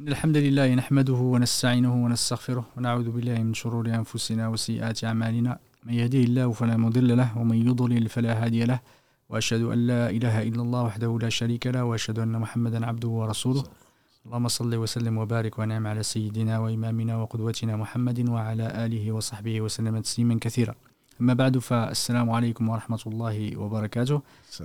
إن الحمد لله نحمده ونستعينه ونستغفره ونعوذ بالله من شرور أنفسنا وسيئات أعمالنا. من يهديه الله فلا مضل له ومن يضلل فلا هادي له. وأشهد أن لا إله إلا الله وحده لا شريك له وأشهد أن محمدا عبده ورسوله. اللهم صل وسلم وبارك ونعم على سيدنا وإمامنا وقدوتنا محمد وعلى آله وصحبه وسلم تسليما كثيرا. أما بعد فالسلام عليكم ورحمة الله وبركاته.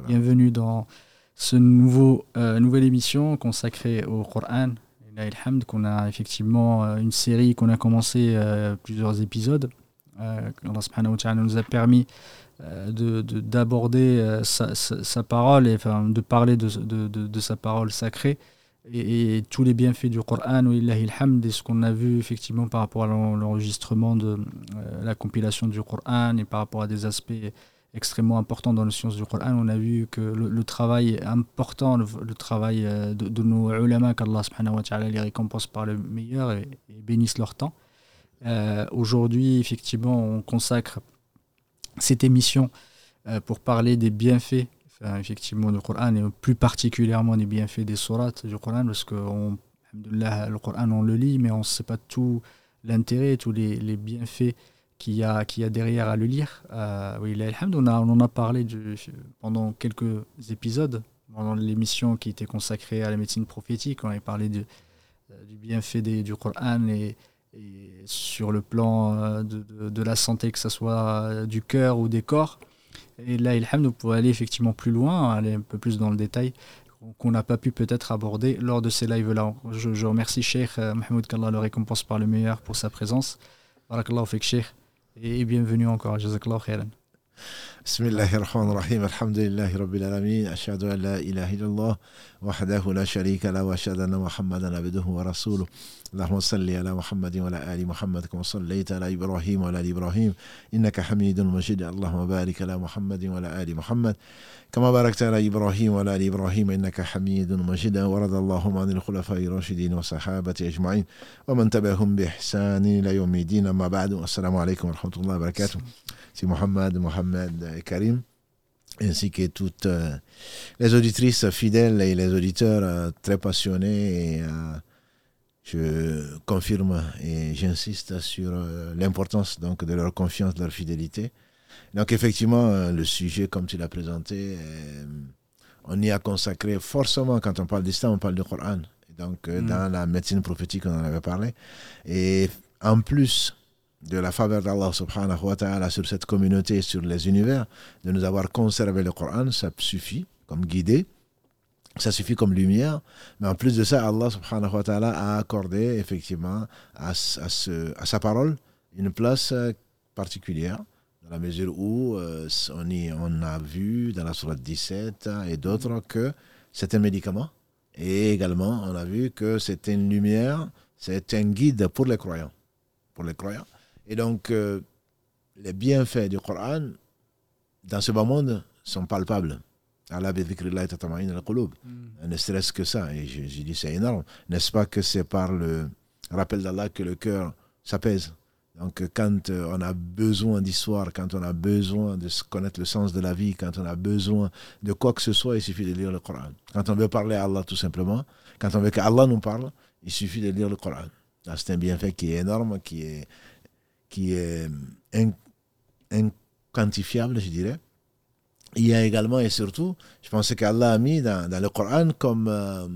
Bienvenue dans ce nouveau, euh, nouvelle émission consacrée au Coran, Ilhamd, qu'on a effectivement euh, une série qu'on a commencé euh, plusieurs épisodes. Euh, Allah nous a permis d'aborder de, sa, sa, parole et de parler de, de, de sa parole sacrée et, tous les bienfaits du Coran, et ce qu'on a vu effectivement par rapport à l'enregistrement de la compilation du Coran et par rapport à des aspects extrêmement importants dans la science du Coran, on a vu que le, travail important, le, travail euh, de, nos ulama, qu'Allah les récompense par le meilleur et, et bénisse leur temps. Euh, Aujourd'hui, effectivement, on consacre cette émission euh, pour parler des bienfaits effectivement du Coran et plus particulièrement des bienfaits des sourates du Coran parce que on, le Coran on le lit mais on ne sait pas tout l'intérêt, tous les, les bienfaits qu'il y, a, y a derrière à le lire. Euh, oui, on, a, on en a parlé du, pendant quelques épisodes, pendant l'émission qui était consacrée à la médecine prophétique, on avait parlé du, du bienfait du Coran et, sur le plan de, de, la santé, que ce soit du cœur ou des corps. Et là, Ilham, pour aller effectivement plus loin, aller un peu plus dans le détail, qu'on n'a pas pu peut-être aborder lors de ces lives-là. Je, je, remercie Cheikh Mahmoud qu'Allah le récompense par le meilleur pour sa présence. Barakallahu fik Cheikh. Et bienvenue encore. Jazakallahu khairan. بسم الله الرحمن الرحيم. الحمد لله رب العالمين. أشهد أن لا إله إلا الله وحده لا شريك له وأشهد أن محمدا عبده ورسوله. اللهم صل على محمد وعلى آل محمد كما صليت على إبراهيم وعلى آل إبراهيم. إنك حميد مجيد. اللهم بارك على محمد وعلى آل محمد كما باركت على إبراهيم وعلى آل إبراهيم. إنك حميد مجيد. ورد اللهم عن الخلفاء الراشدين والصحابة أجمعين ومن تبعهم بإحسان إلى يوم الدين. أما بعد السلام عليكم ورحمة الله وبركاته. C'est Mohamed, Mohamed et Karim, ainsi que toutes euh, les auditrices fidèles et les auditeurs euh, très passionnés. Et, euh, je confirme et j'insiste sur l'importance donc de leur confiance, de leur fidélité. Donc effectivement, le sujet, comme tu l'as présenté, on y a consacré forcément, quand on parle d'islam, on parle du Coran. Donc mm. dans la médecine prophétique, on en avait parlé. Et en plus, de la faveur d'Allah subhanahu wa ta'ala sur cette communauté, sur les univers, de nous avoir conservé le Coran, ça suffit comme guidé, ça suffit comme lumière, mais en plus de ça, Allah subhanahu wa ta'ala a accordé effectivement à, sa parole une place particulière, dans la mesure où euh, on, on a vu dans la sourate 17 et d'autres que c'est un médicament, et également on a vu que c'est une lumière, c'est un guide pour les croyants. Pour les croyants. Et donc, euh, les bienfaits du Coran dans ce bas monde sont palpables. Allah mm. Ne serait-ce que ça. Et je, je dis, c'est énorme. N'est-ce pas que c'est par le rappel d'Allah que le cœur s'apaise? Donc, quand euh, on a besoin d'histoire, quand on a besoin de connaître le sens de la vie, quand on a besoin de quoi que ce soit, il suffit de lire le Coran. Quand on veut parler à Allah, tout simplement, quand on veut qu'Allah nous parle, il suffit de lire le Coran. C'est un bienfait qui est énorme, qui est qui est inquantifiable, je dirais. Il y a également et surtout, je pense qu'Allah a mis dans, le Coran comme euh,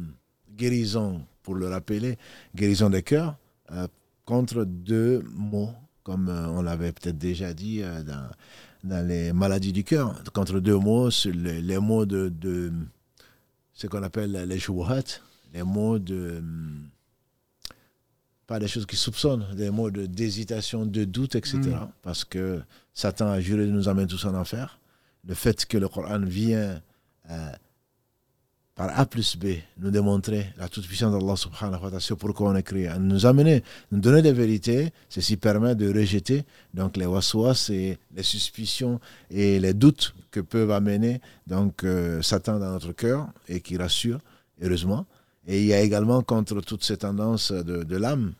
guérison, pour le rappeler, guérison des cœurs, euh, contre deux mots, comme euh, on l'avait peut-être déjà dit dans, les maladies du cœur, contre deux mots, les, les mots de, ce qu'on appelle les shubuhat, les mots de pas des choses qui soupçonnent, des mots d'hésitation, de, de, doute, etc. Mm. Parce que Satan a juré de nous amener tous en enfer. Le fait que le Coran vient euh, par A plus B nous démontrer la toute-puissance d'Allah subhanahu wa ta'ala, c'est pourquoi on est créé, nous amener, nous donner des vérités, ceci permet de rejeter donc les waswas et les suspicions et les doutes que peuvent amener donc euh, Satan dans notre cœur et qui rassure, heureusement. Et il y a également contre toutes ces tendances de, l'âme,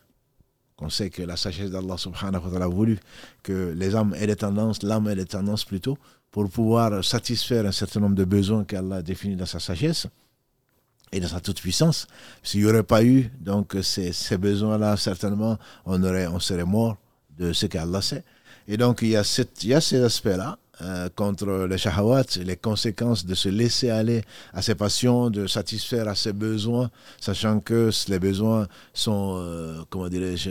qu'on sait que la sagesse d'Allah subhanahu wa ta'ala a voulu que les âmes aient des tendances, l'âme ait des tendances plutôt, pour pouvoir satisfaire un certain nombre de besoins qu'Allah a définis dans sa sagesse. et dans sa toute puissance. S'il n'y aurait pas eu donc ces, besoins-là, certainement, on serait mort de ce qu'Allah sait. Et donc, il y a, cette, il y a ces aspects-là euh, contre les shahawat, les conséquences de se laisser aller à ses passions, de satisfaire à ses besoins, sachant que les besoins sont, euh, comment dirais-je,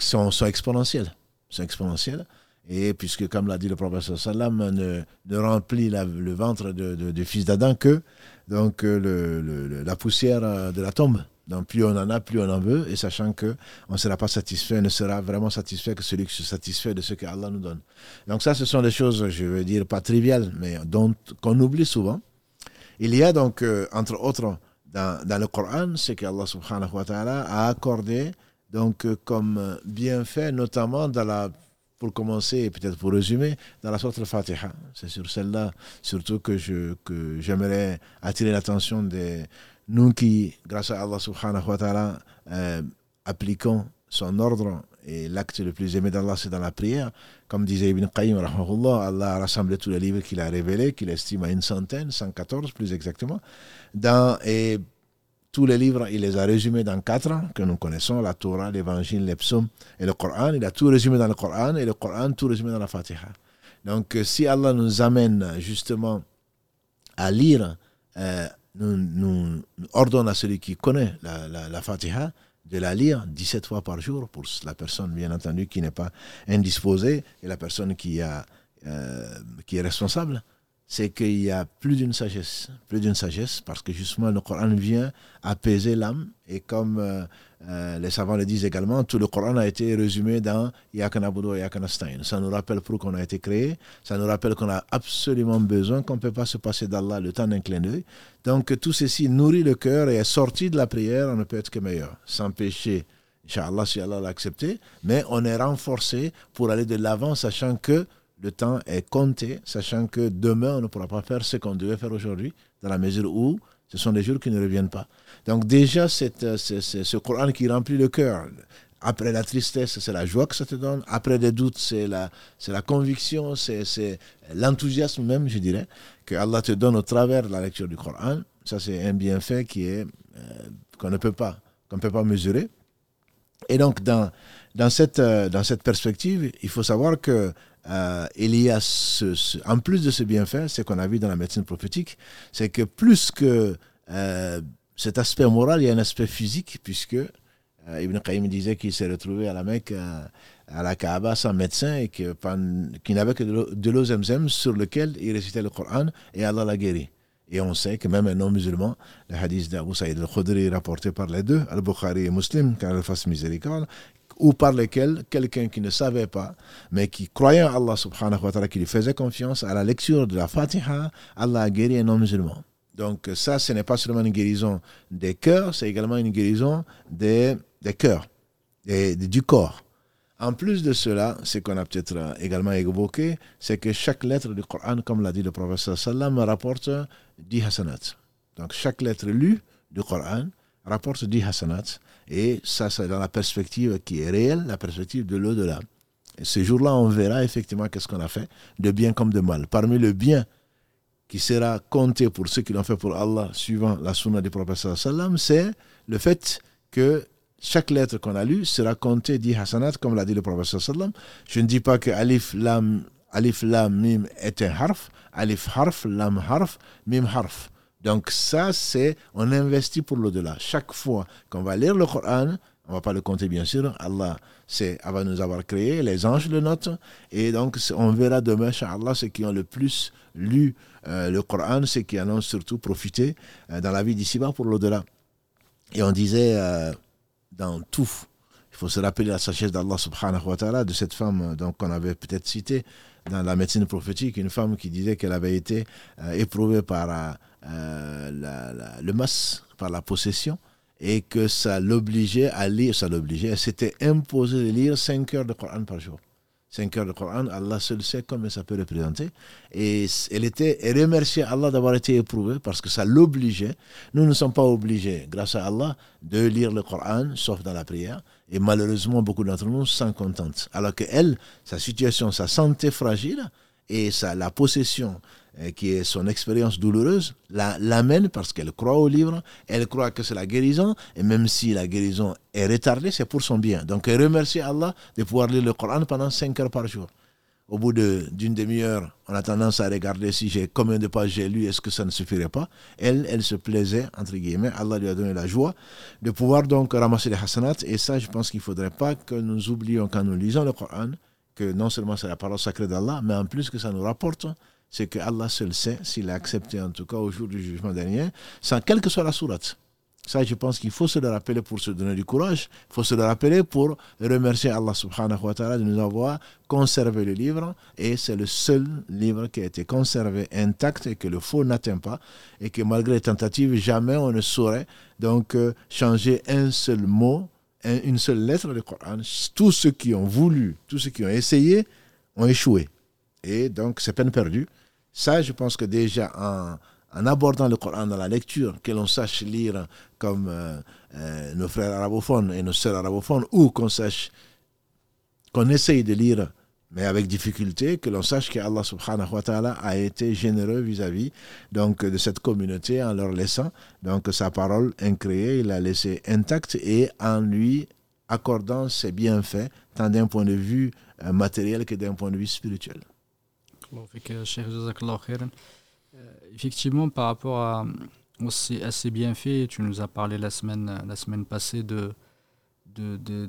sont, exponentiels. Sont exponentiels. Et puisque, comme l'a dit le prophète sallam, ne, ne remplit le ventre du fils d'Adam que donc, euh, la poussière euh, de la tombe. Donc plus on en a, plus on en veut, et sachant qu'on ne sera pas satisfait, ne sera vraiment satisfait que celui qui se satisfait de ce que Allah nous donne. Donc ça, ce sont des choses, je veux dire, pas triviales, mais dont qu'on oublie souvent. Il y a donc, euh, entre autres, dans, le Coran, ce que Allah subhanahu wa ta'ala a accordé donc, comme bienfait, notamment dans la pour commencer et peut-être pour résumer, dans la sorte Fatiha. C'est sur celle-là surtout que, je, que j'aimerais attirer l'attention de nous qui, grâce à Allah subhanahu wa ta'ala, euh, appliquons son ordre et l'acte le plus aimé d'Allah, c'est dans la prière. Comme disait Ibn Qayyim, Allah a rassemblé tous les livres qu'il a révélés, qu'il estime à une centaine, 114 plus exactement. Dans, et tous les livres, il les a résumés dans quatre que nous connaissons, la Torah, l'Évangile, les psaumes et le Coran. Il a tout résumé dans le Coran et le Coran tout résumé dans la Fatiha. Donc euh, si Allah nous amène justement à lire, euh, nous, nous, à celui qui connaît la, la, Fatiha de la lire 17 fois par jour pour la personne, bien entendu, qui n'est pas indisposée et la personne qui, euh, qui est responsable c'est qu'il y a plus d'une sagesse, plus d'une sagesse, parce que justement le Coran vient apaiser l'âme, et comme euh, euh, les savants le disent également, tout le Coran a été résumé dans Yakanabudo et Yakanastain. Ça nous rappelle pour qu'on a été créé, ça nous rappelle qu'on a absolument besoin, qu'on ne peut pas se passer d'Allah le temps d'un clin d'œil. Donc tout ceci nourrit le cœur et est sorti de la prière, on ne peut être que meilleur, sans péché. Inch'Allah, si Allah l'a accepté, mais on est renforcé pour aller de l'avant, sachant que le temps est compté, sachant que demain, on ne pourra pas faire ce qu'on devait faire aujourd'hui, dans la mesure où ce sont des jours qui ne reviennent pas. Donc déjà, c'est ce Coran qui remplit le cœur. Après la tristesse, c'est la joie que ça te donne. Après les doutes, c'est la, la conviction, c'est l'enthousiasme même, je dirais, que Allah te donne au travers de la lecture du Coran. Ça, c'est un bienfait qui est euh, qu'on ne peut pas qu'on peut pas mesurer. Et donc, dans, dans, cette, euh, dans cette perspective, il faut savoir que euh, il y a en plus de ce bienfait, ce qu'on a vu dans la médecine prophétique, c'est que plus que euh, cet aspect moral, il y a un aspect physique, puisque euh, Ibn Qayyim disait qu'il s'est retrouvé à la Mecque, à la Kaaba, sans médecin, et qu'il n'avait que de l'eau zemzem sur lequel il récitait le Coran, et Allah l'a guéri. Et on sait que même un non-musulman, le hadith d'Abu Saïd al-Khudri rapporté par les deux, Al-Bukhari et Muslim, car il fasse miséricorde, ou par lesquels quelqu'un qui ne savait pas, mais qui croyait en Allah subhanahu wa ta'ala, qui lui faisait confiance à la lecture de la Fatiha, Allah a guéri un non-musulman. Donc ça, ce n'est pas seulement une guérison des cœurs, c'est également une guérison des, des cœurs, et du corps. En plus de cela, ce qu'on a peut-être également évoqué, c'est que chaque lettre du Coran, comme l'a dit le professeur sallam, rapporte 10 hasanat. Donc chaque lettre lue du Coran rapporte 10 hasanat. Et ça, c'est dans la perspective qui est réelle, la perspective de l'au-delà. Et ce jour-là, on verra effectivement qu'est-ce qu'on a fait, de bien comme de mal. Parmi le bien qui sera compté pour ceux qui l'ont fait pour Allah, suivant la sunna du prophète c'est le fait que chaque lettre qu'on a lue sera comptée dit hasanat, comme l'a dit le prophète. Je ne dis pas que alif lam, alif lam mim est un harf, alif harf, lam harf, mim harf. Donc ça, c'est, on investit pour l'au-delà. Chaque fois qu'on va lire le Coran, on va pas le compter bien sûr, Allah, c'est avant de nous avoir créé, les anges le notent, et donc on verra demain, Allah, ceux qui ont le plus lu euh, le Coran, ceux qui en ont surtout profité euh, dans la vie d'ici-bas pour l'au-delà. Et on disait euh, dans tout, il faut se rappeler la sagesse d'Allah subhanahu wa ta'ala, de cette femme qu'on avait peut-être citée dans la médecine prophétique, une femme qui disait qu'elle avait été éprouvée par euh, le mas par la possession et que ça l'obligeait à lire, ça l'obligeait, elle s'était imposé de lire 5 heures de Coran par jour. 5 heures de Coran, Allah seul sait comment ça peut représenter. Et elle était elle remerciait Allah d'avoir été éprouvée parce que ça l'obligeait. Nous ne sommes pas obligés, grâce à Allah, de lire le Coran, sauf dans la prière. Et malheureusement, beaucoup d'entre nous s'en contentent. Alors que elle, sa situation, sa santé fragile, et ça, la possession, euh, qui est son expérience douloureuse, l'amène parce qu'elle croit au livre, elle croit que c'est la guérison, et même si la guérison est retardée, c'est pour son bien. Donc elle remercie Allah de pouvoir lire le Coran pendant 5 heures par jour. Au bout d'une demi-heure, on a tendance à regarder si j'ai combien de pages j'ai lu, est-ce que ça ne suffirait pas? Elle, elle se plaisait, entre guillemets, Allah lui a donné la joie de pouvoir donc ramasser les hasanats. Et ça, je pense qu'il ne faudrait pas que nous oublions quand nous lisons le Coran, que non seulement c'est la parole sacrée d'Allah, mais en plus que ça nous rapporte c'est que Allah seul sait s'il a accepté en tout cas au jour du jugement dernier, sans quelle que soit la sourate. Ça, je pense qu'il faut se le rappeler pour se donner du courage. Il faut se le rappeler pour remercier Allah subhanahu wa ta'ala de nous avoir conservé le livre. Et c'est le seul livre qui a été conservé intact et que le faux n'atteint pas. Et que malgré les tentatives, jamais on ne saurait donc euh, changer un seul mot, une seule lettre du Coran. Tous ceux qui ont voulu, tous ceux qui ont essayé, ont échoué. Et donc, c'est peine perdue. Ça, je pense que déjà en, abordant le Coran dans la lecture, que l'on sache lire comme euh, euh, nos frères arabophones et nos sœurs arabophones, ou qu'on sache, qu'on essaye de lire, mais avec difficulté, que l'on sache que Allah subhanahu wa ta'ala a été généreux vis-à-vis donc de cette communauté en leur laissant donc sa parole incréée, il l'a laissée intacte et en lui accordant ses bienfaits, tant d'un point de vue euh, matériel que d'un point de vue spirituel. Euh, effectivement, par rapport à, à ces bienfaits, tu nous as parlé la semaine, la semaine passée de, de, de,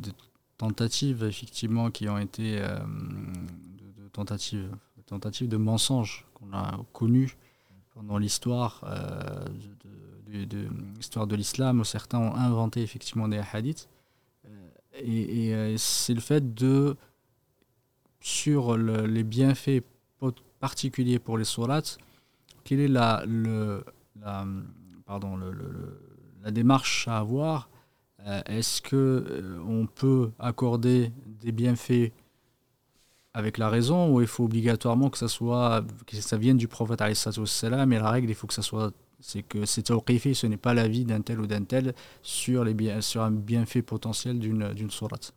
tentatives effectivement qui ont été euh, de, tentatives, tentatives de mensonges qu'on a connues pendant l'histoire euh, de, l'histoire de l'islam où certains ont inventé effectivement des hadiths. Et, et c'est le fait de sur les bienfaits particulier pour les sourates, quelle est la, la, pardon, la démarche à avoir euh, Est-ce que euh, on peut accorder des bienfaits avec la raison ou il faut obligatoirement que ça soit que ça vienne du prophète et la règle il faut que ça soit c'est que c'est tawqifi, ce n'est pas l'avis d'un tel ou d'un tel sur, les sur un bienfait potentiel d'une, d'une sourate.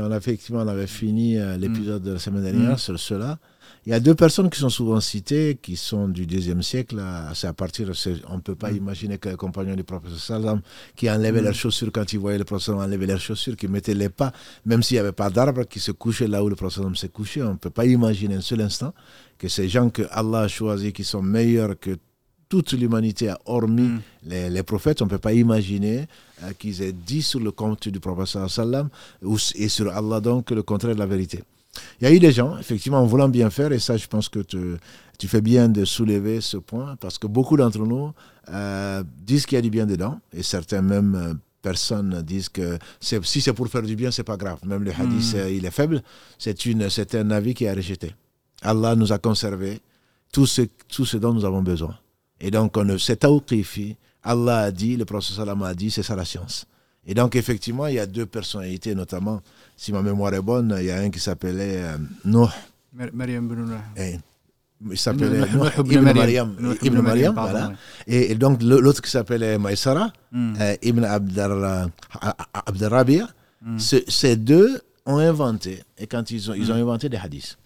on a effectivement on avait fini euh, l'épisode de la semaine dernière mm. sur cela. Il y a deux personnes qui sont souvent citées, qui sont du deuxième siècle. C'est à partir, on ne peut pas mm. imaginer que les compagnons du professeur Salam qui enlevaient leurs mm. chaussures quand ils voyaient le professeur enlever leurs chaussures, qui mettaient les pas, même s'il n'y avait pas d'arbre, qui se couchaient là où le professeur s'est couché. On ne peut pas imaginer un seul instant que ces gens que Allah a choisis, qui sont meilleurs que toute l'humanité, hormis mm. les, prophètes, on ne peut pas imaginer euh, qu'ils aient dit sur le compte du professeur Salam et sur Allah donc le contraire de la vérité. Il y a eu des gens, effectivement, en voulant bien faire, et ça, je pense que tu, fais bien de soulever ce point, parce que beaucoup d'entre nous euh, disent qu'il y a du bien dedans, et certains même euh, personnes disent que si c'est pour faire du bien, c'est pas grave. Même le hadith, hmm. euh, il est faible. C'est un avis qui est rejeté. Allah nous a conservé tout ce, tout ce dont nous avons besoin. Et donc, c'est tawqifi. Allah a dit, le prophète a dit, c'est ça la science. Et donc, effectivement, il y a deux personnalités, notamment, si ma mémoire est bonne, il y a un qui s'appelait euh, Nuh. Eh, il s'appelait Ibn Mariam. Ibn Mariam, voilà. Et, donc, l'autre qui s'appelait Maïsara, hmm. euh, Ibn Abdelrabia. Hmm. Ces deux ont inventé, et quand ils ont, ils ont hmm. inventé des hadiths,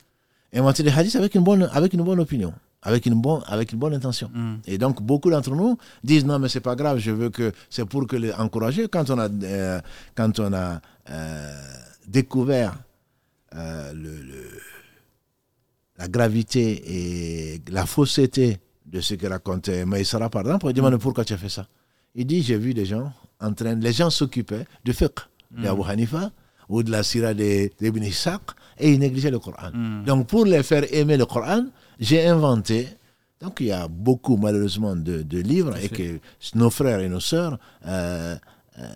inventé des hadiths avec une bonne, avec une bonne opinion avec une bonne, avec une bonne intention. Mm. Et donc, beaucoup d'entre nous disent non, mais c'est pas grave, je veux que c'est pour que les encourager. Quand on a, euh, quand on a euh, découvert euh, le, la gravité et la fausseté de ce que racontait Maïsara, par exemple, il demande mm. pourquoi tu as fait ça? Il dit j'ai vu des gens en train, les gens s'occupaient de fiqh, mm. d'Abu Hanifa ou de la sira d'Ibn Ishaq et ils négligeaient le Coran. Donc, pour les faire aimer le Coran, j'ai inventé. Donc il y a beaucoup malheureusement de, livres et que nos frères et nos sœurs euh, euh,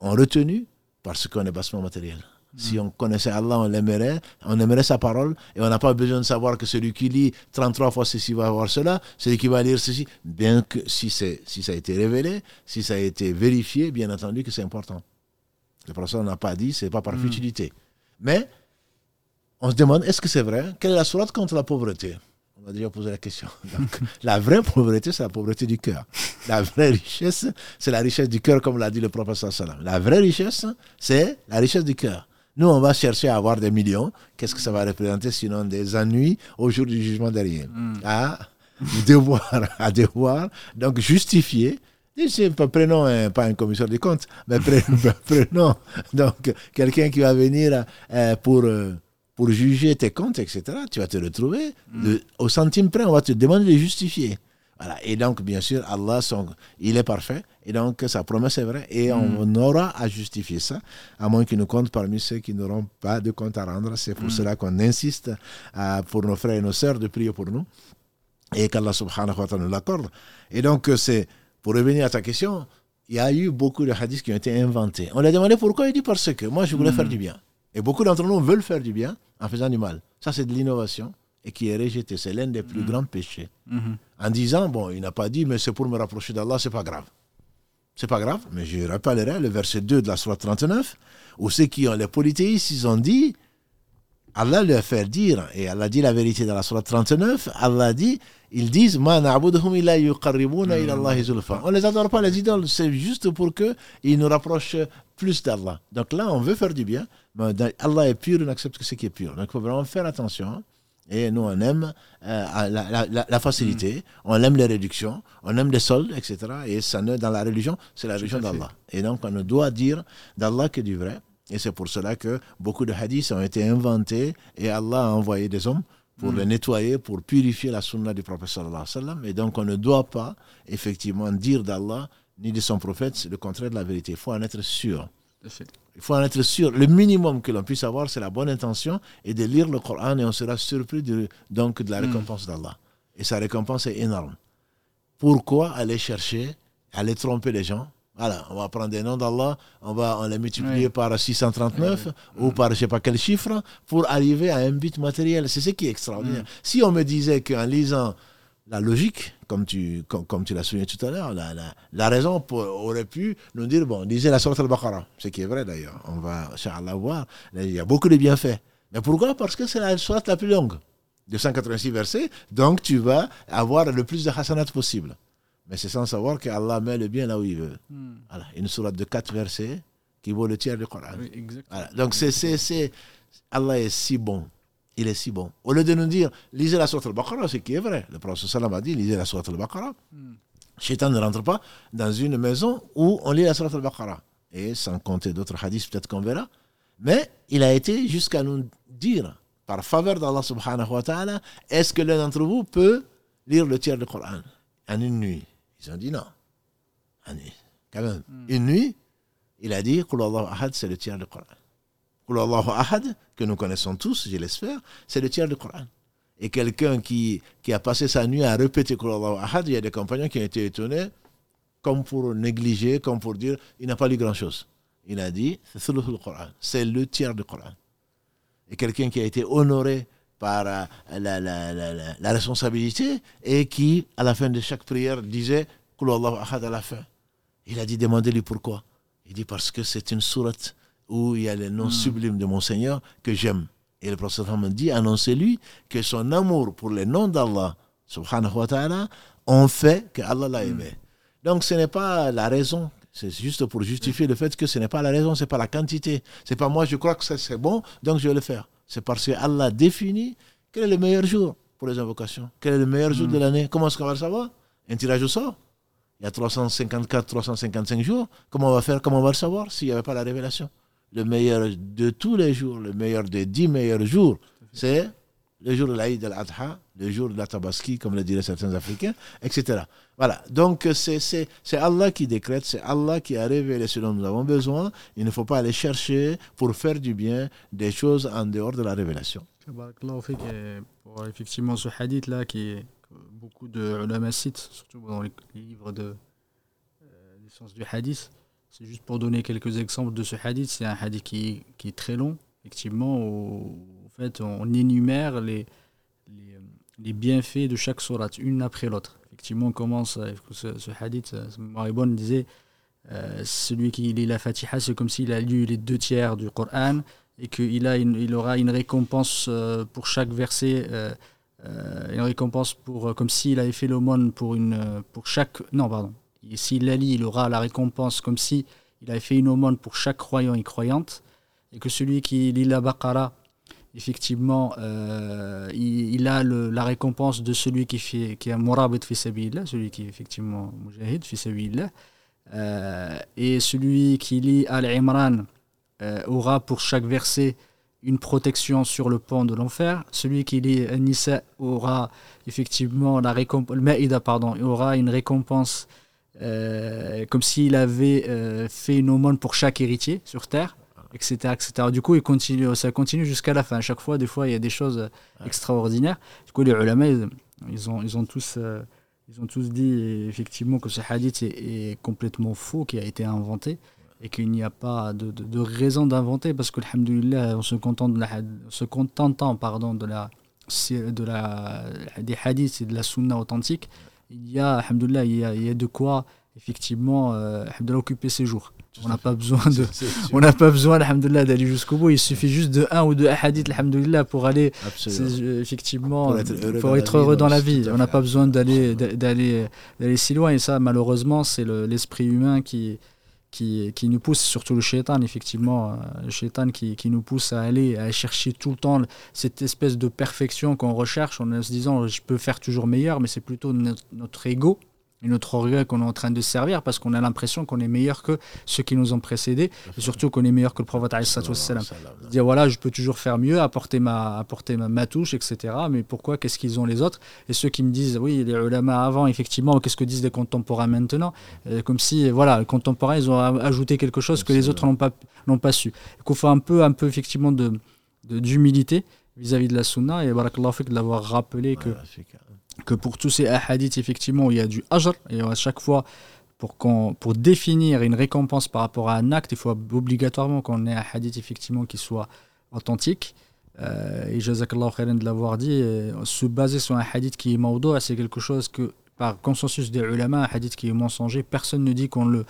ont retenu parce qu'on est bassement matériel. Si on connaissait Allah, on l'aimerait, on aimerait sa parole et on n'a pas besoin de savoir que celui qui lit 33 fois ceci va avoir cela, celui qui va lire ceci, bien que si, si ça a été révélé, si ça a été vérifié, bien entendu que c'est important. Le professeur n'a pas dit, c'est pas par mm. futilité. Mais on se demande, est-ce que c'est vrai? Quelle est la sourate contre la pauvreté? On a déjà posé la question. la vraie pauvreté, c'est la pauvreté du cœur. La vraie richesse, c'est la richesse du cœur, comme l'a dit le professeur Salam. La vraie richesse, c'est la richesse du cœur. Nous, on va chercher à avoir des millions. Qu'est-ce que ça va représenter sinon des ennuis au jour du jugement derrière Mm. À devoir, à devoir, donc justifier. Et c'est pas- Prenons un- pas un commissaire des comptes, mais prenons, donc quelqu'un qui va venir euh, pour, euh, pour juger tes comptes, etc. Tu vas te retrouver de- au centime près, on va te demander de justifier. Voilà. Et donc, bien sûr, Allah, son- il est parfait. Et donc, sa promesse est vraie. Et on aura à justifier ça, à moins qu'il nous compte parmi ceux qui n'auront pas de compte à rendre. C'est pour cela qu'on insiste à- pour nos frères et nos sœurs de prier pour nous. Et qu'Allah subhanahu wa ta'ala nous l'accorde. Et donc, euh, c'est pour revenir à ta question, il y a eu beaucoup de hadiths qui ont été inventés. On lui a demandé pourquoi. Il dit parce que moi, je voulais faire du bien. Et beaucoup d'entre nous veulent faire du bien en faisant du mal. Ça, c'est de l'innovation et qui est rejeté. C'est l'un des plus grands péchés Mhm. en disant bon, il n'a pas dit, mais c'est pour me rapprocher d'Allah, c'est pas grave. C'est pas grave, mais je rappellerai le verset 2 de la Surah 39, où ceux qui ont les polythéistes, ils ont dit, Allah leur fait dire, et Allah dit la vérité dans la Surah 39, Allah dit, ils disent, Ma illa zulfa. On les adore pas, les idoles, c'est juste pour qu'ils nous rapprochent plus d'Allah. Donc là, on veut faire du bien, mais Allah est pur, on accepte ce qui est pur. Donc il faut vraiment faire attention. Et nous, on aime euh, la, la- la- la facilité, on aime les réductions, on aime les soldes, etc. Et ça ne, dans la religion, c'est la religion d'Allah. Et donc, on ne doit dire d'Allah que du vrai. Et c'est pour cela que beaucoup de hadiths ont été inventés et Allah a envoyé des hommes pour les nettoyer, pour purifier la sunna du prophète sallallahu alayhi wa sallam. Et donc, on ne doit pas, effectivement, dire d'Allah ni de son prophète c'est le contraire de la vérité. Il faut en être sûr. Il faut en être sûr. Le minimum que l'on puisse avoir, c'est la bonne intention et de lire le Coran et on sera surpris de, donc de la récompense d'Allah. Et sa récompense est énorme. Pourquoi aller chercher, aller tromper les gens? Voilà, on va prendre des noms d'Allah, on va on les multiplier par 639 ou par je sais pas quel chiffre pour arriver à un but matériel. C'est ce qui est extraordinaire. Si on me disait qu'en lisant la logique, comme tu, comme, comme tu l'as souligné tout à l'heure, la, la, la raison pour- aurait pu nous dire, bon, lisez la Sourate al-Baqarah, ce qui est vrai d'ailleurs, on va, Inch'Allah, voir, il y a beaucoup de bienfaits. Mais pourquoi? Parce que c'est la Sourate la plus longue, de 186 versets, donc tu vas avoir le plus de hasanat possible. Mais c'est sans savoir qu'Allah met le bien là où il veut. Hmm. Voilà, une sourate de 4 versets qui vaut le tiers du Coran. Oui. Voilà. Donc, c'est, c'est, c'est, Allah est si bon. Il est si bon. Au lieu de nous dire, lisez la sourate al-Baqarah, ce qui est vrai. Le prophète sallam a dit, lisez la sourate al-Baqarah. Hmm. Shaitan ne rentre pas dans une maison où on lit la sourate al-Baqarah. Et sans compter d'autres hadiths, peut-être qu'on verra. Mais il a été jusqu'à nous dire, par faveur d'Allah subhanahu wa ta'ala, est-ce que l'un d'entre vous peut lire le tiers du Coran? En une nuit Ils ont dit non. En une- Quand même. Une nuit, il a dit, Qul Allahu ahad, c'est le tiers du Coran. Ahad, que nous connaissons tous, je l'espère, c'est le tiers du Coran. Et quelqu'un qui, qui a passé sa nuit à répéter Allahu ahad, il y a des compagnons qui ont été étonnés, comme pour négliger, comme pour dire, il n'a pas lu grand-chose. Il a dit, c'est thuluthul Coran, c'est le tiers du Coran. Et quelqu'un qui a été honoré par euh, la, la, la, la, responsabilité et qui, à la fin de chaque prière, disait Allahu ahad à la fin. Il a dit, demandez-lui pourquoi. Il dit, parce que c'est une sourate où il y a les noms sublimes de mon Seigneur que j'aime. Et le prophète Mohammed dit, annoncez-lui que son amour pour les noms d'Allah, subhanahu wa ta'ala, ont fait que Allah l'a aimé. Donc ce n'est pas la raison, c'est juste pour justifier le fait que ce n'est pas la raison, c'est pas la quantité. C'est pas moi, je crois que ça c'est bon, donc je vais le faire. C'est parce que Allah définit quel est le meilleur jour pour les invocations, quel est le meilleur jour de l'année. Comment est-ce qu'on va le savoir? Un tirage au sort il y a 354, 355 jours. Comment on va faire? Comment on va le savoir? S'il n'y avait pas la révélation Le meilleur de tous les jours, le meilleur des dix meilleurs jours, c'est le jour de l'Aïd al-Adha, le jour de la Tabaski, comme le diraient certains Africains, etc. Voilà. Donc, c'est Allah qui décrète, c'est Allah qui a révélé ce dont nous avons besoin. Il ne faut pas aller chercher pour faire du bien des choses en dehors de la révélation. Pour effectivement ce hadith là qui est beaucoup de ulama citent, surtout dans les, livres de euh, des sciences du hadith. C'est juste pour donner quelques exemples de ce hadith. C'est un hadith qui, qui est très long, effectivement. En fait, on énumère les, les, bienfaits de chaque sourate, une après l'autre. Effectivement, on commence avec ce, hadith. Maribon disait euh, celui qui lit la Fatiha, c'est comme s'il a lu les deux tiers du Coran et qu'il a il aura une récompense euh, pour chaque verset, euh, euh, une récompense pour, comme s'il avait fait l'aumône pour, une, pour chaque... Non, pardon. Et S'il la lit, il aura la récompense comme si il avait fait une aumône pour chaque croyant et croyante. et que celui qui lit la Baqara, effectivement, euh, il, a la récompense de celui qui, fait, qui est Murabit celui qui est effectivement Mujahid fi euh, et celui qui lit Al-Imran euh, aura pour chaque verset une protection sur le pont de l'enfer. Celui qui lit Nisa aura effectivement la récompense, pardon, aura une récompense euh, comme s'il avait euh, fait une aumône pour chaque héritier sur terre, etc. etc. Du coup, il continue, ça continue jusqu'à la fin. À chaque fois, des fois, il y a des choses extraordinaires. Du coup, les ulama, ils, ont, ils, ont tous, euh, ils ont tous dit effectivement que ce hadith est, complètement faux, qui a été inventé et qu'il n'y a pas de, de, raison d'inventer parce que, on se de la, se contentant pardon, de la, de la, des hadiths et de la sunna authentique, il y a, alhamdoulilah, il y a, il y a de quoi effectivement euh, occuper ses jours. On n'a pas besoin de, on n'a pas besoin, d'aller jusqu'au bout. Il suffit juste de un ou deux hadiths, alhamdoulilah, pour aller, effectivement, pour être heureux, dans, la vie. On n'a pas besoin d'aller, d'aller, d'aller si loin. Et ça, malheureusement, c'est l'esprit humain qui, qui, nous pousse, surtout le shaitan, effectivement, euh, le shaitan qui, nous pousse à aller, à chercher tout le temps cette espèce de perfection qu'on recherche en se disant je peux faire toujours meilleur, mais c'est plutôt notre ego et notre orgueil qu'on est en train de servir parce qu'on a l'impression qu'on est meilleur que ceux qui nous ont précédés et surtout qu'on est meilleur que le prophète dire voilà je peux toujours faire mieux apporter ma apporter ma, touche etc mais pourquoi qu'est-ce qu'ils ont les autres? Et ceux qui me disent oui les ulama avant effectivement qu'est-ce que disent les contemporains maintenant? Euh, comme si voilà les contemporains ils ont ajouté quelque chose que les autres n'ont pas n'ont pas su. Qu'il faut un peu un peu effectivement de d'humilité vis-à-vis de la sunna et barakallahu de l'avoir rappelé que que pour tous ces hadiths, effectivement, il y a du ajr, et à chaque fois, pour, pour définir une récompense par rapport à un acte, il faut obligatoirement qu'on ait un hadith, effectivement, qui soit authentique. Euh, et jazakallah khairan de l'avoir dit, euh, se baser sur un hadith qui est maudou, c'est quelque chose que, par consensus des ulama, un hadith qui est mensonger, personne ne dit qu'on le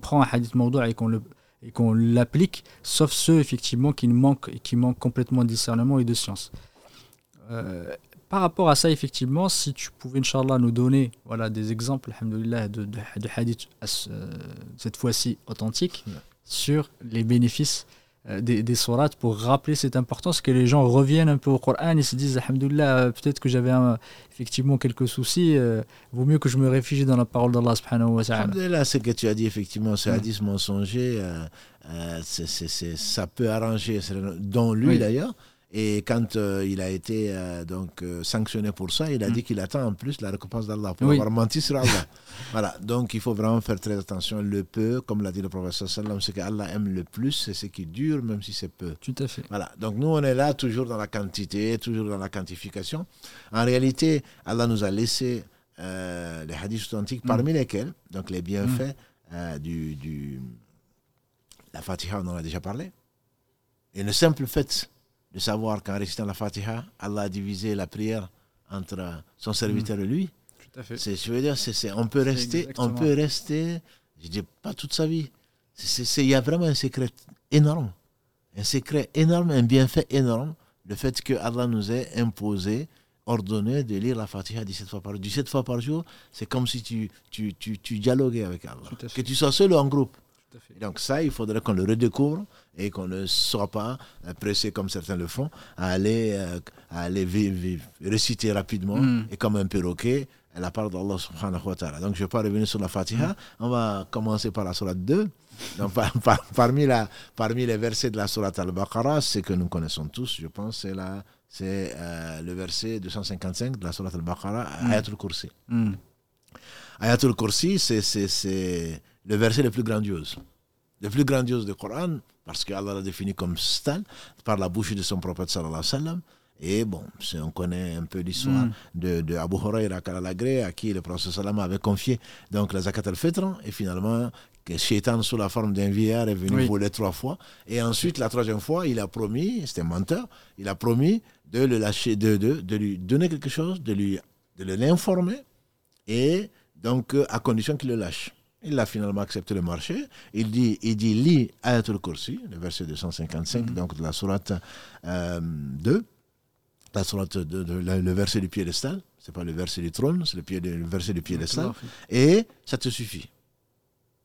prend un hadith maudou et qu'on le et qu'on l'applique, sauf ceux effectivement qui manquent, qui manquent complètement de discernement et de science. Euh, par rapport à ça, effectivement, si tu pouvais, Inch'Allah, nous donner voilà, des exemples, de, de, de hadith, euh, cette fois-ci authentiques, sur les bénéfices euh, des, des sourates pour rappeler cette importance, que les gens reviennent un peu au Coran et se disent, Alhamdulillah, euh, peut-être que j'avais effectivement quelques soucis, vaut mieux que je me réfugie dans la parole d'Allah subhanahu wa ta'ala. Alhamdulillah, ce que tu as dit, effectivement, ce mm. hadith mensonger, ça peut arranger, dont lui d'ailleurs, et quand euh, il a été euh, donc euh, sanctionné pour ça, il a mm. dit qu'il attend en plus la récompense d'Allah pour avoir menti sur Allah. voilà, donc il faut vraiment faire très attention. Le peu, comme l'a dit le professeur sallam, ce qu'Allah aime le plus, c'est ce qui dure, même si c'est peu. Tout à fait. Voilà, donc nous on est là toujours dans la quantité, toujours dans la quantification. En réalité, Allah nous a laissé les hadiths authentiques, parmi mm. lesquels, donc les bienfaits mm. du, du la Fatiha, on en a déjà parlé. Et le simple fait de savoir qu'en récitant la Fatiha, Allah a divisé la prière entre son serviteur et lui. Tout à fait. je veux dire, c'est, on peut rester, on peut rester, je dis pas toute sa vie. Il y a vraiment un secret énorme, un secret énorme, un bienfait énorme, le fait que Allah nous ait imposé, ordonné de lire la Fatiha 17 fois par jour. 17 fois par jour, c'est comme si tu, tu, tu, tu dialoguais avec Allah. Que tu sois seul ou en groupe. Donc ça, il faudrait qu'on le redécouvre et qu'on ne soit pas pressé comme certains le font à aller, euh, à aller réciter rapidement mm. et comme un perroquet la parole d'Allah subhanahu wa ta'ala. Donc je ne vais pas revenir sur la Fatiha. Mm. On va commencer par la Surah 2. Donc, parmi, la, parmi les versets de la Surah Al-Baqarah, ce que nous connaissons tous, je pense, c'est la, c'est euh, le verset 255 de la Surah Al-Baqarah, mm. Ayatul Kursi. Ayatul Kursi, c'est le verset le plus grandiose. Le plus grandiose du Coran, parce qu'Allah l'a défini comme stal, par la bouche de son prophète sallallahu alayhi wa sallam. Et bon, on connaît un peu l'histoire mm. de, de, Abu Huraira à qui le prophète sallam avait confié donc la zakat al-fitr, et finalement, que Shaitan sous la forme d'un vieillard est venu voler trois fois. Et ensuite, la troisième fois, il a promis, c'était un menteur, il a promis de le lâcher, de, de, de lui donner quelque chose, de lui de l'informer, et donc à condition qu'il le lâche. Il a finalement accepté le marché. Il dit, il dit lis Ayatul Kursi, le verset 255, mhm. donc de la sourate 2, euh, la sourate de, le verset du piédestal. Ce n'est pas le verset du trône, c'est le, pied, le verset du piédestal. Et ça te suffit.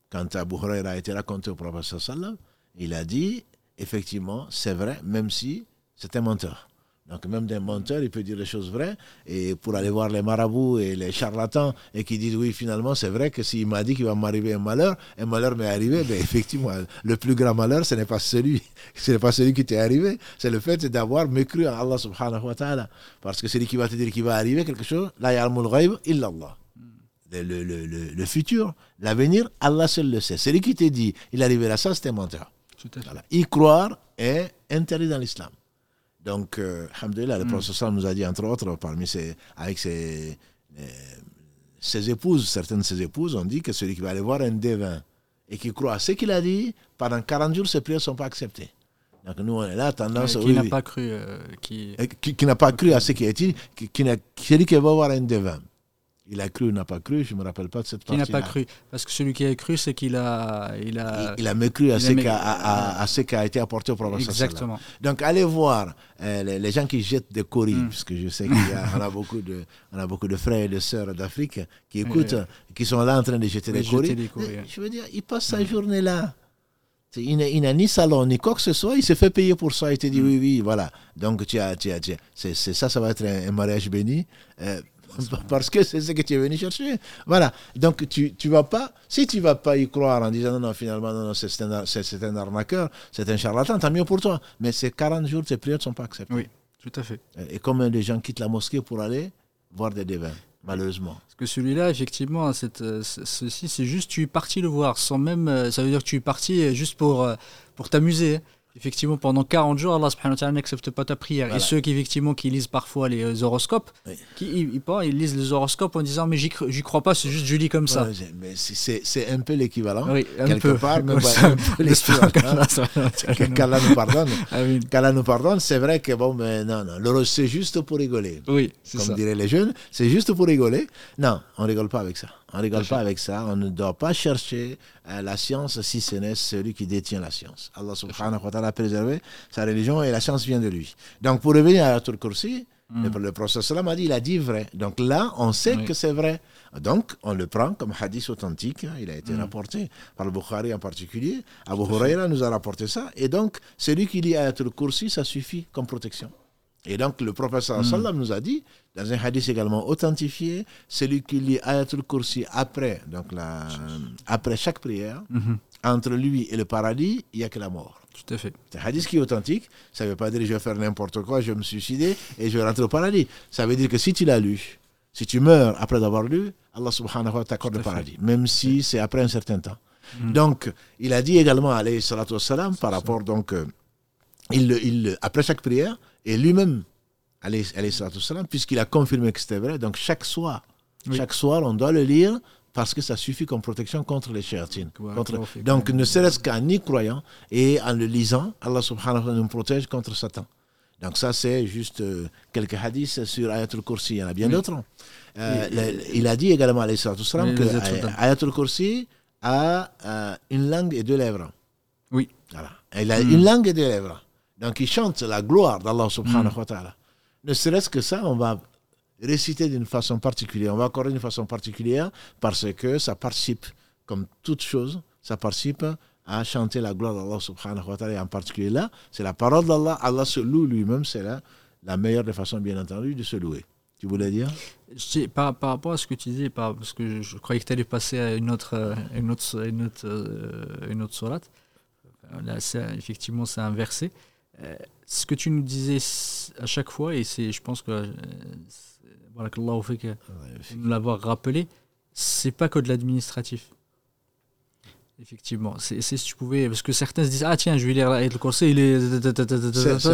Quand Abu Huraira a été raconté au prophète sallam, il a dit effectivement, c'est vrai, même si c'est un menteur. Donc même d'un menteur, il peut dire des choses vraies. Et pour aller voir les marabouts et les charlatans et qui disent oui, finalement, c'est vrai que s'il m'a dit qu'il va m'arriver un malheur, un malheur m'est arrivé, mais effectivement, le plus grand malheur, ce n'est pas celui, ce n'est pas celui qui t'est arrivé, c'est le fait d'avoir mécru en Allah subhanahu wa ta'ala. Parce que celui qui va te dire qu'il va arriver quelque chose, la ya'lamul ghaib illallah. Le, le, le, le, futur, l'avenir, Allah seul le sait. Celui qui te dit il arrivera ça, c'est un menteur. Voilà. Y croire est interdit dans l'islam. Donc, euh, le mm. professeur nous a dit, entre autres, parmi ses, avec ses, ses épouses, certaines de ses épouses ont dit que celui qui va aller voir un devin et qui croit à ce qu'il a dit, pendant 40 jours, ses prières ne sont pas acceptées. Donc nous, on est là, tendance... qui n'a pas cru... Euh, qui, qui, n'a pas cru à ce qui a été qui, qui, celui qui va voir un devin. Il a cru ou n'a pas cru, je ne me rappelle pas de cette partie. Qui n'a pas cru? Parce que celui qui a cru, c'est qu'il a, il a. Il, a mécru à, ce à, ce qui a été apporté au prophète. Exactement. Donc allez voir euh, les, gens qui jettent des coris, mm. puisque je sais y a, a beaucoup de, on a beaucoup de frères et de sœurs d'Afrique qui écoutent, qui sont là en train de jeter des coris. Je veux dire, ils passent sa mm. journée là. Il n'a ni salon, ni quoi que ce soit, il s'est fait payer pour ça. Il te dit mm. oui, oui, voilà. Donc, tu as, tu as, c'est, ça, ça va être un, mariage béni. Euh, parce que c'est ce que tu es venu chercher. Voilà. Donc, tu ne vas pas, si tu ne vas pas y croire en disant non, non, finalement, non, non c'est un, un, arnaqueur, c'est un charlatan, tant mieux pour toi. Mais ces 40 jours, tes prières ne sont pas acceptées. Oui, tout à fait. Et comme les gens quittent la mosquée pour aller voir des devins malheureusement. Parce que celui-là, effectivement, cette, ceci, c'est juste tu es parti le voir, sans même. Euh, ça veut dire que tu es parti juste pour, euh, pour t'amuser. Hein. Effectivement, pendant 40 jours, Allah subhanahu wa ta'ala n'accepte pas ta prière. Et ceux qui, effectivement, qui lisent parfois les euh, horoscopes, qui, ils, ils, lisent les horoscopes en disant Mais j'y crois pas, c'est juste je lis comme ça. mais c'est un peu l'équivalent. Oui, un quelque peu. part, Qu'Allah nous pardonne. Qu'Allah nous pardonne, c'est vrai que bon, mais non, non, c'est juste pour rigoler. Oui, Comme diraient les jeunes, c'est juste pour rigoler. Non, on rigole pas avec ça. On ne rigole pas avec ça. On ne doit pas chercher euh, la science si ce n'est celui qui détient la science. Allah subhanahu wa ta'ala a préservé sa religion et la science vient de lui. Donc pour revenir à la Kursi, mm. le, le prophète a dit, il a dit vrai. Donc là, on sait que c'est vrai. Donc, on le prend comme hadith authentique. Hein. Il a été mm. rapporté par le Bukhari en particulier. Abu Huraira nous a rapporté ça. Et donc, celui qui lit Ayatul Kursi, ça suffit comme protection. Et donc, le professeur mm. nous a dit, dans un hadith également authentifié, celui qui lit Ayatul Kursi après, donc la, après chaque prière, mm-hmm. entre lui et le paradis, il n'y a que la mort. Tout à fait. C'est un hadith qui est authentique. Ça ne veut pas dire je vais faire n'importe quoi, je vais me suicider et je vais rentrer au paradis. Ça veut dire que si tu l'as lu, si tu meurs après avoir lu, Allah subhanahu wa ta'ala t'accorde le paradis, même si c'est après un certain temps. Mm. Donc, il a dit également, alayhi salatu wassalam, par rapport donc, euh, il, il, après chaque prière, et lui-même, puisqu'il a confirmé que c'était vrai, donc chaque soir, chaque soir, on doit le lire parce que ça suffit comme protection contre les chéatines. donc, ne serait-ce qu'en y croyant et en le lisant, Allah subhanahu wa ta'ala nous protège contre Satan. Donc, ça, c'est juste euh, quelques hadiths sur Ayatul Kursi. Il y en a bien d'autres. Euh, il a dit également, alayhi que euh, Ayatul Kursi a une langue et deux lèvres. Oui. Voilà. Il a hmm. une langue et deux lèvres. Donc, il chante la gloire d'Allah subhanahu wa ta'ala. Ne serait-ce que ça, on va réciter d'une façon particulière, on va accorder d'une façon particulière parce que ça participe, comme toute chose, ça participe à chanter la gloire d'Allah subhanahu wa ta'ala. Et en particulier là, c'est la parole d'Allah. Allah se loue lui-même, c'est la, la meilleure des façons, bien entendu, de se louer. Tu voulais dire? Par, par rapport à ce que tu disais, parce que je, croyais que tu allais passer à une autre, une autre, une autre, euh, une autre sourate. Là, effectivement, c'est un verset. Euh, ce que tu nous disais à chaque fois, et c'est, je pense que euh, voilà, que Allah fait que nous l'avoir rappelé, c'est pas que de l'administratif. Effectivement, c'est si tu pouvais, parce que certains se disent ah tiens je vais lire le conseil il est,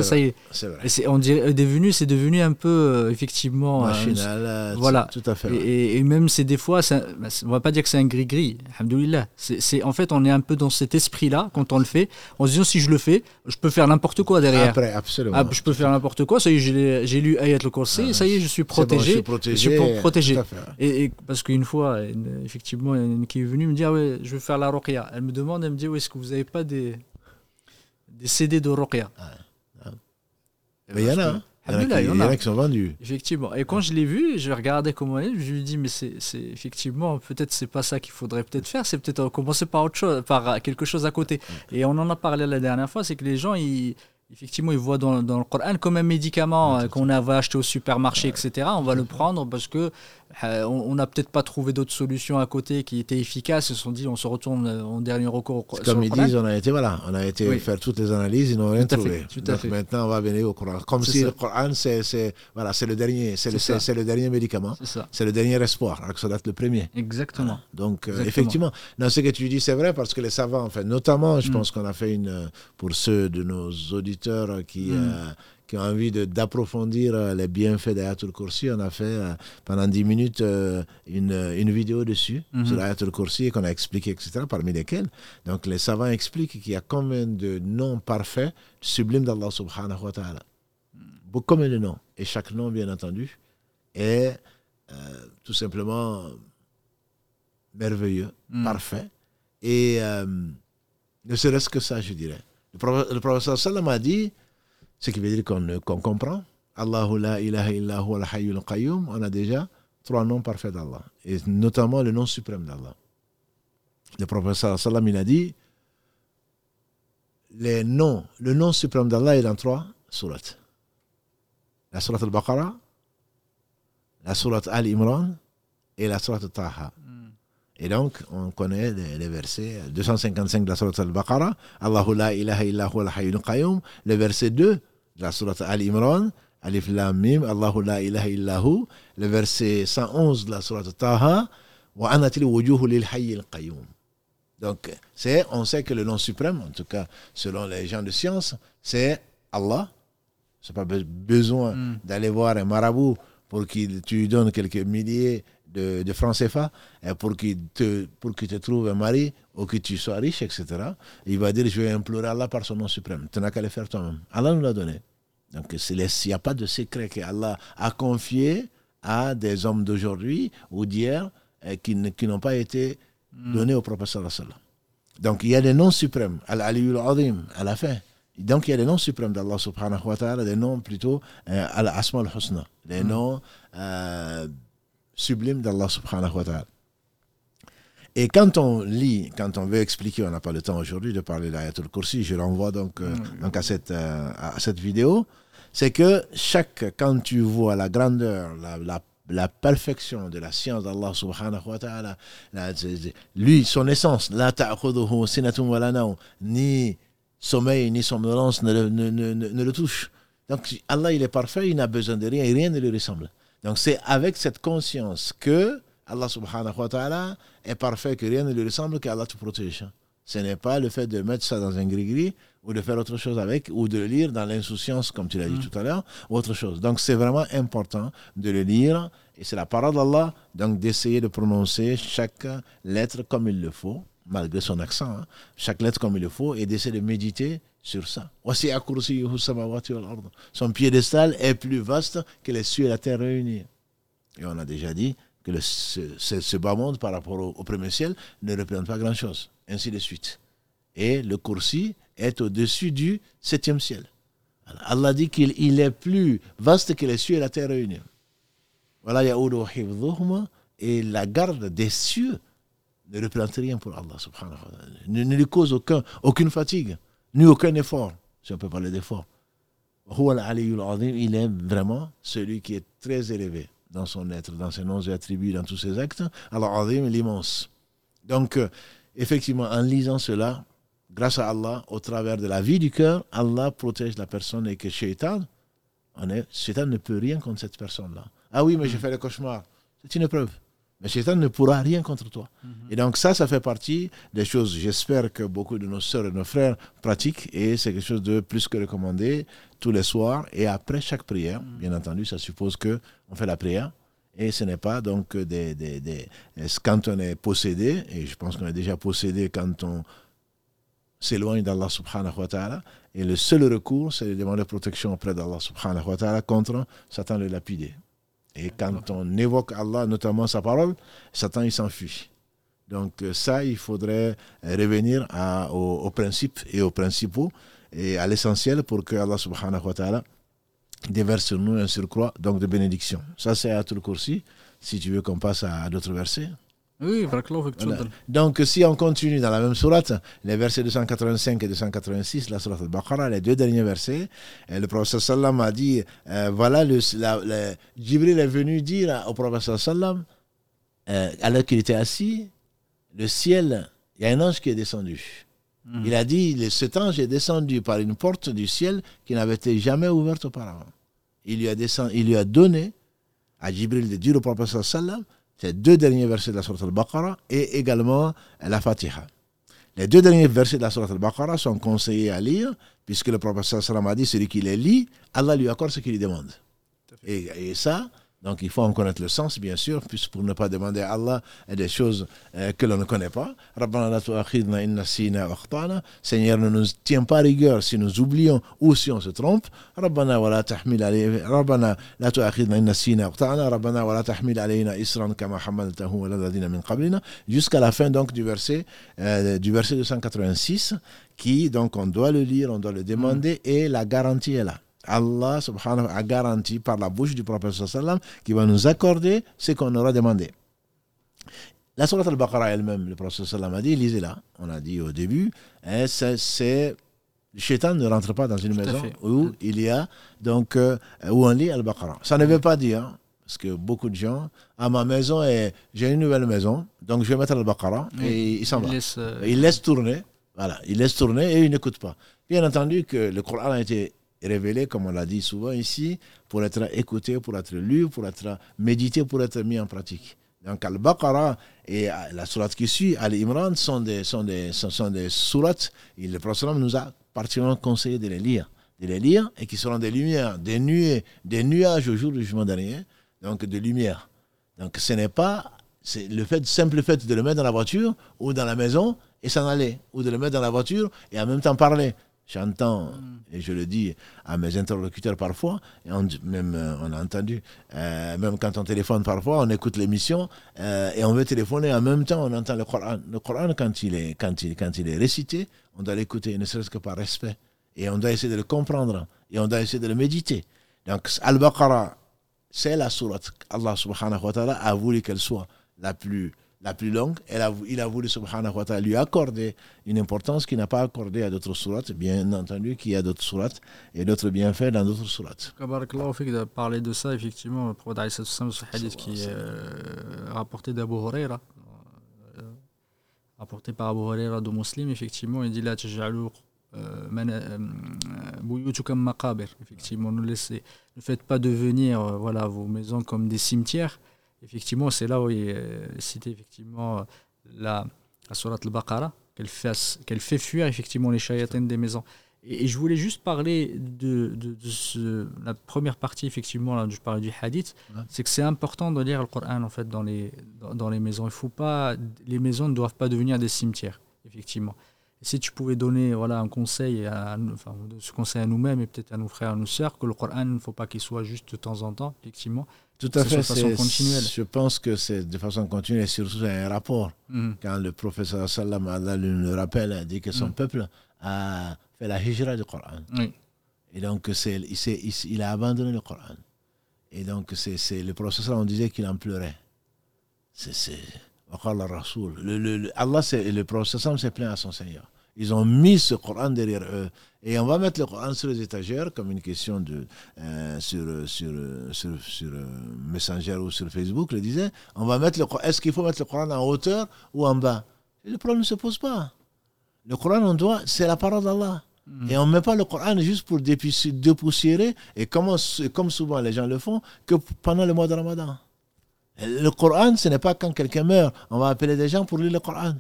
ça y est. C'est on dirait devenu c'est devenu un peu euh, effectivement euh, voilà, tout à fait. Et, même c'est des fois, bah, on va pas dire que c'est un gris gris, alhamdoulilah. C'est en fait on est un peu dans cet esprit là quand on le fait, en se disant si je le fais, je peux faire n'importe quoi derrière. Après, absolument. Ah, je peux faire n'importe quoi, ça y est j'ai lu ayat le conseil ah, ça y est je suis protégé, je suis protégé, je suis protégé. Et, parce qu'une fois effectivement une qui est venue me dire ah ouais je vais faire la roquette elle me demande, elle me dit, est-ce que vous n'avez pas des, des CD de Rokia Mais il y en a. Hein. Il y en a, qui, il y en a qui sont vendus. Effectivement. Et quand je l'ai vu, je regardais comment il est, je lui ai dit, mais c'est effectivement, peut-être c'est pas ça qu'il faudrait peut-être faire, c'est peut-être commencer par autre chose, par quelque chose à côté. Et on en a parlé la dernière fois, c'est que les gens, ils Effectivement, ils voient dans, dans, le Coran comme un médicament euh, qu'on va acheter au supermarché, etc. On va le prendre parce que euh, on n'a peut-être pas trouvé d'autres solutions à côté qui étaient efficaces. Ils se sont dit, on se retourne euh, en dernier recours. Comme ils disent, on a été voilà, on a été faire toutes les analyses, ils n'ont rien trouvé. Donc maintenant, on va venir au Coran. Comme si le Coran, c'est voilà, le dernier, c'est le, le, dernier médicament, c'est le dernier espoir, alors que ça être le premier. Exactement. Donc effectivement, non, ce que tu dis, c'est vrai parce que les savants, en fait, notamment, je mm. pense qu'on a fait une pour ceux de nos auditeurs qui, mm. euh, qui ont envie d'approfondir euh, les bienfaits d'Ayatul Kursi, on a fait euh, pendant 10 minutes une, une, vidéo dessus, mm-hmm. sur Ayatul Kursi, qu'on a expliqué, etc., parmi lesquels. Donc les savants expliquent qu'il y a combien de noms parfaits, sublimes d'Allah subhanahu wa ta'ala. Beaucoup combien de noms. Et chaque nom, bien entendu, est tout simplement merveilleux, mm. parfait. Et ne serait-ce que ça, je dirais. Le, professeur Sallam a dit, ce qui veut dire qu'on comprend, Allahu la ilaha illa al hayyul qayyum, on a déjà trois noms parfaits d'Allah, et notamment le nom suprême d'Allah. Le professeur Sallam il a dit, les noms, le nom suprême d'Allah est dans trois sourates. La sourate al-Baqarah, la sourate Al-Imran et la sourate Taha. Et donc, on connaît les, versets 255 de la Sourate Al-Baqarah, Allahu la ilaha illa al qayyum, le verset 2 de la Sourate Al-Imran, Alif Lam Mim, Allahu la ilaha illa le verset 111 de la Sourate Taha, wa anatil wujuhu lil al qayyum. Donc, c'est, on sait que le nom suprême, en tout cas selon les gens de science, c'est Allah. C'est pas besoin hmm. d'aller voir un marabout pour qu'il tu lui donne quelques milliers de, de francs CFA pour qu'il te, pour qu'il te trouve un mari ou que tu sois riche, etc. il va dire Je vais implorer Allah par son nom suprême. Tu n'as qu'à le faire toi-même. Allah nous l'a donné. Donc il n'y a pas de secret que Allah a confié à des hommes d'aujourd'hui ou d'hier qui, qui n'ont pas été hmm. donnés au prophète sallallahu Donc il y a des noms suprêmes, Al-Aliyul Azim, à la fin. Donc il y a des noms suprêmes d'Allah subhanahu wa ta'ala, des noms plutôt euh, Al-Asma al-Husna, des hmm. noms euh, sublime d'Allah subhanahu wa ta'ala. Et quand on lit, quand on veut expliquer, on n'a pas le temps aujourd'hui de parler d'Ayatul Kursi, je renvoie donc, euh, donc à, cette, euh, à cette vidéo, c'est que chaque, quand tu vois la grandeur, la, la, la perfection de la science d'Allah subhanahu wa ta'ala, lui, son essence, la ta'khuduhu sinatun wa ni sommeil, ni somnolence ne, ne, ne, ne, le touche. Donc Allah, il est parfait, il n'a besoin de rien et rien ne lui ressemble. Donc c'est avec cette conscience que Allah subhanahu wa ta'ala est parfait, que rien ne lui ressemble, qu'Allah te protège. Ce n'est pas le fait de mettre ça dans un gris-gris ou de faire autre chose avec, ou de le lire dans l'insouciance, comme tu l'as dit mm. tout à l'heure, ou autre chose. Donc c'est vraiment important de le lire, et c'est la parole d'Allah, donc d'essayer de prononcer chaque lettre comme il le faut, malgré son accent, hein. chaque lettre comme il le faut, et d'essayer de méditer sur ça. Son piédestal est plus vaste que les cieux et la terre réunis. Et on a déjà dit que le, ce, bas monde par rapport au, premier ciel ne représente pas grand-chose. Ainsi de suite. Et le Kursi est au-dessus du septième ciel. Allah dit qu'il est plus vaste que les cieux et la terre réunis. Voilà, et la garde des cieux ne représente rien pour Allah subhanahu wa ta'ala. Ne, ne lui cause aucun, aucune fatigue ni aucun effort, si on peut parler d'effort. Il est vraiment celui qui est très élevé dans son être, dans ses noms et attributs, dans tous ses actes. Alors, Azim, l'immense. Donc, euh, effectivement, en lisant cela, grâce à Allah, au travers de la vie du cœur, Allah protège la personne et que Shaitan, on est, Shaitan ne peut rien contre cette personne-là. Ah oui, mais j'ai fait le cauchemar. C'est une preuve. Mais Shaitan ne pourra rien contre toi. Mhm. Et donc ça, ça fait partie des choses, j'espère que beaucoup de nos soeurs et nos frères pratiquent, et c'est quelque chose de plus que recommandé tous les soirs et après chaque prière. Mhm. Bien entendu, ça suppose qu'on fait la prière. Et ce n'est pas donc des, des, des, quand on est possédé, et je pense qu'on est déjà possédé quand on s'éloigne d'Allah subhanahu wa ta'ala, et le seul recours, c'est de demander protection auprès d'Allah subhanahu wa ta'ala contre Satan le lapidé. Et quand on évoque Allah, notamment sa parole, Satan il s'enfuit. Donc euh, ça, il faudrait revenir à, aux, principes et aux principaux et à l'essentiel pour que Allah subhanahu wa ta'ala déverse sur nous un surcroît donc de bénédiction. Ça, c'est à tout le coursi. Si tu veux qu'on passe à, d'autres versets. Oui, Donc, si on continue dans la même sourate, les versets 285 et 286, la sourate al-Baqarah, les deux derniers versets, le prophète sallam a dit euh, voilà, le, la, Jibril est venu dire au prophète sallam, euh, alors qu'il était assis, le ciel, il y a un ange qui est descendu. Hmm. Il a dit cet ange est descendu par une porte du ciel qui n'avait été jamais ouverte auparavant. Il lui a, il lui a donné à Jibril de dire au prophète sallam ces deux derniers versets de la Sourate al-Baqarah et également la Fatiha. Les deux derniers versets de la Sourate al-Baqarah sont conseillés à lire, puisque le prophète sallam a dit celui qui les lit, Allah lui accorde ce qu'il lui demande. et, ça, donc il faut en connaître le sens, bien sûr, pour ne pas demander à Allah des choses euh, que l'on ne connaît pas. Seigneur, ne nous tiens pas rigueur si nous oublions ou si on se trompe. Jusqu'à la fin donc du verset, euh, du verset 286, qui donc on doit le lire, on doit le demander, et la garantie est là. Allah subhanahu a garanti par la bouche du prophète sallam qu'il va nous accorder ce qu'on aura demandé. La Surat al-Baqarah elle-même, le prophète sallam a dit, lisez-la. On a dit au début, hein, c'est le shaitan ne rentre pas dans une maison où il y a donc euh, où on lit al-Baqarah. Ça ne veut pas dire parce que beaucoup de gens, à ma maison, j'ai une nouvelle maison, donc je vais mettre al-Baqarah et il s'en va. Euh, il laisse tourner, voilà, il laisse tourner et il n'écoute pas. Bien entendu que le Coran a été révélé, comme on l'a dit souvent ici, pour être écouté, pour être lu, pour être médité, pour être mis en pratique. Donc Al-Baqarah et la sourate qui suit, Al-Imran, sont des, sont, des, sont, des sourates, et le prophète nous a particulièrement conseillé de les lire. De les lire et qui seront des lumières, des nuées, des nuages au jour du jugement dernier, donc des lumières. Donc ce n'est pas le fait, simple fait de le mettre dans la voiture ou dans la maison et s'en aller, ou de le mettre dans la voiture et en même temps parler. J'entends, mm. et je le dis à mes interlocuteurs parfois, et on, même euh, on a entendu, euh, même quand on téléphone parfois, on écoute l'émission euh, et on veut téléphoner en même temps, on entend le Coran. Le Coran, quand il est, quand il, quand il est récité, on doit l'écouter, ne serait-ce que par respect. Et on doit essayer de le comprendre, et on doit essayer de le méditer. Donc, Al-Baqarah, c'est la sourate. Allah subhanahu wa ta'ala a voulu qu'elle soit la plus la plus longue, il a voulu subhanahu wa ta'ala lui accorder une importance qu'il n'a pas accordée à d'autres sourates, bien entendu qu'il y a d'autres sourates et d'autres bienfaits dans d'autres sourates. de parler de ça, effectivement, le prophète ce hadith qui est euh, rapporté d'Abu Huraira, euh, rapporté par Abu Huraira de Muslim, effectivement, il dit là, euh, buyutukum maqabir, effectivement, ne laissez, ne faites pas devenir voilà, vos maisons comme des cimetières effectivement, c'est là où il est cité effectivement la, la Surat al-Baqarah, qu'elle fait, qu'elle fait fuir effectivement les chayatines des maisons. Et, je voulais juste parler de, de, ce, la première partie, effectivement, là, je parlais du hadith, c'est que c'est important de lire le Coran en fait dans les, dans, les maisons. Il faut pas, les maisons ne doivent pas devenir des cimetières, effectivement. Et si tu pouvais donner voilà, un conseil, à, enfin, ce conseil à nous-mêmes et peut-être à nos frères et à nos sœurs, que le Coran, il ne faut pas qu'il soit juste de temps en temps, effectivement, tout à fait. De façon continuelle. Je pense que c'est de façon continuelle, surtout un rapport. Mhm. Quand le professeur Sallam le rappelle, il dit que son mhm. peuple a fait la hijra du Coran. Et donc, il, il, il, a abandonné le Coran. Et donc, c'est le professeur, on disait qu'il en pleurait. C'est. Le, le, Allah, le professeur s'est plaint à son Seigneur. Ils ont mis ce Coran derrière eux. Et on va mettre le Coran sur les étagères comme une question de, euh, sur, sur, sur, sur, euh, Messenger ou sur Facebook, le disait. On va mettre le Est-ce qu'il faut mettre le Coran en hauteur ou en bas? Le problème ne se pose pas. Le Coran, on doit, c'est la parole d'Allah. Mm. Et on ne met pas le Coran juste pour dépoussiérer, et comme, comme souvent les gens le font, que pendant le mois de Ramadan. Le Coran, ce n'est pas quand quelqu'un meurt, on va appeler des gens pour lire le Coran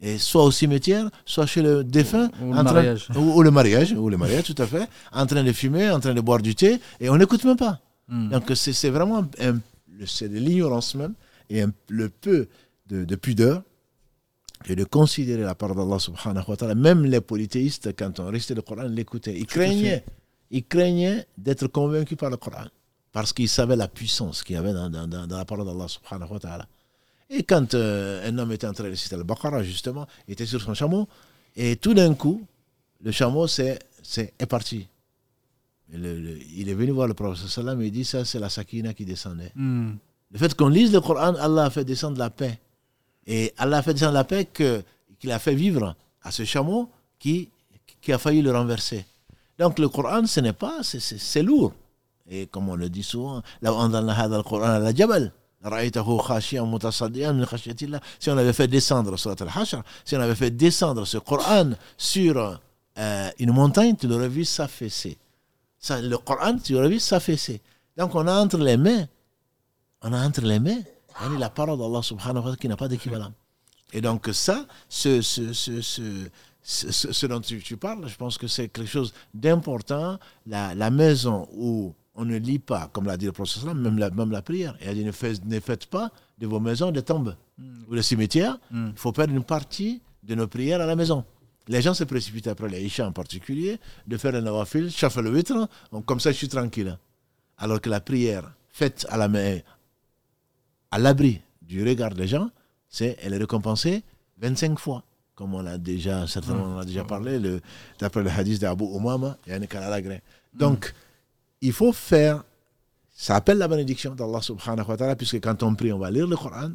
et soit au cimetière, soit chez le défunt, ou, le, mariage. ou, le mariage, ou le mariage, tout à fait, en train de fumer, en train de boire du thé, et on n'écoute même pas. Hmm. Donc c'est vraiment c'est de l'ignorance même et le peu de, pudeur et de considérer la parole d'Allah subhanahu wa ta'ala. Même les polythéistes, quand on restait le Coran, l'écoutaient. Ils craignaient, ils craignaient d'être convaincus par le Coran parce qu'ils savaient la puissance qu'il y avait dans, dans, dans la parole d'Allah subhanahu wa ta'ala. Et quand euh, un homme était en train de réciter le Baqarah, justement, il était sur son chameau, et tout d'un coup, le chameau c'est est, parti. il est venu voir le prophète sallam et il dit ça c'est la sakina qui descendait. Hmm. Le fait qu'on lise le Coran, Allah a fait descendre la paix. Et Allah a fait descendre la paix qu'il a fait vivre à ce chameau qui, qui a failli le renverser. Donc le Coran, ce n'est pas, c'est lourd. Et comme on le dit souvent, si on avait fait descendre si on avait fait descendre ce Coran sur euh, une montagne, tu l'aurais vu s'affaisser. Le Coran, tu l'aurais vu s'affaisser. Donc on a entre les mains, on a entre les mains la parole d'Allah subhanahu wa ta'ala qui n'a pas d'équivalent. Et donc ça, ce, dont tu, parles, je pense que c'est quelque chose d'important. La, maison où on ne lit pas, comme l'a dit le professeur, même la, même la prière. Et elle dit ne, faites, pas de vos maisons des tombes mm. ou des cimetières. Mm. Il faut faire une partie de nos prières à la maison. Les gens se précipitent après les Isha en particulier, de faire un nawafil, chauffer le vitre, comme ça je suis tranquille. Alors que la prière faite à la main, à l'abri du regard des gens, c'est, elle est récompensée 25 fois. Comme on l'a déjà, certainement, on a déjà parlé, d'après le hadith d'Abu Umama, il y a Donc, il faut faire, ça appelle la bénédiction d'Allah subhanahu wa ta'ala, puisque quand on prie, on va lire le Coran,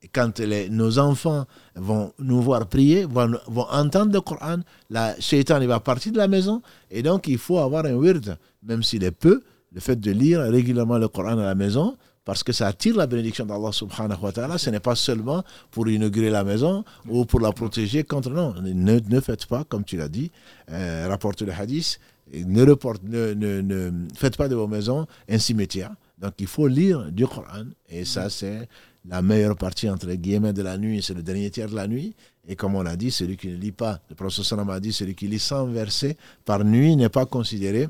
et quand nos enfants vont nous voir prier, vont, vont entendre le Coran, la shaitan il va partir de la maison, et donc il faut avoir un wird, même s'il est peu, le fait de lire régulièrement le Coran à la maison, parce que ça attire la bénédiction d'Allah subhanahu wa ta'ala. Ce n'est pas seulement pour inaugurer la maison ou pour la protéger contre. Non, ne, ne faites pas, comme tu l'as dit, euh, rapporte le hadith, ne, reporte, ne, ne, faites pas de vos maisons un cimetière. Donc il faut lire du Coran. Et ça, c'est la meilleure partie, entre guillemets, de la nuit. C'est le dernier tiers de la nuit. Et comme on l'a dit, celui qui ne lit pas, le professeur a dit, celui qui lit 100 versets par nuit n'est pas considéré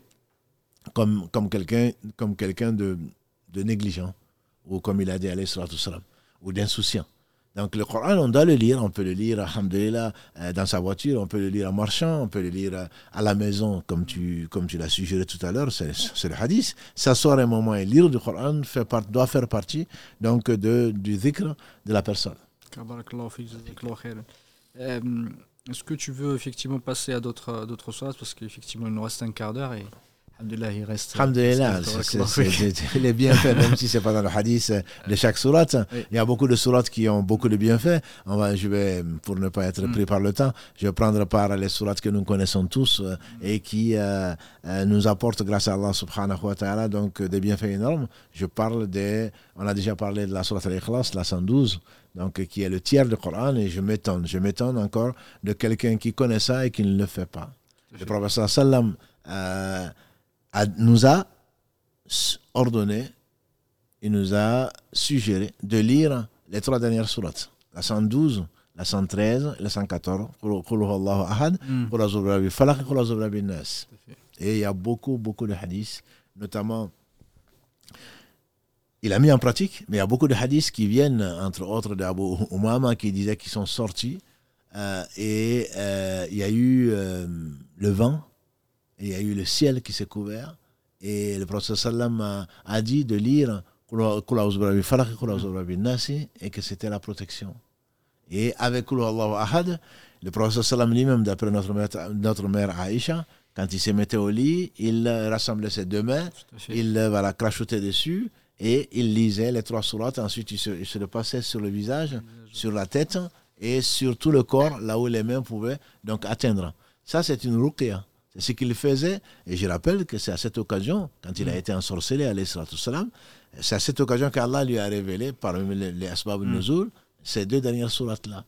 comme, comme quelqu'un comme quelqu'un de, de négligent ou comme il a dit, salam, ou d'insouciant. Donc le Coran, on doit le lire, on peut le lire, alhamdulillah, euh, dans sa voiture, on peut le lire en marchant, on peut le lire euh, à la maison, comme tu, comme tu l'as suggéré tout à l'heure, c'est le hadith. S'asseoir un moment et lire le Coran doit faire partie donc de, du dhikr de la personne. Euh, est-ce que tu veux effectivement passer à d'autres sourates Parce qu'effectivement, il nous reste un quart d'heure et Alhamdulillah, il reste. Alhamdulillah, c'est les bienfaits, même si ce n'est pas dans le hadith de chaque sourate. Il y a beaucoup de sourates qui ont beaucoup de bienfaits. On va, je vais, pour ne pas être pris mm. par le temps, je vais prendre part les sourates que nous connaissons tous euh, et qui euh, euh, nous apportent, grâce à Allah subhanahu wa ta'ala, donc des bienfaits énormes. Je parle des. On a déjà parlé de la sourate al-Ikhlas, la 112 donc qui est le tiers du Coran, et je m'étonne, je m'étonne encore de quelqu'un qui connaît ça et qui ne le fait pas. Le professeur sallam euh, nous a ordonné, il nous a suggéré de lire les trois dernières sourates, la 112, la 113, la 114, hmm. et il y a beaucoup, beaucoup de hadiths, notamment, il a mis en pratique, mais il y a beaucoup de hadiths qui viennent, entre autres d'Abu Umama, qui disait qu'ils sont sortis, euh, et euh, il y a eu euh, le vent, il y a eu le ciel qui s'est couvert et le prophète sallam a, a dit de lire et que c'était la protection. Et avec Ahad, le prophète sallam lui-même, d'après notre mère, notre mère Aïcha, quand il se mettait au lit, il rassemblait ses deux mains, il voilà, crachotait dessus et il lisait les trois sourates. Ensuite, il se, il se le passait sur le visage, sur la tête et sur tout le corps, là où les mains pouvaient donc atteindre. Ça, c'est une ruqya. C'est ce qu'il faisait. Et je rappelle que c'est à cette occasion, quand il a mm. été ensorcelé, c'est à cette occasion qu'Allah lui a révélé, parmi les, les Asbab mm. nuzul ces deux dernières sourates-là.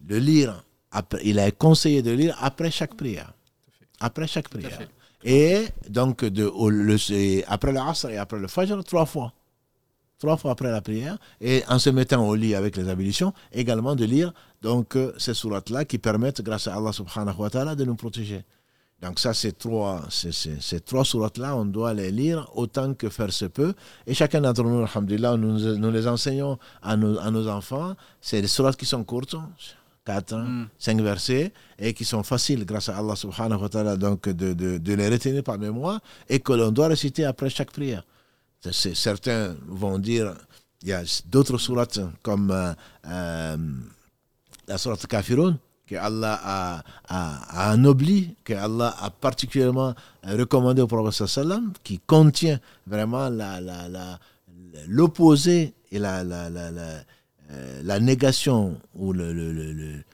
De lire, après, il a conseillé de lire après chaque prière. Après chaque prière. Et donc, de, le, après le Asr et après le Fajr, trois fois. Trois fois après la prière. Et en se mettant au lit avec les ablutions, également de lire donc, euh, ces sourates-là qui permettent, grâce à Allah subhanahu wa ta'ala, de nous protéger. Donc ça, ces trois, ces, trois sourates-là, on doit les lire autant que faire se peut. Et chacun d'entre nous, alhamdulillah, nous, nous les enseignons à nos, à nos enfants. C'est des sourates qui sont courtes, 4, 5 mm. versets, et qui sont faciles, grâce à Allah subhanahu wa ta'ala, donc de, de, de, les retenir par mémoire, et que l'on doit réciter après chaque prière. Certains vont dire, il y a d'autres sourates comme euh, euh, la sourate Kafirun, que Allah a, a, anobli, que Allah a particulièrement recommandé au prophète sallam, qui contient vraiment l'opposé et la, la, la, la, négation ou le, le, le,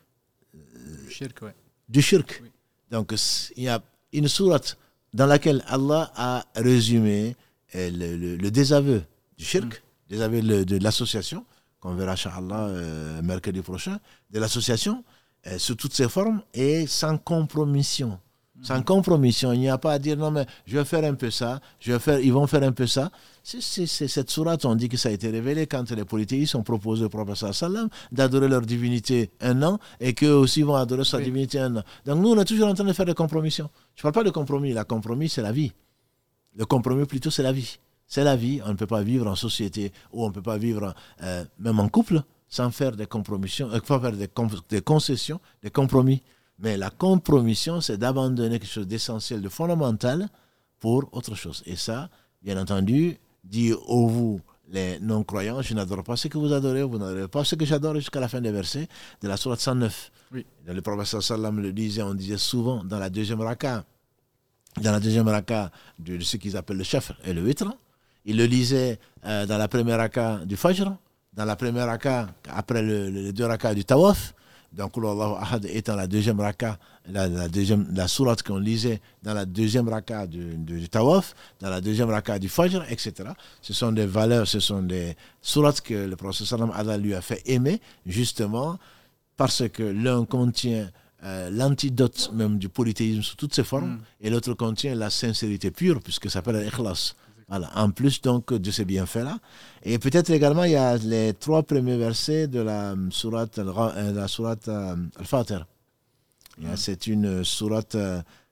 shirk, du shirk. Donc il y a une sourate dans laquelle Allah a résumé le, désaveu du shirk, mm. désaveu de l'association, qu'on verra, Inch'Allah, euh, mercredi prochain, de l'association, euh, sous toutes ses formes et sans compromission. Sans compromission, il n'y a pas à dire non, mais je vais faire un peu ça, je vais faire, ils vont faire un peu ça. C'est cette sourate, on dit que ça a été révélé quand les polythéistes ont proposé au prophète sallam d'adorer leur divinité un an et qu'eux aussi vont adorer sa divinité un an. Donc nous, on est toujours en train de faire des compromissions. Je ne parle pas de compromis, la compromis, c'est la vie. Le compromis, plutôt, c'est la vie. C'est la vie. On ne peut pas vivre en société ou on ne peut pas vivre euh, même en couple sans faire des compromissions, euh, faire des, des, concessions, des compromis. Mais la compromission, c'est d'abandonner quelque chose d'essentiel, de fondamental pour autre chose. Et ça, bien entendu, dit au vous, les non-croyants, je n'adore pas ce que vous adorez, vous n'adorez pas ce que j'adore jusqu'à la fin des versets de la sourate 109. Oui. Le prophète sallam le disait, on disait souvent dans la deuxième raka, dans la deuxième raka de, ce qu'ils appellent le chef et le huître. Il le lisait euh, dans la première raka du Fajr, dans la première raka, après le, les deux rakas du Tawaf. Donc, Allah Ahad étant la deuxième raka, la, deuxième, la sourate qu'on lisait dans la deuxième raka du, du, Tawaf, dans la deuxième raka du Fajr, etc. Ce sont des valeurs, ce sont des sourates que le prophète sallam lui a fait aimer, justement, parce que l'un contient euh, l'antidote même du polythéisme sous toutes ses formes, mm. et l'autre contient la sincérité pure, puisque ça s'appelle l'ikhlas. Voilà, en plus donc de ces bienfaits-là. Et peut-être également, il y a les trois premiers versets de la sourate, euh, la sourate euh, Al-Fatir. Mm. C'est une sourate,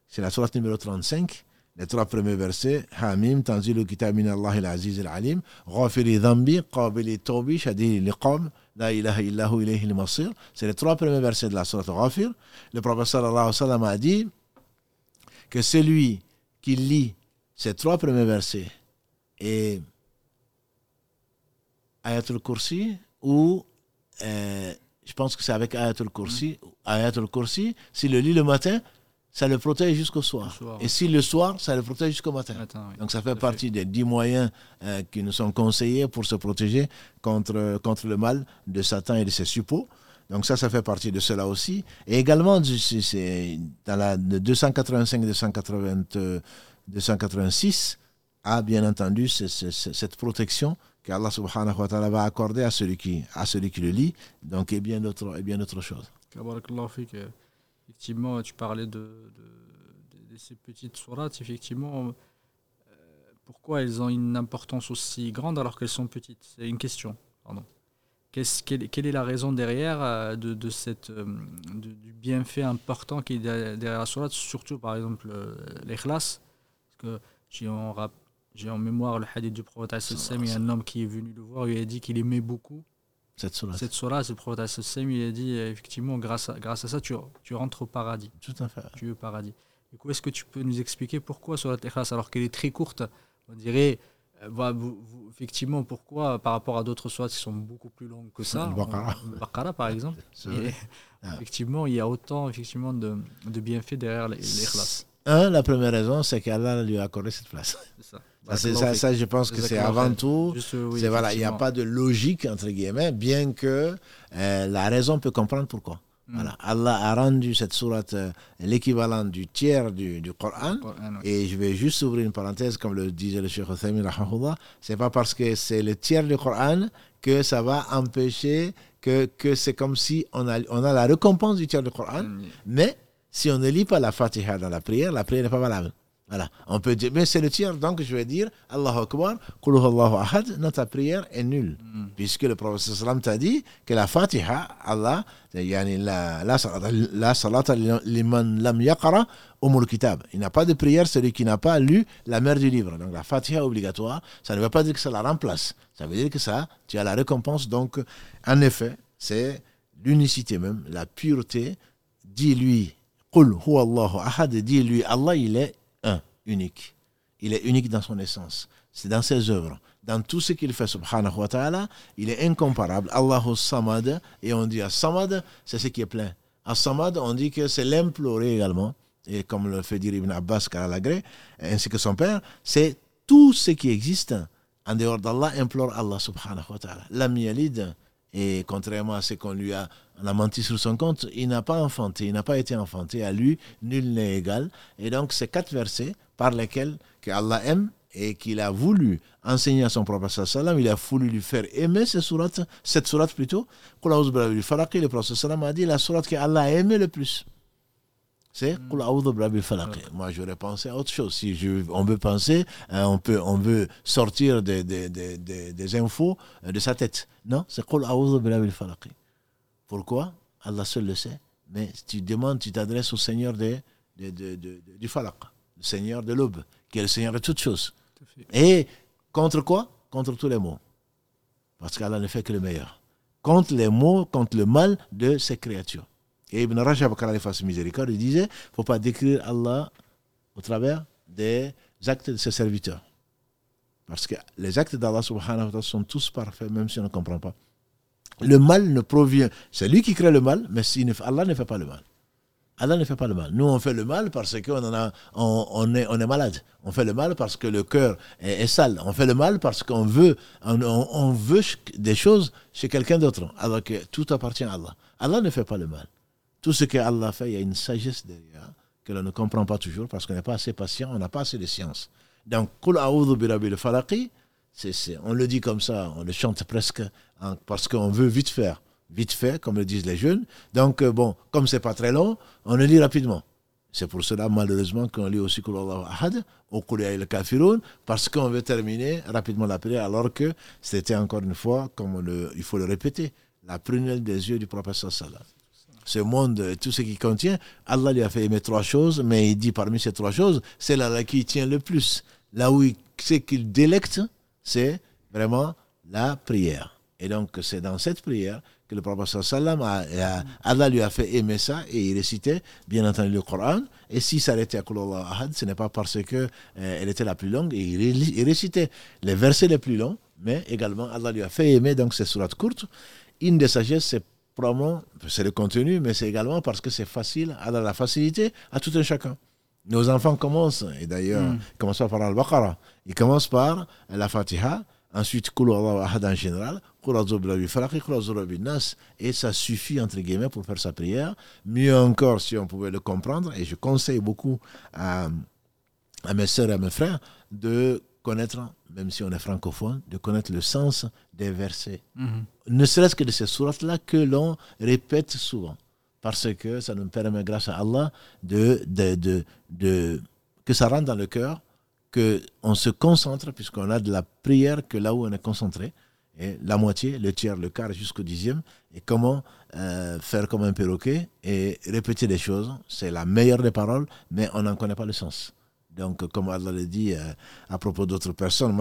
c'est la sourate numéro 35 les trois premiers versets Hamim, Tanzilu Kitab min Allah al-Aziz al-Alim, Ghafiri Dhambi, Qabili Tawbi, Shadili Liqam, La ilaha illahu ilayhi al-Masir. C'est les trois premiers versets de la Sourate Ghafir. Le prophète sallallahu alayhi wa sallam a dit que celui qui lit ces trois premiers versets et Ayatul Kursi ou euh, je pense que c'est avec Ayatul Kursi, Ayatul Kursi, s'il le lit le matin, ça le protège jusqu'au soir. Et si le soir, ça le protège jusqu'au matin. Donc ça fait partie des dix moyens euh, qui nous sont conseillés pour se protéger contre, contre le mal de Satan et de ses suppôts. Donc ça, ça fait partie de cela aussi. Et également, c'est dans la 285-286, a bien entendu cette protection qu'Allah subhanahu wa ta'ala va accorder à celui qui, à celui qui le lit, donc et bien d'autres choses effectivement, tu parlais de, ces petites sourates. Effectivement, euh, pourquoi elles ont une importance aussi grande alors qu'elles sont petites? C'est une question. Pardon. quelle, quelle, est la raison derrière euh, de, cette, euh, du bienfait important qui est derrière la sourate, surtout par exemple l'ikhlas Parce que j'ai en, j'ai en mémoire le hadith du prophète, il y a un homme qui est venu le voir, il a dit qu'il aimait beaucoup cette sourate. Cette sourate, le prophète il a dit effectivement, grâce à, grâce à ça, tu, tu rentres au paradis. Tout à fait. Tu es au paradis. Du coup, est-ce que tu peux nous expliquer pourquoi sur la Ikhlas, alors qu'elle est très courte, on dirait, euh, effectivement, pourquoi par rapport à d'autres sourates qui sont beaucoup plus longues que ça Le Baqara. par exemple. Ah. Effectivement, il y a autant effectivement, de, de bienfaits derrière l'Ikhlas. Un, la première raison, c'est qu'Allah lui a accordé cette place. C'est ça. Bah, ça, ça, je pense que c'est avant tout. voilà, il n'y a pas de logique, entre guillemets, bien que euh, la raison peut comprendre pourquoi. Hmm. Voilà. Allah a rendu cette sourate euh, l'équivalent du tiers du, du Coran. Et je vais juste ouvrir une parenthèse, comme le disait le Cheikh Ce c'est pas parce que c'est le tiers du Coran que ça va empêcher que, que c'est comme si on a, on a la récompense du tiers du Coran. Hmm. Mais si on ne lit pas la Fatiha dans la prière, la prière n'est pas valable. Voilà. On peut dire, mais c'est le tiers, donc je vais dire Allahu Akbar, Allahu Ahad, notre prière est nulle. Mm. Puisque le prophète sallam t'a dit que la Fatiha, Allah, yani la, la, salata liman lam yaqara umul kitab. Il n'a pas de prière celui qui n'a pas lu la mère du livre. Donc la Fatiha obligatoire, ça ne veut pas dire que ça la remplace. Ça veut dire que ça, tu as la récompense. Donc, en effet, c'est l'unicité même, la pureté. Dis-lui, Qul Allahu Ahad, dis-lui, Allah, il est unique. Il est unique dans son essence. C'est dans ses œuvres. Dans tout ce qu'il fait, subhanahu wa ta'ala, il est incomparable. Allahu samad, et on dit samad, c'est ce qui est plein. As-Samad, on dit que c'est l'implorer également. Et comme le fait dire Ibn Abbas Karalagré, ainsi que son père, c'est tout ce qui existe en dehors d'Allah implore Allah subhanahu wa ta'ala. L'ami yalid, et contrairement à ce qu'on lui a, a menti sur son compte, il n'a pas enfanté, il n'a pas été enfanté. À lui, nul n'est égal. Et donc, ces quatre versets par lesquels que Allah aime et qu'il a voulu enseigner à son prophète sallam, il a voulu lui faire aimer cette sourate, cette sourate plutôt. Le prophète sallam a dit la sourate qu'Allah a aimé le plus. C'est mm. Moi, j'aurais pensé à autre chose. Si je, on veut penser, hein, on, peut, on veut sortir des, des, des, des infos euh, de sa tête. Non, c'est Pourquoi? Allah seul le sait. Mais tu demandes, tu t'adresses au Seigneur de, du falak, le Seigneur de l'aube, qui est le Seigneur de toutes choses. Et contre quoi? Contre tous les maux. Parce qu'Allah ne fait que le meilleur. Contre les maux, contre le mal de ses créatures. Et Ibn Rajab, il fasse miséricorde, il disait il ne faut pas décrire Allah au travers des actes de ses serviteurs. Parce que les actes d'Allah sont tous parfaits, même si on ne comprend pas. Le mal ne provient, c'est lui qui crée le mal, mais Allah ne fait pas le mal. Allah ne fait pas le mal. Nous, on fait le mal parce qu'on on, on, est, on est malade. On fait le mal parce que le cœur est, sale. On fait le mal parce qu'on veut, on, on, veut des choses chez quelqu'un d'autre, alors que tout appartient à Allah. Allah ne fait pas le mal. Tout ce que Allah fait, il y a une sagesse derrière que l'on ne comprend pas toujours parce qu'on n'est pas assez patient, on n'a pas assez de science. Donc, falaqi, on le dit comme ça, on le chante presque parce qu'on veut vite faire. Vite fait, comme le disent les jeunes. Donc, euh, bon, comme c'est pas très long, on le lit rapidement. C'est pour cela, malheureusement, qu'on lit aussi Kul Ahad ou Kul Kafirun, parce qu'on veut terminer rapidement la prière, alors que c'était encore une fois, comme il faut le répéter, la prunelle des yeux du prophète sallallahu ce monde, tout ce qu'il contient, Allah lui a fait aimer trois choses, mais il dit parmi ces trois choses, c'est là qui tient le plus. Là où il sait qu'il délecte, c'est vraiment la prière. Et donc, c'est dans cette prière que le prophète sallam a, Allah lui a fait aimer ça et il récitait, bien entendu, le Coran. Et s'il s'arrêtait à Kulallah Ahad, ce n'est pas parce qu'elle euh, était la plus longue et il, récitait les versets les plus longs, mais également Allah lui a fait aimer donc ces sourates courtes. Une des sagesses, c'est probablement, c'est le contenu, mais c'est également parce que c'est facile, à la facilité à tout un chacun. Nos enfants commencent, et d'ailleurs, mm. ils commencent par Al-Baqarah. Ils commencent par la Fatiha, ensuite Ahad en général, et ça suffit, entre guillemets, pour faire sa prière. Mieux encore, si on pouvait le comprendre, et je conseille beaucoup à, à mes soeurs et à mes frères de connaître, même si on est francophone, de connaître le sens des versets. Mhm. Ne serait-ce que de ces sourates-là que l'on répète souvent. Parce que ça nous permet, grâce à Allah, de, de, de, que ça rentre dans le cœur, qu'on se concentre, puisqu'on a de la prière que là où on est concentré. Et la moitié, le tiers, le quart jusqu'au dixième. Et comment euh, faire comme un perroquet et répéter des choses. C'est la meilleure des paroles, mais on n'en connaît pas le sens. Donc, comme Allah le dit euh, à propos d'autres personnes,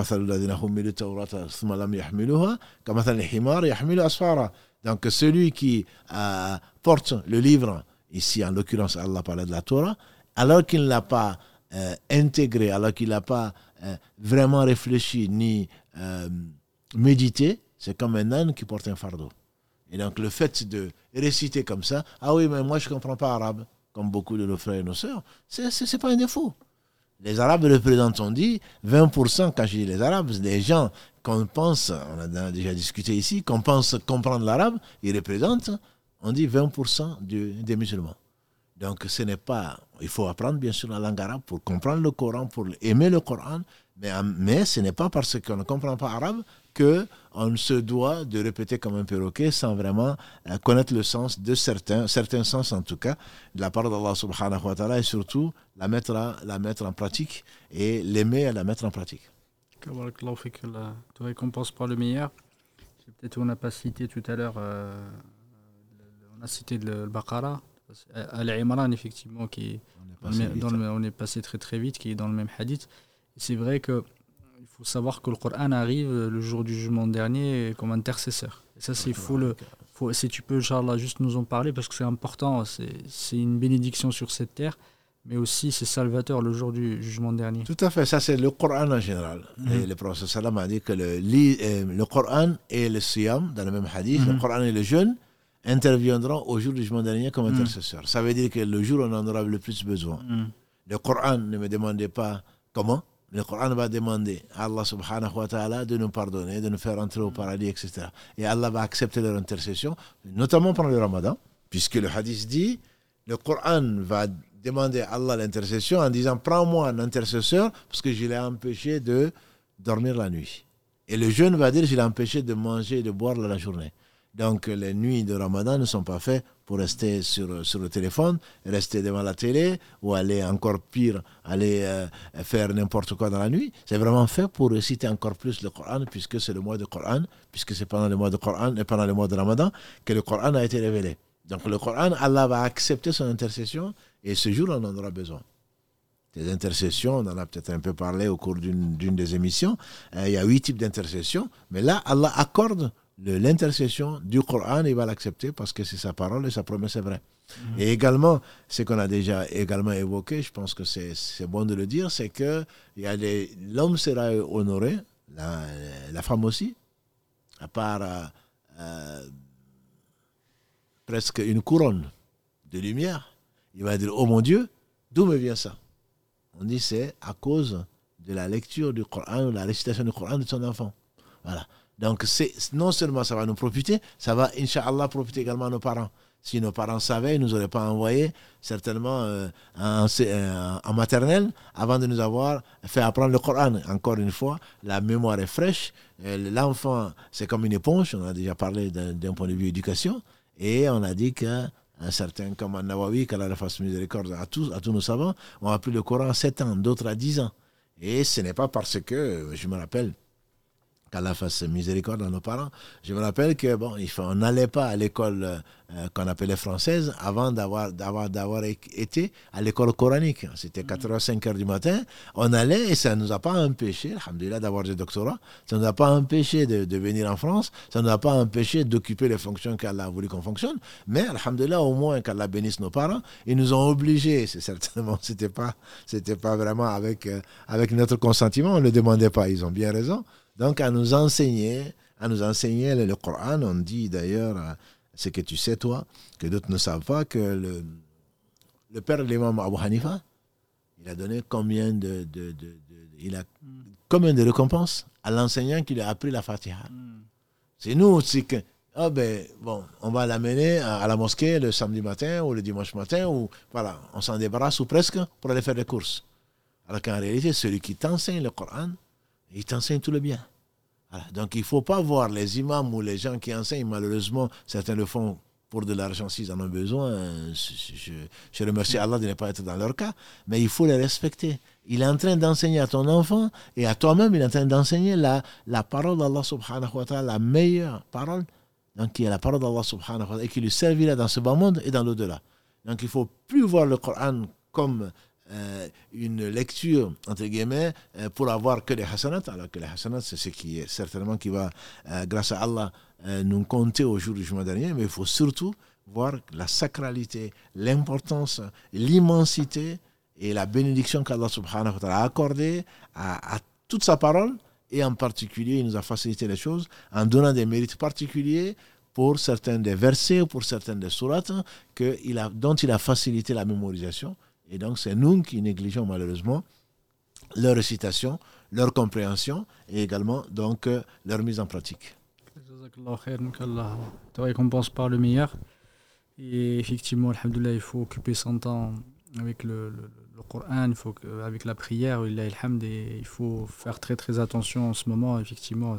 donc celui qui euh, porte le livre, ici en l'occurrence Allah parlait de la Torah, alors qu'il ne l'a pas euh, intégré, alors qu'il n'a pas vraiment réfléchi ni médité, c'est comme un âne qui porte un fardeau. Et donc le fait de réciter comme ça, ah oui, mais moi je ne comprends pas arabe, comme beaucoup de nos frères et nos sœurs, ce n'est pas un défaut. Les Arabes représentent, on dit, 20%, quand je dis les Arabes, les gens qu'on pense, on a déjà discuté ici, qu'on pense comprendre l'arabe, ils représentent, on dit 20% des musulmans. Donc ce n'est pas, il faut apprendre bien sûr la langue arabe pour comprendre le Coran, pour aimer le Coran, mais, mais ce n'est pas parce qu'on ne comprend pas arabe que on se doit de répéter comme un perroquet sans vraiment euh, connaître le sens de certains, certains sens en tout cas, de la part d'Allah subhanahu wa ta'ala et surtout la mettre, la mettre en pratique et l'aimer et la mettre en pratique. fait que la récompense par le meilleur. Peut-être on n'a pas cité tout à l'heure, euh, on a cité le, Baqarah, Al-Imran effectivement, qui on est, dans le, on est passé très très vite, qui est dans le même hadith. C'est vrai que faut savoir que le Coran arrive le jour du jugement dernier comme intercesseur. Et ça, c'est fou. Le, faut, si tu peux, Inch'Allah, juste nous en parler parce que c'est important. C'est une bénédiction sur cette terre, mais aussi c'est salvateur le jour du jugement dernier. Tout à fait. Ça, c'est le Coran en général. Mhm. Et le prophète sallam a dit que le, euh, le Coran et le siyam, dans le même hadith, le mhm. Coran et le jeûne, interviendront au jour du jugement dernier comme mm. intercesseurs. Ça veut dire que le jour où on en aura le plus besoin. Le Coran ne me demandait pas comment. Le Coran va demander à Allah subhanahu wa ta'ala de nous pardonner, de nous faire entrer au paradis, etc. Et Allah va accepter leur intercession, notamment pendant le ramadan, puisque le hadith dit, le Coran va demander à Allah l'intercession en disant, prends-moi un intercesseur, parce que je l'ai empêché de dormir la nuit. Et le jeûne va dire, je l'ai empêché de manger et de boire la journée. Donc les nuits de Ramadan ne sont pas faites pour rester sur, sur le téléphone, rester devant la télé ou aller encore pire, aller euh, faire n'importe quoi dans la nuit. C'est vraiment fait pour réciter encore plus le Coran puisque c'est le mois de Coran, puisque c'est pendant le mois de Coran et pendant le mois de Ramadan que le Coran a été révélé. Donc le Coran, Allah va accepter son intercession et ce jour on en aura besoin. Des intercessions, on en a peut-être un peu parlé au cours d'une des émissions. Euh, il y a huit types d'intercessions, mais là Allah accorde l'intercession du Coran, il va l'accepter parce que c'est sa parole et sa promesse est vraie. Mhm. Et également, ce qu'on a déjà également évoqué, je pense que c'est bon de le dire, c'est que l'homme sera honoré, la, la, femme aussi, à part euh, euh, presque une couronne de lumière. Il va dire, oh mon Dieu, d'où me vient ça? On dit, c'est à cause de la lecture du Coran, la récitation du Coran de son enfant. Voilà. Donc, non seulement ça va nous profiter, ça va, Inch'Allah, profiter également à nos parents. Si nos parents savaient, ils ne nous auraient pas envoyé certainement euh, euh, en, maternelle avant de nous avoir fait apprendre le Coran. Encore une fois, la mémoire est fraîche. Euh, l'enfant, c'est comme une éponge. On a déjà parlé d'un point de vue éducation. Et on a dit qu'un certain comme Nawawi, qu'Allah fasse miséricorde à tous, à tous nos savants, ont appris le Coran à 7 ans, d'autres à 10 ans. Et ce n'est pas parce que, je me rappelle, qu'Allah fasse miséricorde à nos parents. Je me rappelle que bon, on n'allait pas à l'école euh, qu'on appelait française avant d'avoir, d'avoir, d'avoir été à l'école coranique. C'était 4 h 5 h du matin. On allait et ça ne nous a pas empêché, alhamdoulilah, d'avoir des doctorats. Ça ne nous a pas empêché de, venir en France. Ça ne nous a pas empêché d'occuper les fonctions qu'Allah a voulu qu'on fonctionne. Mais, alhamdoulilah, au moins qu'Allah bénisse nos parents. Ils nous ont obligés. C'est certainement, c'était pas, c'était pas vraiment avec, euh, avec notre consentement. On ne le demandait pas. Ils ont bien raison. Donc, à nous enseigner, à nous enseigner le, Coran, on dit d'ailleurs, euh, ce que tu sais toi, que d'autres ne savent pas, que le, le père de l'imam Abu Hanifa, il a donné combien de, de, il a de récompenses à l'enseignant qui lui a appris la Fatiha? C'est nous aussi que, oh ben, bon, on va l'amener à, la mosquée le samedi matin ou le dimanche matin, ou voilà, on s'en débarrasse ou presque pour aller faire des courses. Alors qu'en réalité, celui qui t'enseigne le Coran, il t'enseigne tout le bien. Donc il ne faut pas voir les imams ou les gens qui enseignent, malheureusement, certains le font pour de l'argent s'ils en ont besoin. Je, remercie Allah de ne pas être dans leur cas, mais il faut les respecter. Il est en train d'enseigner à ton enfant et à toi-même, il est en train d'enseigner la, la parole d'Allah subhanahu wa ta'ala, la meilleure parole, donc qui est la parole d'Allah subhanahu wa ta'ala et qui lui servira dans ce bas monde et dans l'au-delà. Donc il ne faut plus voir le Coran comme euh, une lecture, entre guillemets, euh, pour avoir que les hasanats, alors que les hasanats, c'est ce qui est certainement qui va, euh, grâce à Allah, nous compter au jour du jugement dernier, mais il faut surtout voir la sacralité, l'importance, l'immensité et la bénédiction qu'Allah subhanahu wa ta'ala a accordée à, toute sa parole, et en particulier, il nous a facilité les choses en donnant des mérites particuliers pour certains des versets ou pour certaines des sourates que il a, dont il a facilité la mémorisation. Et donc, c'est nous qui négligeons malheureusement leur récitation, leur compréhension et également donc euh, leur mise en pratique. te récompense par le meilleur. Et effectivement, il faut occuper son temps avec le, le, le Coran, il faut, avec la prière, il faut faire très très attention en ce moment, effectivement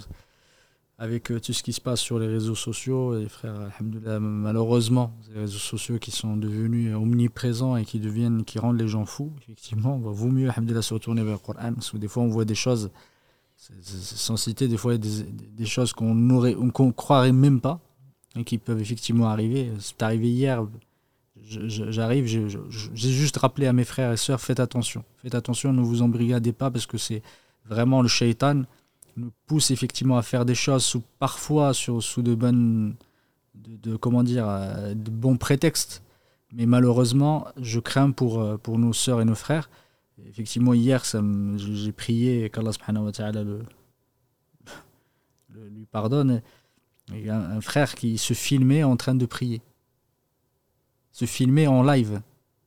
avec euh, tout ce qui se passe sur les réseaux sociaux, et frères, malheureusement, les réseaux sociaux qui sont devenus omniprésents et qui deviennent, qui rendent les gens fous, effectivement, va vaut mieux, se retourner vers le Coran, parce que des fois on voit des choses, sans citer, des fois des, choses qu'on qu'on croirait même pas, et qui peuvent effectivement arriver. C'est arrivé hier, j'arrive, j'ai juste rappelé à mes frères et sœurs, faites attention, faites attention, ne vous embrigadez pas, parce que c'est vraiment le shaitan nous pousse effectivement à faire des choses sous, parfois sur, sous de bonnes de, comment dire euh, de bons prétextes mais malheureusement je crains pour, euh, nos sœurs et nos frères effectivement hier j'ai prié qu'Allah le, lui pardonne un frère qui se filmait en train de prier. Se filmait en live.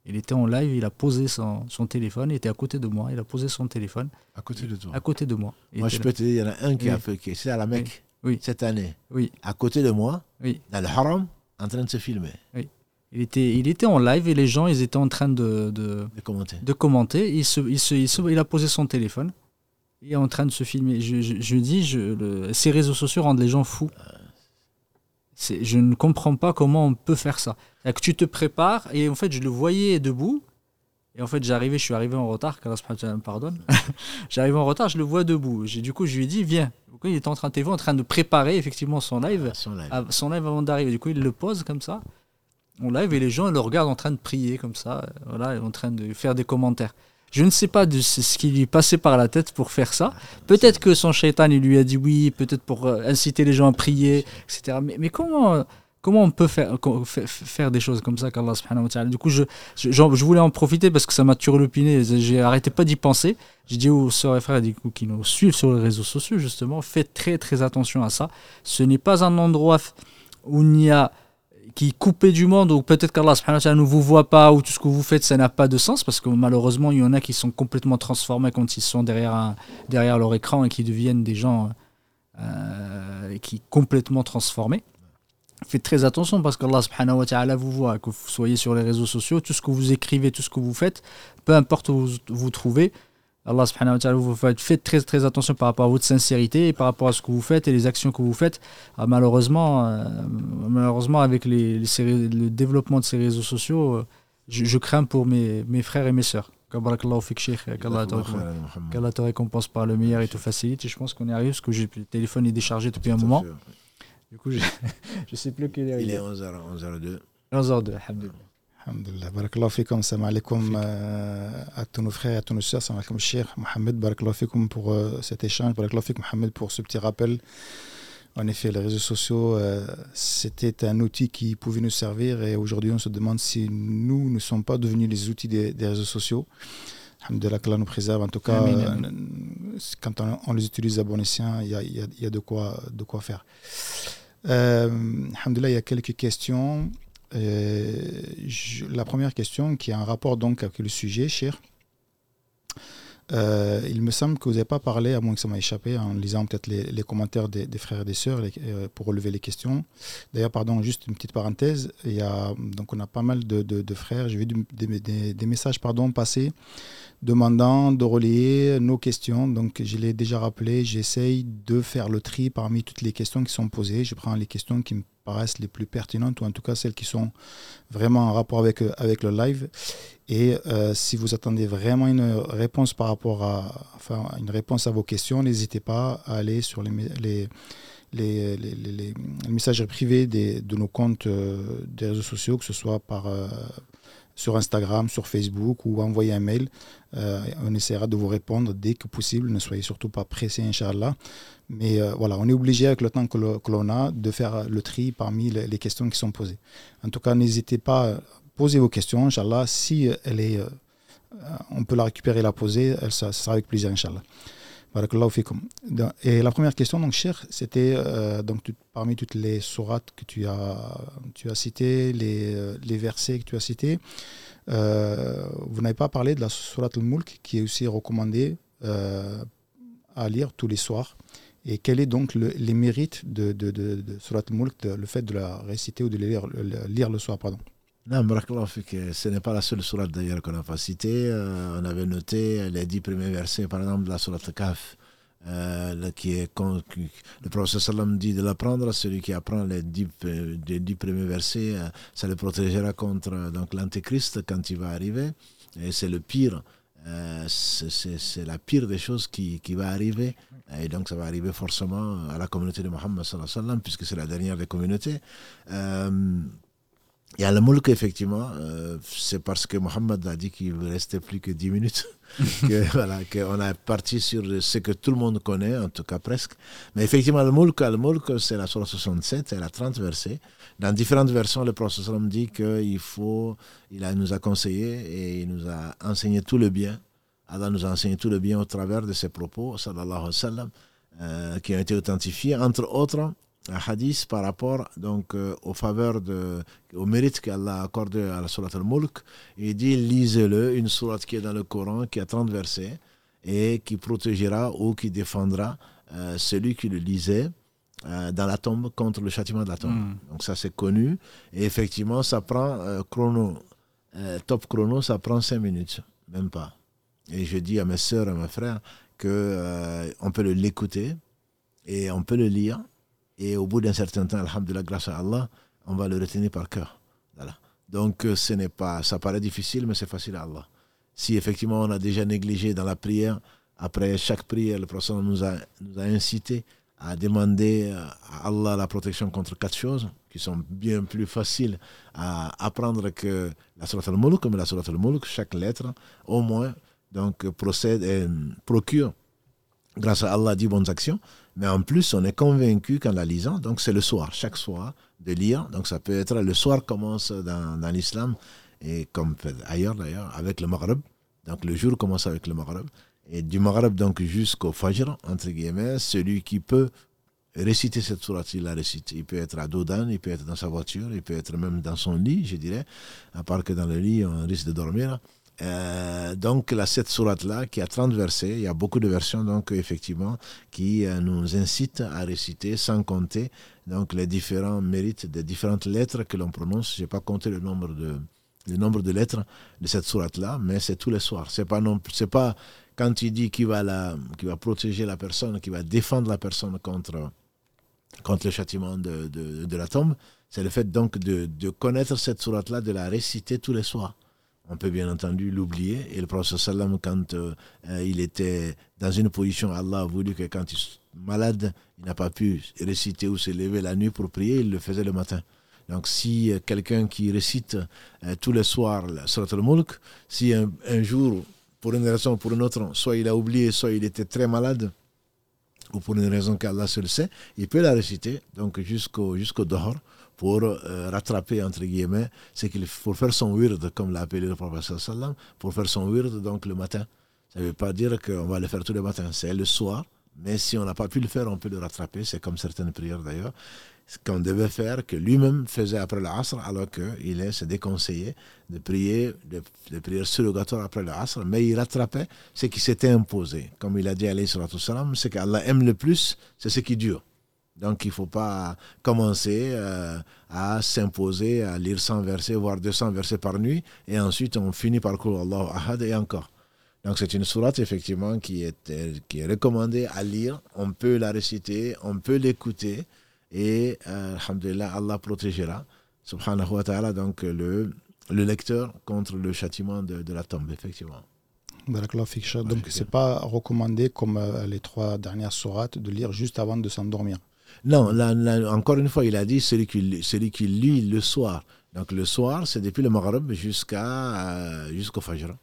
Il était en live, il a posé son, téléphone, il était à côté de moi, il a posé son téléphone. À côté de toi À côté de moi. moi, je peux te dire, il y en a un qui a fait, qui est à la Mecque oui. cette année. Oui. À côté de moi, oui. dans le haram, en train de se filmer. Oui. Il était, il était en live et les gens, ils étaient en train de, de, commenter. De commenter. Il, se, il, se, il, a posé son téléphone. Il est en train de se filmer. Je, je, dis, je, ces réseaux sociaux rendent les gens fous. Je ne comprends pas comment on peut faire ça. Que tu te prépares et en fait, je le voyais debout. Et en fait, j'arrivais, je suis arrivé en retard, me pardonne. J'arrive en retard, je le vois debout. Du coup, je lui ai dit, viens. il était en train, de, en train de préparer effectivement son live, son live, son live avant d'arriver. Du coup, il le pose comme ça on live et les gens le regardent en train de prier comme ça, euh, voilà, en train de faire des commentaires. Je ne sais pas ce qui lui passait par la tête pour faire ça. Peut-être que son shaitan il lui a dit oui, peut-être pour euh, inciter les gens à prier, etc. Mais, comment, comment on peut faire, faire des choses comme ça qu'Allah subhanahu Du coup, je, je, voulais en profiter parce que ça m'a turlupiné. J'ai arrêté pas d'y penser. J'ai dit aux soeurs et frères qui nous suivent sur les réseaux sociaux, justement, faites très très attention à ça. Ce n'est pas un endroit où il y a qui coupé du monde, ou peut-être qu'Allah ne vous voit pas, ou tout ce que vous faites, ça n'a pas de sens, parce que malheureusement, il y en a qui sont complètement transformés quand ils sont derrière, derrière leur écran et qui deviennent des gens euh, qui complètement transformés. Faites très attention parce qu'Allah subhanahu wa ta'ala vous voit, que vous soyez sur les réseaux sociaux, tout ce que vous écrivez, tout ce que vous faites, peu importe où vous vous trouvez, Allah subhanahu wa ta'ala vous faites très très attention par rapport à votre sincérité et par rapport à ce que vous faites et les actions que vous faites. Ah, malheureusement, euh, malheureusement, avec les, le développement de ces réseaux sociaux, euh, je, crains pour mes, mes frères et mes sœurs. Qu'Allah te récompense par le meilleur et te facilite. Et je pense qu'on est arrivé parce que le téléphone est déchargé depuis un moment. Du coup, je ne sais plus quelle heure il est. 11h, 11h02. 11h02, alhamdulillah. Alhamdulillah. Barakallahu fikum. Salam alaikum euh, à tous nos frères et à tous nos sœurs. Salam alaikum, Cheikh Mohamed. Barakallahu fikum pour euh, cet échange. Barakallahu fikum, Mohamed, pour ce petit rappel. En effet, les réseaux sociaux, euh, c'était un outil qui pouvait nous servir et aujourd'hui, on se demande si nous ne sommes pas devenus les outils des, réseaux sociaux. Alhamdulillah, qu'Allah nous préserve. En tout cas, quand on, les utilise à bon escient, il y a, y a, de, quoi, de quoi faire. Euh, Alhamdulillah, il y a quelques questions. Euh, la première question qui a un rapport donc avec le sujet, cher. Euh, il me semble que vous n'avez pas parlé, à moins que ça m'a échappé, en lisant peut-être les, commentaires des, frères et des sœurs euh, pour relever les questions. D'ailleurs, pardon, juste une petite parenthèse. Il y a, donc on a pas mal de, frères. J'ai vu des, messages pardon, passer demandant de relayer nos questions. Donc, je l'ai déjà rappelé, j'essaye de faire le tri parmi toutes les questions qui sont posées. Je prends les questions qui me paraissent les plus pertinentes, ou en tout cas celles qui sont vraiment en rapport avec, euh, avec le live. Et euh, si vous attendez vraiment une réponse par rapport à, enfin, une réponse à vos questions, n'hésitez pas à aller sur les, les, les, les, les messageries privées des, de nos comptes euh, des réseaux sociaux, que ce soit par sur Instagram, sur Facebook ou envoyer un mail. On essaiera de vous répondre dès que possible. Ne soyez surtout pas pressés, Inch'Allah. Mais euh, voilà, on est obligé avec le temps que l'on a de faire le tri parmi les, questions qui sont posées. En tout cas, n'hésitez pas à poser vos questions, Inch'Allah. Si elle est, euh, on peut la récupérer et la poser, elle, ça, sera avec plaisir, Inch'Allah. Et la première question, donc, cher, c'était donc parmi toutes les sourates que tu as, tu as citées, les, versets que tu as cités, euh, vous n'avez pas parlé de la Surat al-Mulk qui est aussi recommandée euh, à lire tous les soirs. Et quel est donc le, les mérites de, de, de, Surat al-Mulk, le fait de la réciter ou de la lire, le soir pardon? Non, ce n'est pas la seule surat d'ailleurs qu'on n'a pas citée. Euh, on avait noté les dix premiers versets, par exemple, de la surat al-Kaf. Euh, qui est, le professeur Sallam dit de l'apprendre, celui qui apprend les dix, premiers versets, euh, ça le protégera contre euh, l'antéchrist quand il va arriver. Et c'est le pire, c'est la pire des choses qui, qui, va arriver. Et donc ça va arriver forcément à la communauté de Mohammed puisque c'est la dernière des communautés. Il y a le mulk, effectivement, c'est parce que Mohammed a dit qu'il ne restait plus que 10 minutes. que, voilà, qu'on est parti sur ce que tout le monde connaît, en tout cas presque. Mais effectivement, le Mulk, le Mulk c'est la sourate 67, elle a 30 versets. Dans différentes versions, le professeur dit qu'il faut, il a, nous a conseillé et il nous a enseigné tout le bien. Allah nous a enseigné tout le bien au travers de ses propos, sallallahu alayhi wa sallam, euh, qui ont été authentifiés, entre autres, un hadith par rapport donc euh, aux faveurs de, au mérite qu'Allah a accordé à la surat al-Mulk. Il dit lisez-le, une surat qui est dans le Coran, qui a 30 versets et qui protégera ou qui défendra euh, celui qui le lisait euh, dans la tombe contre le châtiment de la tombe. Mm. Donc ça c'est connu et effectivement ça prend chrono, top chrono, ça prend 5 minutes, même pas. Et je dis à mes soeurs et à mes frères que on peut l'écouter et on peut le lire et au bout d'un certain temps, alhamdulillah, grâce à Allah, on va le retenir par cœur. Donc, euh, ce n'est pas, ça paraît difficile, mais c'est facile à Allah. Si effectivement on a déjà négligé dans la prière, après chaque prière, le prophète nous a, nous incité à demander à Allah la protection contre quatre choses qui sont bien plus faciles à apprendre que la surat al-mulk, comme la surat al-mulk, chaque lettre, au moins, donc procède procure, grâce à Allah, dix bonnes actions. Mais en plus, on est convaincu qu'en la lisant, donc c'est le soir, chaque soir, de lire. Donc ça peut être, le soir commence dans, dans l'islam, et comme ailleurs d'ailleurs, avec le Maghreb. Donc le jour commence avec le Maghreb. Et du Maghreb donc jusqu'au Fajr, entre guillemets, celui qui peut réciter cette sourate, il la récite. Il peut être à Dodan, il peut être dans sa voiture, il peut être même dans son lit, je dirais. À part que dans le lit, on risque de dormir. Euh, donc la cette sourate là qui a 30 versets, il y a beaucoup de versions donc effectivement qui euh, nous incitent à réciter sans compter donc les différents mérites des différentes lettres que l'on prononce. J'ai pas compté le nombre de le nombre de lettres de cette sourate là, mais c'est tous les soirs. C'est pas non c'est pas quand il dit qu'il va la qui va protéger la personne, qui va défendre la personne contre contre le châtiment de, de, de la tombe, c'est le fait donc de, de connaître cette sourate là, de la réciter tous les soirs on peut bien entendu l'oublier. Et le prophète sallam, quand euh, euh, il était dans une position, Allah a voulu que quand il est malade, il n'a pas pu réciter ou se lever la nuit pour prier, il le faisait le matin. Donc si euh, quelqu'un qui récite tous les soirs la Surat al-Mulk, si un, jour, pour une raison ou pour une autre, soit il a oublié, soit il était très malade, ou pour une raison qu'Allah seul sait, il peut la réciter donc jusqu'au jusqu'au dehors pour euh, rattraper, entre guillemets, c'est qu'il faut faire son wird, comme l'a appelé le professeur sallam, pour faire son wird donc le matin. Ça ne veut pas dire qu'on va le faire tous les matins, c'est le soir, mais si on n'a pas pu le faire, on peut le rattraper, c'est comme certaines prières d'ailleurs, qu'on devait faire, que lui-même faisait après le asr, alors qu'il est, déconseillé de prier, de, de prières surrogatoires après le asr, mais il rattrapait ce qui s'était imposé. Comme il a dit à salam, ce qu'Allah aime le plus, c'est ce qui dure. Donc il ne faut pas commencer euh, à s'imposer à lire 100 versets, voire 200 versets par nuit, et ensuite on finit par courir Allah Ahad et encore. Donc c'est une sourate effectivement qui est, qui est recommandée à lire. On peut la réciter, on peut l'écouter, et euh, alhamdulillah, Allah protégera, subhanahu wa ta'ala, donc le, le lecteur contre le châtiment de, de la tombe, effectivement. Donc, c'est pas recommandé comme euh, les trois dernières sourates de lire juste avant de s'endormir. Non, encore une fois, il a dit celui qui, celui qui lit le soir. Donc le soir, c'est depuis le Maghreb jusqu'à euh, jusqu'au Fajr.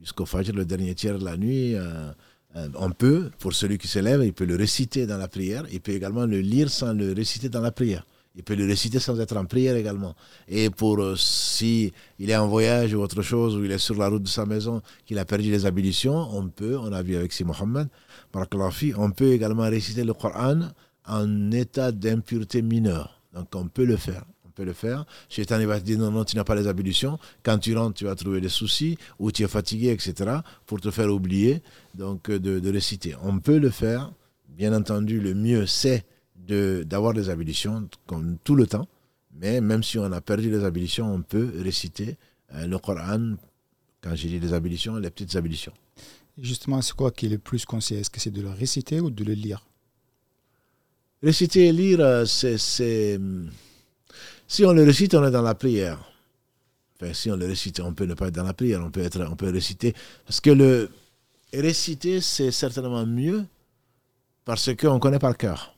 Jusqu'au Fajr, le dernier tiers de la nuit. Euh, euh, on peut, pour celui qui s'élève, il peut le réciter dans la prière. Il peut également le lire sans le réciter dans la prière. Il peut le réciter sans être en prière également. Et pour si il est en voyage ou autre chose, ou il est sur la route de sa maison, qu'il a perdu les habilitations, on peut, on a vu avec Si Mohammed, on peut également réciter le Coran en état d'impureté mineure. Donc on peut le faire. On peut le faire. Shaitan va te dire non, non, tu n'as pas les ablutions. Quand tu rentres, tu vas trouver des soucis ou tu es fatigué, etc. pour te faire oublier donc de, de réciter. On peut le faire. Bien entendu, le mieux c'est d'avoir des ablutions comme tout le temps. Mais même si on a perdu les ablutions, on peut réciter euh, le Coran. Quand j'ai dit les ablutions, les petites ablutions. Justement, c'est quoi qui est le plus conseillé? Est-ce que c'est de le réciter ou de le lire? Réciter et lire, euh, c'est. Si on le récite, on est dans la prière. Enfin, si on le récite, on peut ne pas être dans la prière, on peut, être, on peut réciter. Parce que le réciter, c'est certainement mieux parce qu'on connaît par cœur.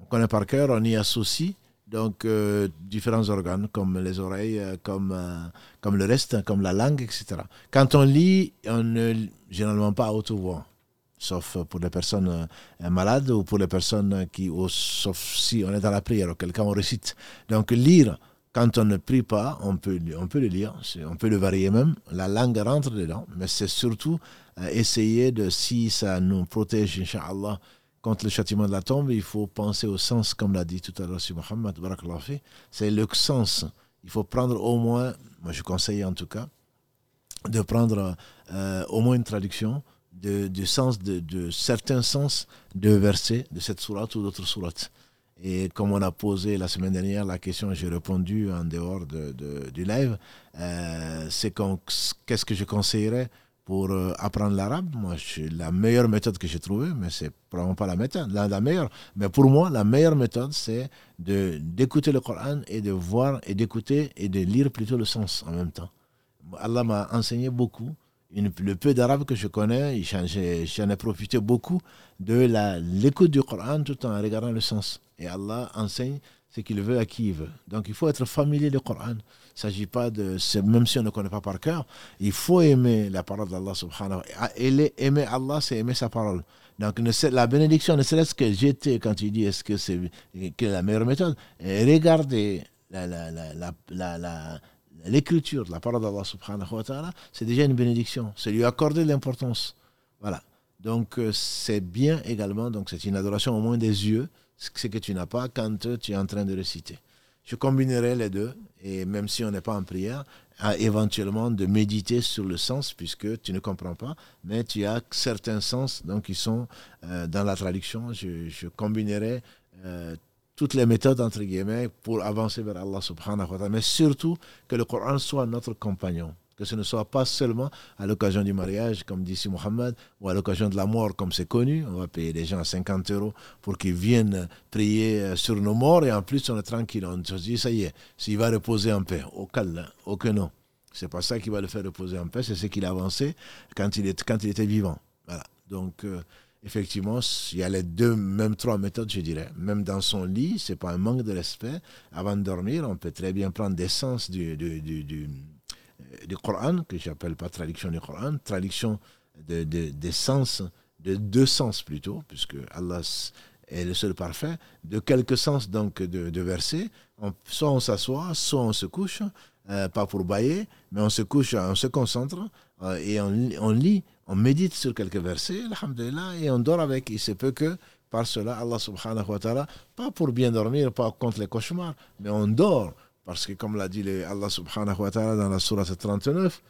On connaît par cœur, on y associe donc euh, différents organes comme les oreilles, euh, comme, comme le reste, comme la langue, etc. Quand on lit, on ne généralement pas à haute voix sauf pour les personnes euh, malades ou pour les personnes qui, sauf si on est dans la prière, auquel cas on récite. Donc lire, quand on ne prie pas, on peut, on peut le lire, on peut le varier même, la langue rentre dedans, mais c'est surtout euh, essayer de, si ça nous protège, Inch'Allah, contre le châtiment de la tombe, il faut penser au sens, comme l'a dit tout à l'heure sur Mohammed, c'est le sens. Il faut prendre au moins, moi je conseille en tout cas, de prendre euh, au moins une traduction du sens de, certains sens de versets de cette sourate ou d'autres sourates. Et comme on a posé la semaine dernière la question, j'ai répondu en dehors de, du live, euh, c'est qu'est-ce que je conseillerais pour euh, apprendre l'arabe? Moi, la meilleure méthode que j'ai trouvée, mais c'est probablement pas la méthode, la, meilleure. Mais pour moi, la meilleure méthode, c'est d'écouter le Coran et de voir et d'écouter et de lire plutôt le sens en même temps. Allah m'a enseigné beaucoup. Le peu d'arabe que je connais, j'en ai profité beaucoup de l'écoute du Coran tout en regardant le sens. Et Allah enseigne ce qu'il veut à qui il veut. Donc il faut être familier du Coran. Il ne s'agit pas de, même si on ne connaît pas par cœur, il faut aimer la parole d'Allah subhanahu wa ta'ala. Aimer Allah, c'est aimer sa parole. Donc la bénédiction, ne serait-ce que j'étais quand il dit est-ce que c'est la meilleure méthode, regardez l'écriture, la, la, parole d'Allah subhanahu wa ta'ala, c'est déjà une bénédiction. C'est lui accorder l'importance. Voilà. Donc euh, c'est bien également, donc c'est une adoration au moins des yeux, ce que tu n'as pas quand tu es en train de réciter. Je combinerai les deux, et même si on n'est pas en prière, à éventuellement de méditer sur le sens, puisque tu ne comprends pas, mais tu as certains sens donc, qui sont euh, dans la traduction. Je, combinerai euh, toutes les méthodes, entre guillemets, pour avancer vers Allah subhanahu wa ta'ala, mais surtout que le Coran soit notre compagnon que ce ne soit pas seulement à l'occasion du mariage, comme dit Mohammed, ou à l'occasion de la mort, comme c'est connu. On va payer des gens 50 euros pour qu'ils viennent prier euh, sur nos morts et en plus on est tranquille. On se dit, ça y est, s'il va reposer en paix. Aucun, aucun non. C'est pas ça qui va le faire reposer en paix, c'est ce qu'il a avancé quand il, quand il était vivant. Voilà. Donc, euh, effectivement, il y a les deux, même trois méthodes, je dirais. Même dans son lit, c'est pas un manque de respect. Avant de dormir, on peut très bien prendre des sens du, du, du du Coran, que j'appelle pas traduction du Coran, traduction de, des sens, de deux sens plutôt, puisque Allah est le seul parfait, de quelques sens donc de, de versets. soit on s'assoit, soit on se couche, euh, pas pour bailler, mais on se couche, on se concentre euh, et on, on, lit, on médite sur quelques versets, alhamdulillah, et on dort avec. Il se peut que par cela, Allah subhanahu wa ta'ala, pas pour bien dormir, pas contre les cauchemars, mais on dort parce que comme l'a dit Allah subhanahu wa ta'ala dans la sourate 39,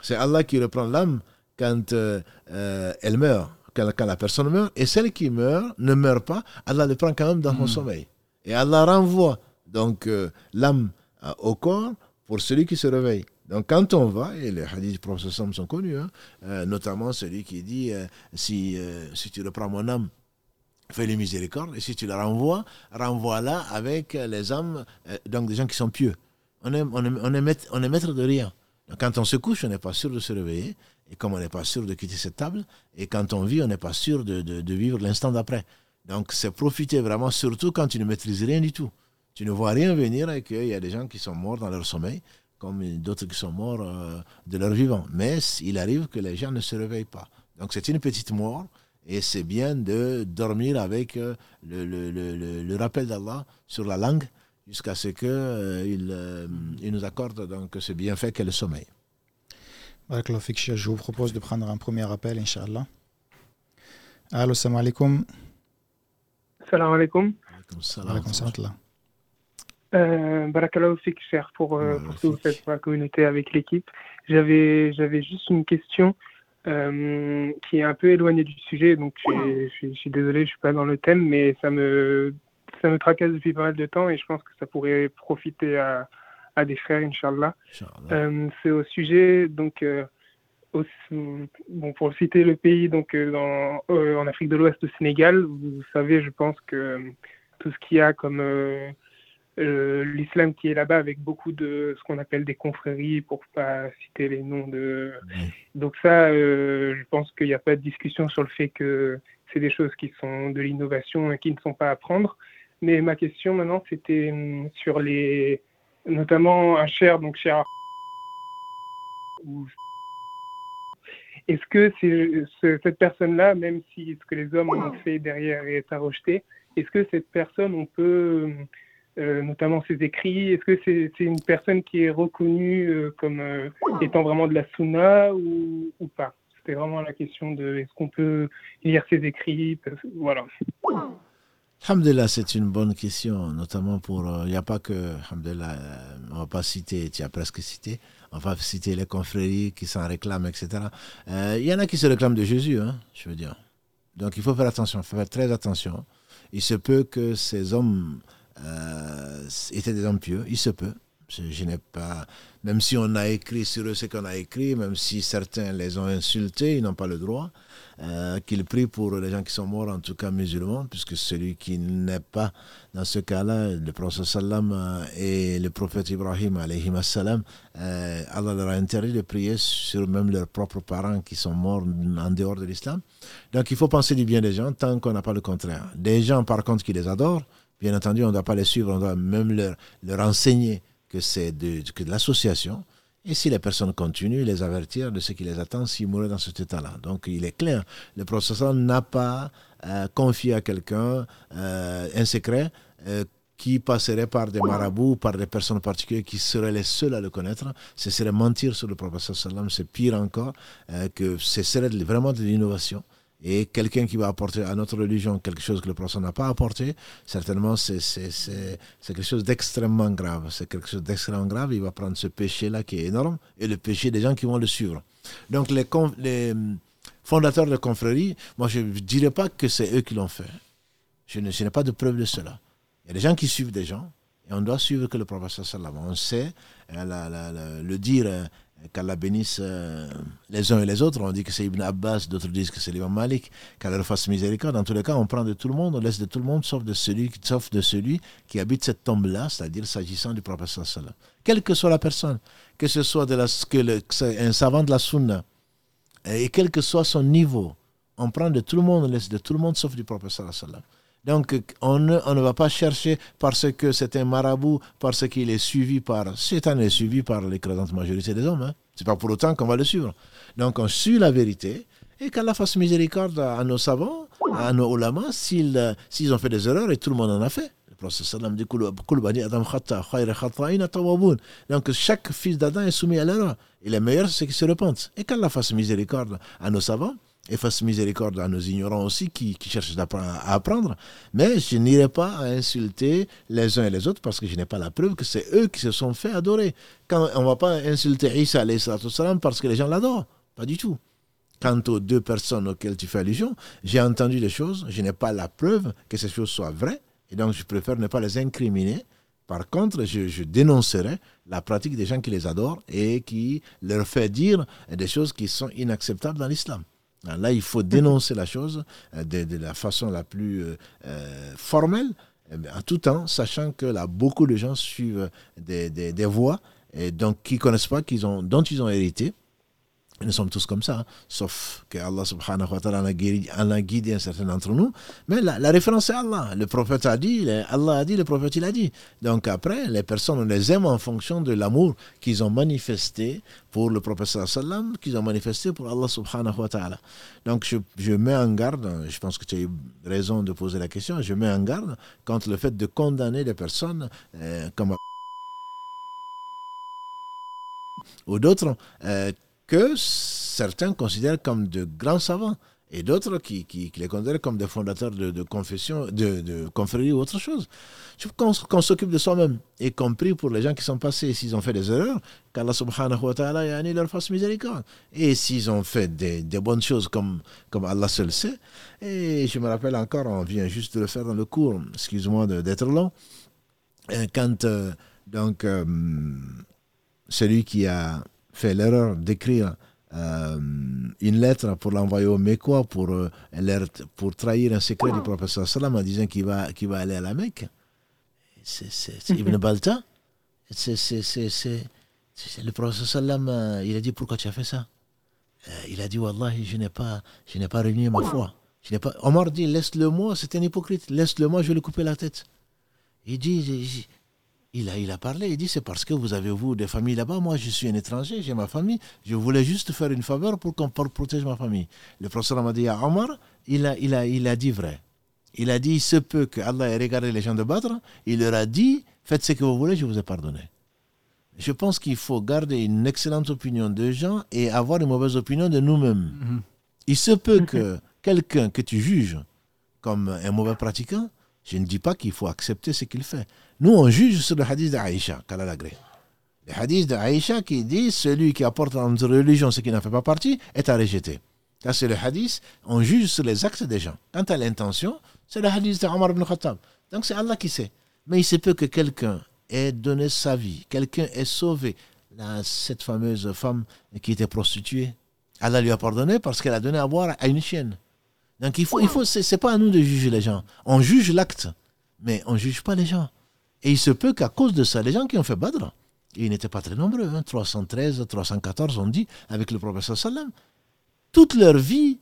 C'est Allah qui reprend l'âme quand euh, euh, elle meurt, quand, la personne meurt, et celle qui meurt ne meurt pas, Allah le prend quand même dans son hmm. sommeil. Et Allah renvoie donc euh, l'âme au corps pour celui qui se réveille. Donc quand on va, et les hadiths du prophète sont connus, hein, notamment celui qui dit si, si tu reprends mon âme, fais-lui miséricorde, et si tu la renvoies, renvoie-la avec les âmes, euh, donc des gens qui sont pieux. On est, on on est, maître, on est maître de rien. quand on se couche, on n'est pas sûr de se réveiller, et comme on n'est pas sûr de quitter cette table, et quand on vit, on n'est pas sûr de, de, vivre l'instant d'après. Donc c'est profiter vraiment, surtout quand tu ne maîtrises rien du tout. Tu ne vois rien venir et qu'il y a des gens qui sont morts dans leur sommeil, comme d'autres qui sont morts euh, de leur vivant. Mais il arrive que les gens ne se réveillent pas. Donc c'est une petite mort et c'est bien de dormir avec euh, le, le, le, le rappel d'Allah sur la langue jusqu'à ce qu'il euh, il, euh, il nous accorde donc ce bienfait qu'est le sommeil. Je vous propose de prendre un premier appel, Inch'Allah. Allô, salam alaikum. Salam alaikum. Salam alaikum. Euh, Barakallahu fik, cher, pour, pour ce que vous faites pour la communauté avec l'équipe. J'avais, j'avais juste une question. Euh, qui est un peu éloigné du sujet, donc je, suis désolé, je suis pas dans le thème, mais ça me, ça me tracasse depuis pas mal de temps et je pense que ça pourrait profiter à, à des frères, Inch'Allah. Euh, c'est au sujet, donc, euh, bon, pour citer le pays, donc, dans, en Afrique de l'Ouest, au Sénégal, vous savez, je pense que tout ce qu'il y a comme l'islam qui est là-bas avec beaucoup de ce qu'on appelle des confréries, pour pas citer les noms de. Donc ça, euh, je pense qu'il n'y a pas de discussion sur le fait que c'est des choses qui sont de l'innovation et qui ne sont pas à prendre. Mais ma question maintenant, c'était hum, sur les, notamment un cher, donc cher. Est-ce que c'est cette personne-là, même si ce que les hommes ont fait derrière est à rejeter, est-ce que cette personne, on peut hum, euh, notamment ses écrits Est-ce que c'est une personne qui est reconnue euh, comme euh, étant vraiment de la sunna ou, pas? C'était vraiment la question de est-ce qu'on peut lire ses écrits? Voilà. Alhamdulillah, c'est une bonne question, notamment pour. Il n'y a pas que. Alhamdulillah, on ne va pas citer, tu as presque cité, on va citer les confréries qui s'en réclament, etc. Il y en a qui se réclament de Jésus, hein, je veux dire. Donc il faut faire attention, faut faire très attention. Il se peut que ces hommes euh, étaient des hommes pieux, il se peut. Je, n'ai pas, même si on a écrit sur eux ce qu'on a écrit, même si certains les ont insultés, ils n'ont pas le droit. Euh, qu'il prie pour les gens qui sont morts, en tout cas musulmans, puisque celui qui n'est pas dans ce cas-là, le prophète sallam euh, et le prophète Ibrahim alayhi salam, euh, Allah leur a interdit de prier sur même leurs propres parents qui sont morts en dehors de l'islam. Donc il faut penser du bien des gens tant qu'on n'a pas le contraire. Des gens par contre qui les adorent, bien entendu on ne doit pas les suivre, on doit même leur, enseigner que c'est de, l'association. Et si les personnes continuent, les avertir de ce qui les attend s'ils mourraient dans cet état-là. Donc il est clair, le professeur n'a pas euh, confié à quelqu'un euh, un secret euh, qui passerait par des marabouts, par des personnes particulières qui seraient les seules à le connaître. Ce serait mentir sur le professeur sallam, c'est pire encore, que ce serait vraiment de l'innovation. Et quelqu'un qui va apporter à notre religion quelque chose que le prophète n'a pas apporté, certainement c'est quelque chose d'extrêmement grave. C'est quelque chose d'extrêmement grave. Il va prendre ce péché-là qui est énorme et le péché des gens qui vont le suivre. Donc les, les fondateurs de confréries, moi je ne dirais pas que c'est eux qui l'ont fait. Je n'ai pas de preuve de cela. Il y a des gens qui suivent des gens et on doit suivre que le prophète sallam. On sait euh, le dire euh, qu'Allah bénisse euh, les uns et les autres. On dit que c'est Ibn Abbas, d'autres disent que c'est l'imam Malik, qu'Allah fasse miséricorde. Dans tous les cas, on prend de tout le monde, on laisse de tout le monde, sauf de celui, sauf de celui qui habite cette tombe-là, c'est-à-dire s'agissant du prophète sallam. Quelle que soit la personne, que ce soit de la, que un savant de la sunna, et quel que soit son niveau, on prend de tout le monde, on laisse de tout le monde, sauf du prophète sallam. Donc, on ne, va pas chercher parce que c'est un marabout, parce qu'il est suivi par. Satan est suivi par l'écrasante majorité des hommes. Hein. Ce n'est pas pour autant qu'on va le suivre. Donc, on suit la vérité et qu'Allah fasse miséricorde à, nos savants, à nos ulamas, s'ils ont fait des erreurs et tout le monde en a fait. Le prophète dit Donc, chaque fils d'Adam est soumis à l'erreur. Et le meilleur, c'est qu'il se repentent. Et qu'Allah fasse miséricorde à nos savants et fasse miséricorde à nos ignorants aussi qui, cherchent à apprendre. Mais je n'irai pas insulter les uns et les autres parce que je n'ai pas la preuve que c'est eux qui se sont fait adorer. On ne va pas insulter Isa parce que les gens l'adorent. Pas du tout. Quant aux deux personnes auxquelles tu fais allusion, j'ai entendu des choses, je n'ai pas la preuve que ces choses soient vraies, et donc je préfère ne pas les incriminer. Par contre, je, je, dénoncerai la pratique des gens qui les adorent et qui leur fait dire des choses qui sont inacceptables dans l'islam. Là, il faut dénoncer la chose euh, de, la façon la plus euh, euh, formelle, en tout temps, sachant que là, beaucoup de gens suivent des, des, voies qui ne connaissent pas, dont ils ont hérité, nous sommes tous comme ça, hein. sauf que Allah subhanahu wa ta'ala en a guidé un certain d'entre nous. Mais la, référence c'est Allah. Le prophète a dit, Allah a dit, le prophète il a dit. Donc après, les personnes, on les aime en fonction de l'amour qu'ils ont manifesté pour le prophète sallam, qu'ils ont manifesté pour Allah subhanahu wa ta'ala. Donc je, je, mets en garde, je pense que tu as eu raison de poser la question, je mets en garde contre le fait de condamner des personnes euh, comme ou d'autres euh, que certains considèrent comme de grands savants et d'autres qui, qui, les considèrent comme des fondateurs de, de confession, de, de confrérie ou autre chose. Je qu'on qu'on s'occupe de soi-même, y compris pour les gens qui sont passés, s'ils ont fait des erreurs, qu'Allah subhanahu wa ta'ala leur fasse miséricorde. Et s'ils ont fait des, des, bonnes choses comme, comme Allah seul sait, et je me rappelle encore, on vient juste de le faire dans le cours, excuse-moi d'être long, quand euh, donc euh, celui qui a fait l'erreur d'écrire euh, une lettre pour l'envoyer au Mécois pour, euh, pour trahir un secret du professeur Salam en disant qu'il va, qu'il va aller à la Mecque. C'est Ibn Balta. C'est le professeur Salam, euh, il a dit pourquoi tu as fait ça? Il a dit Wallahi, je n'ai pas, je pas réuni ma foi. Je pas... Omar dit laisse-le moi, c'est un hypocrite, laisse-le moi, je vais lui couper la tête. Il dit il a, il a parlé, il dit c'est parce que vous avez vous des familles là-bas, moi je suis un étranger, j'ai ma famille, je voulais juste faire une faveur pour qu'on protège ma famille. Le professeur m'a dit à Omar, il a, il, a, il a dit vrai. Il a dit il se peut que Allah ait regardé les gens de Badr, il leur a dit faites ce que vous voulez, je vous ai pardonné. je pense qu'il faut garder une excellente opinion de gens et avoir une mauvaise opinion de nous-mêmes. Mhm. Il se peut que quelqu'un que tu juges comme un mauvais pratiquant, je ne dis pas qu'il faut accepter ce qu'il fait. Nous, on juge sur le hadith d'Aïcha. Le hadith d'Aïcha qui dit celui qui apporte dans notre religion ce qui n'en fait pas partie est à rejeter. Ça, c'est le hadith. On juge sur les actes des gens. Quant à l'intention, c'est le hadith d'Omar ibn Khattab. Donc, c'est Allah qui sait. Mais il se peut que quelqu'un ait donné sa vie, quelqu'un ait sauvé cette fameuse femme qui était prostituée. Allah lui a pardonné parce qu'elle a donné à boire à une chienne. Donc, il faut, il faut, c'est pas à nous de juger les gens. On juge l'acte, mais on juge pas les gens. Et il se peut qu'à cause de ça, les gens qui ont fait Badr, ils n'étaient pas très nombreux, 313, hein, 314, on dit, avec le professeur Sallam. Toute leur vie,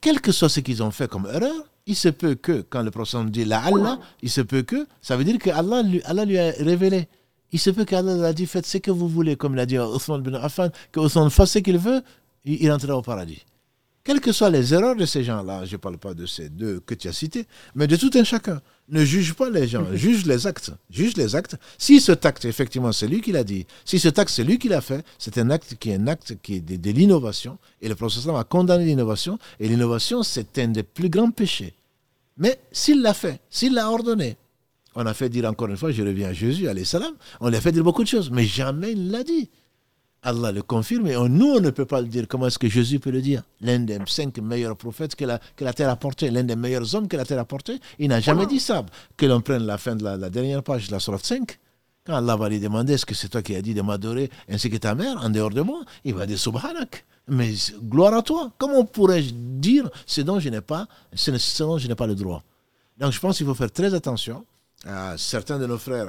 quel que soit ce qu'ils ont fait comme erreur, il se peut que, quand le prophète dit la Allah, il se peut que, ça veut dire que Allah lui, Allah lui a révélé. Il se peut qu'Allah lui a dit faites ce que vous voulez, comme l'a dit Othman bin Affan, que Othman fasse ce qu'il veut, il, il entrera au paradis. Quelles que soient les erreurs de ces gens-là, je ne parle pas de ces deux que tu as cités, mais de tout un chacun. Ne juge pas les gens, juge les actes. Juge les actes. Si ce acte, effectivement, c'est lui qui l'a dit, si ce acte, c'est lui qui l'a fait, c'est un acte qui est un acte qui est de, l'innovation. Et le professeur a condamné l'innovation. Et l'innovation, c'est un des plus grands péchés. Mais s'il l'a fait, s'il l'a ordonné, on a fait dire encore une fois, je reviens à Jésus, alayhi salam, on lui a fait dire beaucoup de choses, mais jamais il l'a dit. Allah le confirme et nous, on ne peut pas le dire. Comment est-ce que Jésus peut le dire? L'un des cinq meilleurs prophètes que la, que la terre a porté, l'un des meilleurs hommes que la terre a porté, il n'a jamais dit ça. Que l'on prenne la fin de la, dernière page de la Sourate 5. Quand Allah va lui demander est-ce que c'est toi qui as dit de m'adorer ainsi que ta mère en dehors de moi? Il va dire Subhanak. Mais gloire à toi. Comment pourrais-je dire ce dont je n'ai pas, pas le droit? Donc je pense qu'il faut faire très attention à certains de nos frères,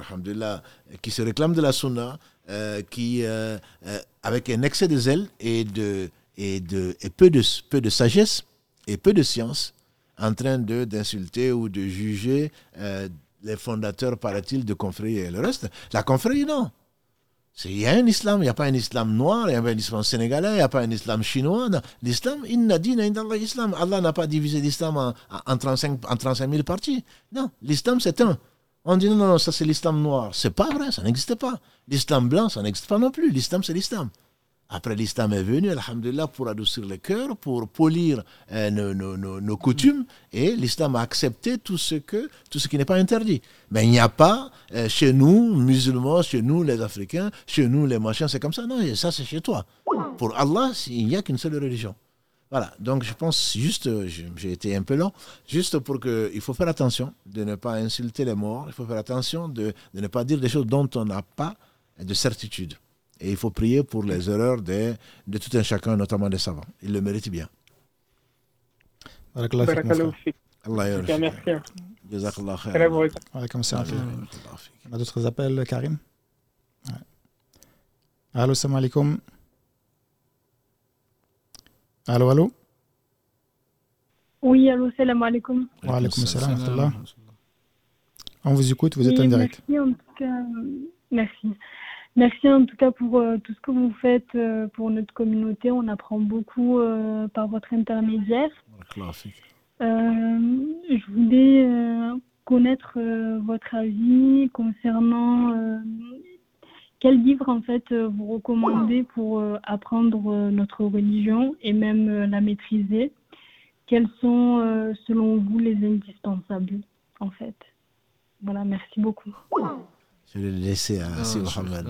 qui se réclament de la sunna, euh, qui, euh, euh, avec un excès de zèle et, de, et, de, et peu, de, peu de sagesse et peu de science, en train d'insulter ou de juger les fondateurs, paraît-il, de confrérie et le reste. La confrérie, non. Il y a un islam, il n'y a pas un islam noir, il n'y a pas un islam sénégalais, il n'y a pas un islam chinois. L'islam, dina Allah islam. Allah n'a pas divisé l'islam en, en, 35, en 35 000 parties. Non, l'islam c'est un. On dit non, non, ça c'est l'islam noir. C'est pas vrai, ça n'existe pas. L'islam blanc, ça n'existe pas non plus. L'islam, c'est l'islam. Après, l'islam est venu, alhamdulillah, pour adoucir le cœur, pour polir euh, nos, coutumes, et l'islam a accepté tout ce, que, tout ce qui n'est pas interdit. Mais il n'y a pas, euh, chez nous, musulmans, chez nous, les Africains, chez nous, les machins, c'est comme ça. Non, ça, c'est chez toi. Pour Allah, il n'y a qu'une seule religion. Voilà, donc je pense juste, j'ai été un peu long, juste pour que, il faut faire attention de ne pas insulter les morts, il faut faire attention de, de ne pas dire des choses dont on n'a pas de certitude. Et il faut prier pour les erreurs de, de tout un chacun, notamment des savants. Ils le méritent bien. Allah Merci. On a d'autres appels, Karim? Allô, salam alaikum. Allô, allô? Oui, allô, salam alaikum. Wa alaikum salam. On vous écoute, vous êtes en direct. Merci en tout cas. Merci. Merci en tout cas pour euh, tout ce que vous faites euh, pour notre communauté. On apprend beaucoup euh, par votre intermédiaire. je voulais connaître votre avis concernant quel livre en fait euh, vous recommandez pour euh, apprendre euh, notre religion et même la maîtriser? Quels sont selon vous les indispensables en fait? Voilà, merci beaucoup. Je vais le laisser à ah, Mohamed.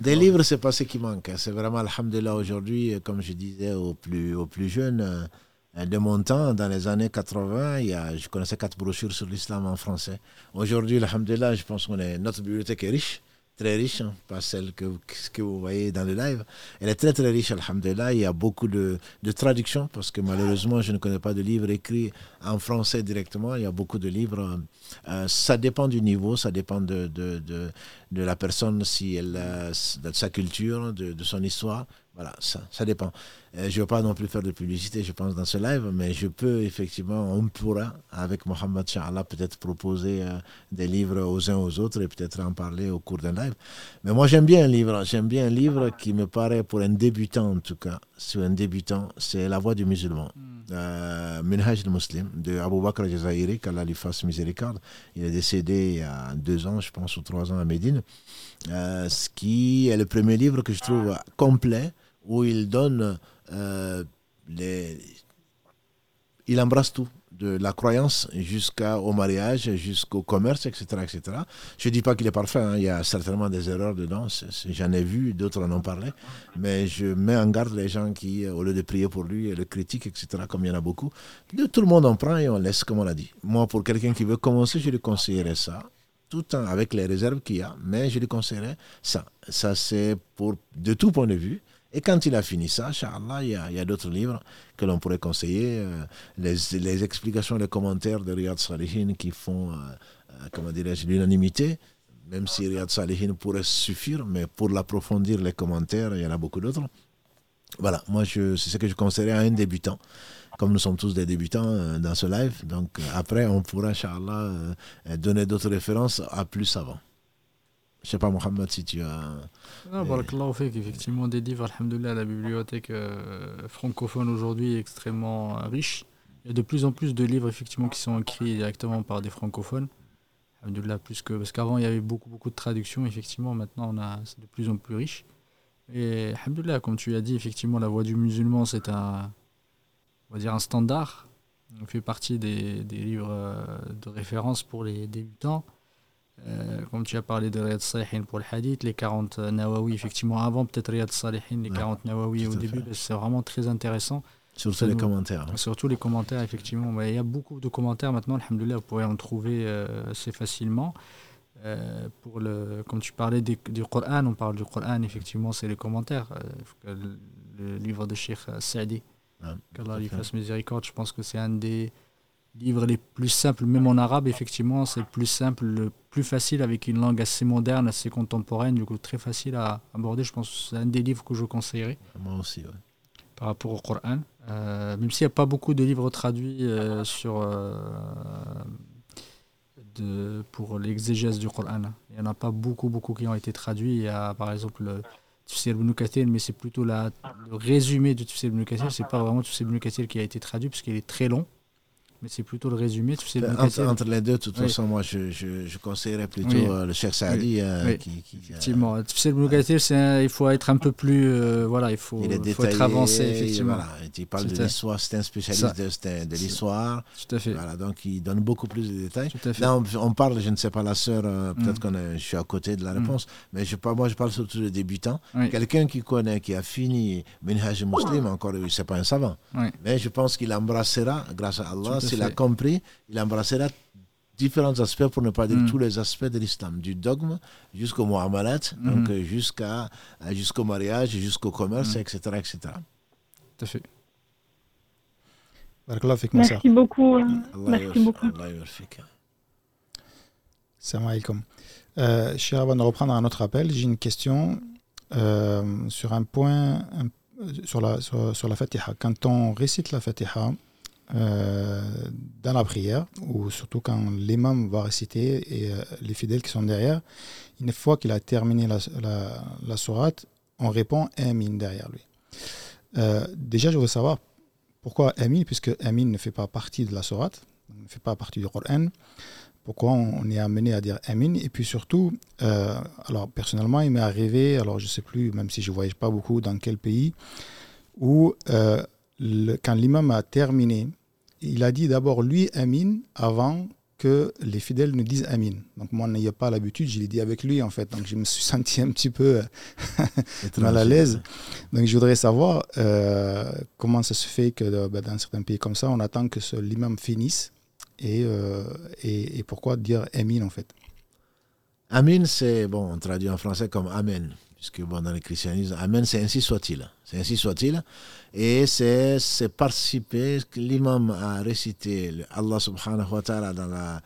Des livres, c'est pas ce qui manque. Hein. C'est vraiment, alhamdulillah, aujourd'hui, comme je disais aux plus, aux plus jeunes, de mon temps, dans les années 80, il y a, je connaissais quatre brochures sur l'islam en français. Aujourd'hui, alhamdulillah, je pense que notre bibliothèque est riche très riche, hein, pas celle que, que, vous voyez dans le live. Elle est très très riche, alhamdulillah. Il y a beaucoup de, de traductions parce que malheureusement, je ne connais pas de livres écrits en français directement. Il y a beaucoup de livres. Euh, ça dépend du niveau, ça dépend de, de, de, la personne, si elle, de sa culture, de, de son histoire. Voilà, ça, ça dépend. Euh, je ne veux pas non plus faire de publicité, je pense, dans ce live, mais je peux effectivement, on pourra, avec Mohamed Sha'Allah, peut-être proposer euh, des livres aux uns aux autres et peut-être en parler au cours d'un live. Mais moi, j'aime bien un livre. J'aime bien un livre qui me paraît, pour un débutant en tout cas, sur un débutant, c'est La Voix du musulman. Hmm. Euh, Minhaj al-Muslim, de Abu Bakr al-Jazairi, qu'Allah lui fasse miséricorde. Il est décédé il y a deux ans, je pense, ou trois ans à Médine. ce qui est le premier livre que je trouve complet, où il donne les... Il embrasse tout de la croyance jusqu'au mariage, jusqu'au commerce, etc. etc. Je ne dis pas qu'il est parfait, hein. il y a certainement des erreurs dedans, j'en ai vu, d'autres en ont parlé, mais je mets en garde les gens qui, au lieu de prier pour lui, le critiquent, etc., comme il y en a beaucoup. tout le monde en prend et on laisse, comme on l'a dit. Moi, pour quelqu'un qui veut commencer, je lui conseillerais ça, tout en, avec les réserves qu'il y a, mais je lui conseillerais ça. Ça, c'est de tout point de vue. Et quand il a fini ça, il y a, d'autres livres que l'on pourrait conseiller. Euh, les, explications, les commentaires de Riyad Salihin qui font, euh, euh, l'unanimité. Même si Riyad Salihin pourrait suffire, mais pour l'approfondir, les commentaires, il y en a beaucoup d'autres. Voilà, moi, c'est ce que je conseillerais à un débutant. Comme nous sommes tous des débutants dans ce live, donc après, on pourra, Inch'Allah, donner d'autres références à plus avant. Je sais pas, Mohamed, si tu as. Non, fait effectivement, des livres, alhamdoulilah, la bibliothèque euh, francophone aujourd'hui est extrêmement riche. Il y a de plus en plus de livres, effectivement, qui sont écrits directement par des francophones. Alhamdoulilah, plus que. Parce qu'avant, il y avait beaucoup, beaucoup de traductions, effectivement, maintenant, on a, c'est de plus en plus riche. Et, alhamdoulilah, comme tu as dit, effectivement, la voix du musulman, c'est un. On va dire un standard. On fait partie des, des livres euh, de référence pour les débutants. Euh, comme tu as parlé de Riyad Salihin pour le hadith, les 40 Nawawi, effectivement, avant peut-être Riyad Salihin, les 40 Nawawi au début, c'est vraiment très intéressant. Surtout les commentaires. Surtout les commentaires, effectivement. Il y a beaucoup de commentaires maintenant, alhamdoulilah, vous pourrez en trouver euh, assez facilement. Euh, pour le, comme tu parlais du, Coran, on parle du Coran, effectivement, c'est les commentaires. le, livre de Sheikh Saadi, ah, qu'Allah lui fasse miséricorde, je pense que c'est un des livres les plus simples, même en arabe, effectivement, c'est le plus simple, le plus facile avec une langue assez moderne, assez contemporaine, du coup très facile à aborder. Je pense que c'est un des livres que je conseillerais. Moi aussi, oui. Par rapport au Coran. Euh, même s'il n'y a pas beaucoup de livres traduits euh, sur, euh, de, pour l'exégèse du Coran. Il n'y en a pas beaucoup, beaucoup qui ont été traduits. Il y a par exemple le Tufsir ibn Kathir, mais c'est plutôt la, le résumé de Tufsir ibn Kathir. Ce n'est pas vraiment Tufsir ibn Kathir qui a été traduit, parce qu'il est très long mais c'est plutôt le résumé. Tu sais, entre, entre, les deux, de toute façon, moi, je, je, je, conseillerais plutôt euh, le Cheikh Saadi. Euh, qui, qui, effectivement. Sais, le il faut être un peu plus. Euh, voilà, il faut, il faut être avancé, effectivement. Voilà, il parle de l'histoire, c'est un spécialiste de, de l'histoire. Tout à fait. Voilà, donc il donne beaucoup plus de détails. Tout à fait. Là, on, parle, je ne sais pas, la sœur, peut-être mm. que je suis à côté de la mm. réponse, mais je, moi, je parle surtout de débutants. Quelqu'un qui connaît, qui a fini Minhaj Muslim, encore, ce n'est pas un savant. Mais je pense qu'il embrassera, grâce à Allah, il a compris, il embrassera différents aspects, pour ne pas dire mm. tous les aspects de l'islam, du dogme jusqu'au muamalat, mm. donc euh, jusqu'à, euh, jusqu'au mariage, jusqu'au commerce, etc., mm. etc. Tout à fait. Merci beaucoup. Merci beaucoup. Salam alaikum. Euh, avant de reprendre un autre appel, j'ai une question euh, sur un point, sur, la, sur, sur, la Fatiha. Quand on récite la Fatiha, euh, dans la prière, ou surtout quand l'imam va réciter et euh, les fidèles qui sont derrière, une fois qu'il a terminé la, la, sourate, on répond Amin derrière lui. Euh, déjà, je veux savoir pourquoi Amin, puisque Amin ne fait pas partie de la sourate, ne fait pas partie du Coran. Pourquoi on est amené à dire Amin? Et puis surtout, alors personnellement, il m'est arrivé, alors je ne sais plus, même si je ne voyage pas beaucoup, dans quel pays, où quand l'imam a terminé, il a dit d'abord lui Amin avant que les fidèles ne disent Amin. Donc moi, n'ayant pas l'habitude, je l'ai dit avec lui en fait. Donc je me suis senti un petit peu mal à l'aise. Donc je voudrais savoir euh, comment ça se fait que euh, bah, dans certains pays comme ça, on attend que l'imam finisse euh, et, et, pourquoi dire Amin en fait? Amin, c'est, bon, on traduit en français comme Amen puisque bon, dans le christianisme, Amen, c'est ainsi soit-il. C'est ainsi soit-il. Et c'est participer, l'imam a récité Allah subhanahu wa ta'ala dans la,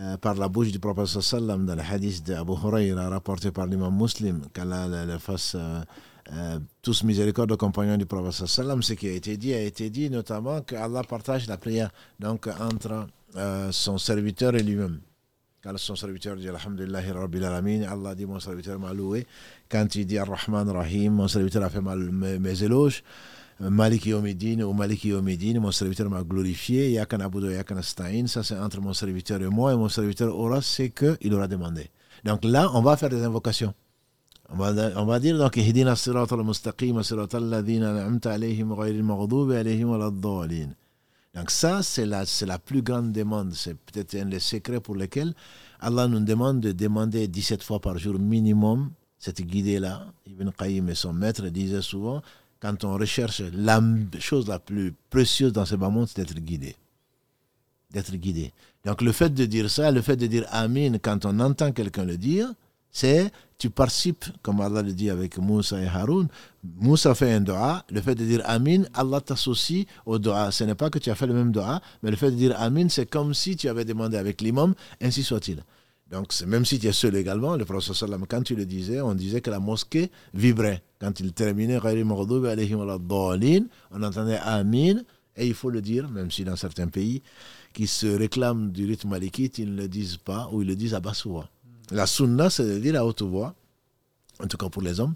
euh, par la bouche du prophète sallam dans le hadith d'Abu Huraira rapporté par l'imam muslim, qu'Allah le fasse euh, euh, tous miséricorde aux compagnons du prophète sallam, ce qui a été dit a été dit notamment qu'Allah partage la prière donc entre son serviteur et lui-même. قال السون سربيتور ديال الحمد لله رب العالمين. الله دي مون سربيتور معلوي كانت دي الرحمن الرحيم. مون سربيتور في مال مازلوش مالك يوم الدين ومالك يوم الدين. مون سربيتور مع غلوريفي يا كان عبدو يا كان أستعين. سا سي انتر الله سربيتور و مو اي مون سربيتور اورا سي كو il aura demandé. Donc là on va faire des invocations. On va, on va dire donc اهدنا الصراط المستقيم صراط الذين انعمت عليهم غير المغضوب عليهم ولا الضالين donc ça, c'est la, c'est la plus grande demande. C'est peut-être un des secrets pour lesquels Allah nous demande de demander 17 fois par jour minimum cette guidée-là. Ibn Qayyim et son maître disaient souvent, quand on recherche la chose la plus précieuse dans ce bas monde, c'est d'être guidé. D'être guidé. Donc le fait de dire ça, le fait de dire Amin quand on entend quelqu'un le dire, c'est tu participes, comme Allah le dit avec Moussa et Haroun. Moussa fait un doa, le fait de dire Amin, Allah t'associe au doa. Ce n'est pas que tu as fait le même doa, mais le fait de dire Amin, c'est comme si tu avais demandé avec l'imam, ainsi soit-il. Donc, même si tu es seul également, le prophète quand tu le disais, on disait que la mosquée vibrait. Quand il terminait, on entendait Amin, et il faut le dire, même si dans certains pays qui se réclament du rythme malikite, ils ne le disent pas, ou ils le disent à basse voix. La sunna, c'est de dire à haute voix, en tout cas pour les hommes,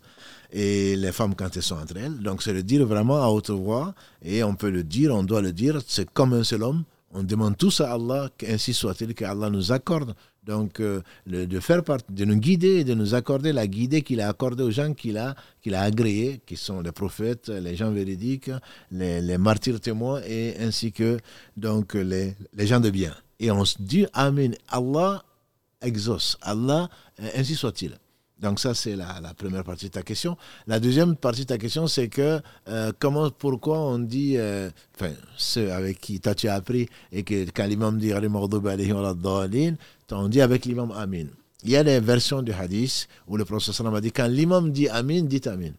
et les femmes quand elles sont entre elles. Donc c'est de dire vraiment à haute voix, et on peut le dire, on doit le dire, c'est comme un seul homme. On demande tous à Allah, qu'ainsi soit-il, qu'Allah nous accorde, donc euh, de faire partie, de nous guider de nous accorder la guidée qu'il a accordée aux gens qu'il a, qu'il a agréés, qui sont les prophètes, les gens véridiques, les, martyrs témoins, et ainsi que donc les, les gens de bien. Et on se dit Amen. Allah exauce. Allah, euh, ainsi soit-il. Donc ça, c'est la, première partie de ta question. La deuxième partie de ta question, c'est que euh, comment, pourquoi on dit, euh, enfin, ceux avec qui tu as appris, et que quand l'imam dit on dit avec l'imam Amin. Il y a des versions du hadith où le professeur a dit, quand l'imam dit Amin, dit Amin.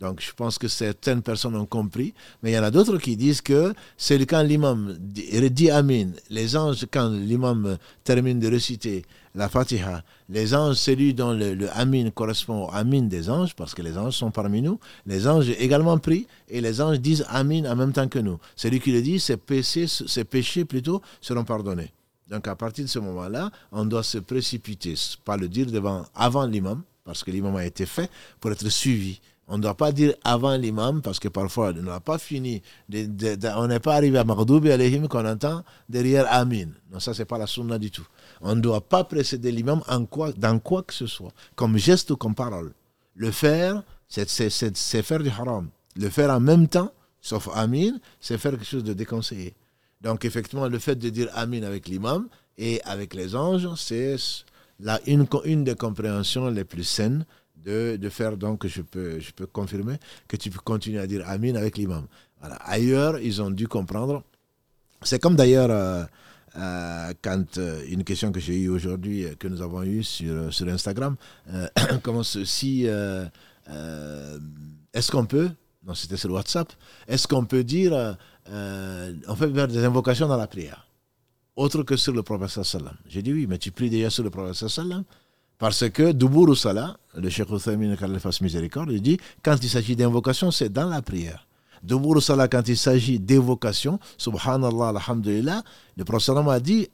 Donc je pense que certaines personnes ont compris, mais il y en a d'autres qui disent que c'est quand l'imam dit Amin, les anges, quand l'imam termine de réciter la Fatiha, les anges, celui dont le, Amin correspond au Amin des anges, parce que les anges sont parmi nous, les anges également prient et les anges disent Amin en même temps que nous. Celui qui le dit, ses péchés, ses péchés plutôt seront pardonnés. Donc à partir de ce moment-là, on doit se précipiter, pas le dire devant, avant l'imam, parce que l'imam a été fait pour être suivi. On ne doit pas dire avant l'imam, parce que parfois, on n'a pas fini, on n'est pas arrivé à Maghdoubi alayhim qu'on entend derrière Amin. Non, ça, c'est pas la sunna du tout. On ne doit pas précéder l'imam en quoi, dans quoi que ce soit, comme geste ou comme parole. Le faire, c'est faire du haram. Le faire en même temps, sauf Amin, c'est faire quelque chose de déconseillé. Donc, effectivement, le fait de dire Amin avec l'imam et avec les anges, c'est une, une des compréhensions les plus saines de, de, faire, donc je peux, je peux confirmer que tu peux continuer à dire Amin avec l'imam. Voilà. Ailleurs, ils ont dû comprendre. C'est comme d'ailleurs euh, euh, quand euh, une question que j'ai eue aujourd'hui, que nous avons eue sur, sur Instagram, comment ceci, est-ce qu'on peut, non c'était sur WhatsApp, est-ce qu'on peut dire, on fait faire des invocations dans la prière, autre que sur le prophète sallam J'ai dit oui, mais tu pries déjà sur le prophète sallam parce que Duburu Salah, le Cheikh qu'Allah fasse miséricorde, il dit quand il s'agit d'invocation, c'est dans la prière. Duburu Salah, quand il s'agit d'évocation, Subhanallah, Alhamdulillah, le prophète a dit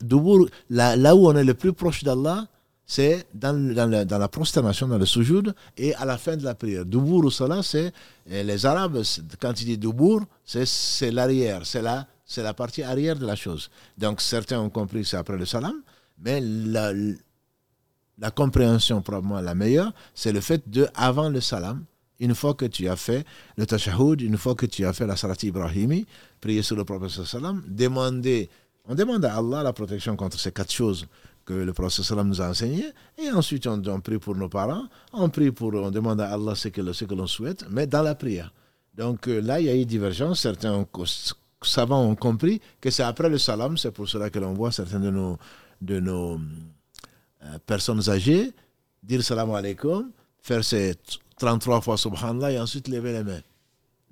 là, là, où on est le plus proche d'Allah, c'est dans, dans, dans, la prosternation, dans le sujoud, et à la fin de la prière. Duburu Salah, c'est les Arabes, quand ils disent Dubur, c'est l'arrière, c'est la, la partie arrière de la chose. Donc certains ont compris que c'est après le salam, mais la, la compréhension probablement la meilleure, c'est le fait de, avant le salam, une fois que tu as fait le tashahhud, une fois que tu as fait la salat ibrahimi, prier sur le prophète salam, demander, on demande à Allah la protection contre ces quatre choses que le prophète salam nous a enseignées, et ensuite on, prie pour nos parents, on prie pour, on demande à Allah ce que, l'on souhaite, mais dans la prière. Donc euh, là, il y a eu divergence, certains savants ont compris que c'est après le salam, c'est pour cela que l'on voit certains de nos, de nos personnes âgées, dire salam alaikum, faire ces 33 fois subhanallah et ensuite lever les mains.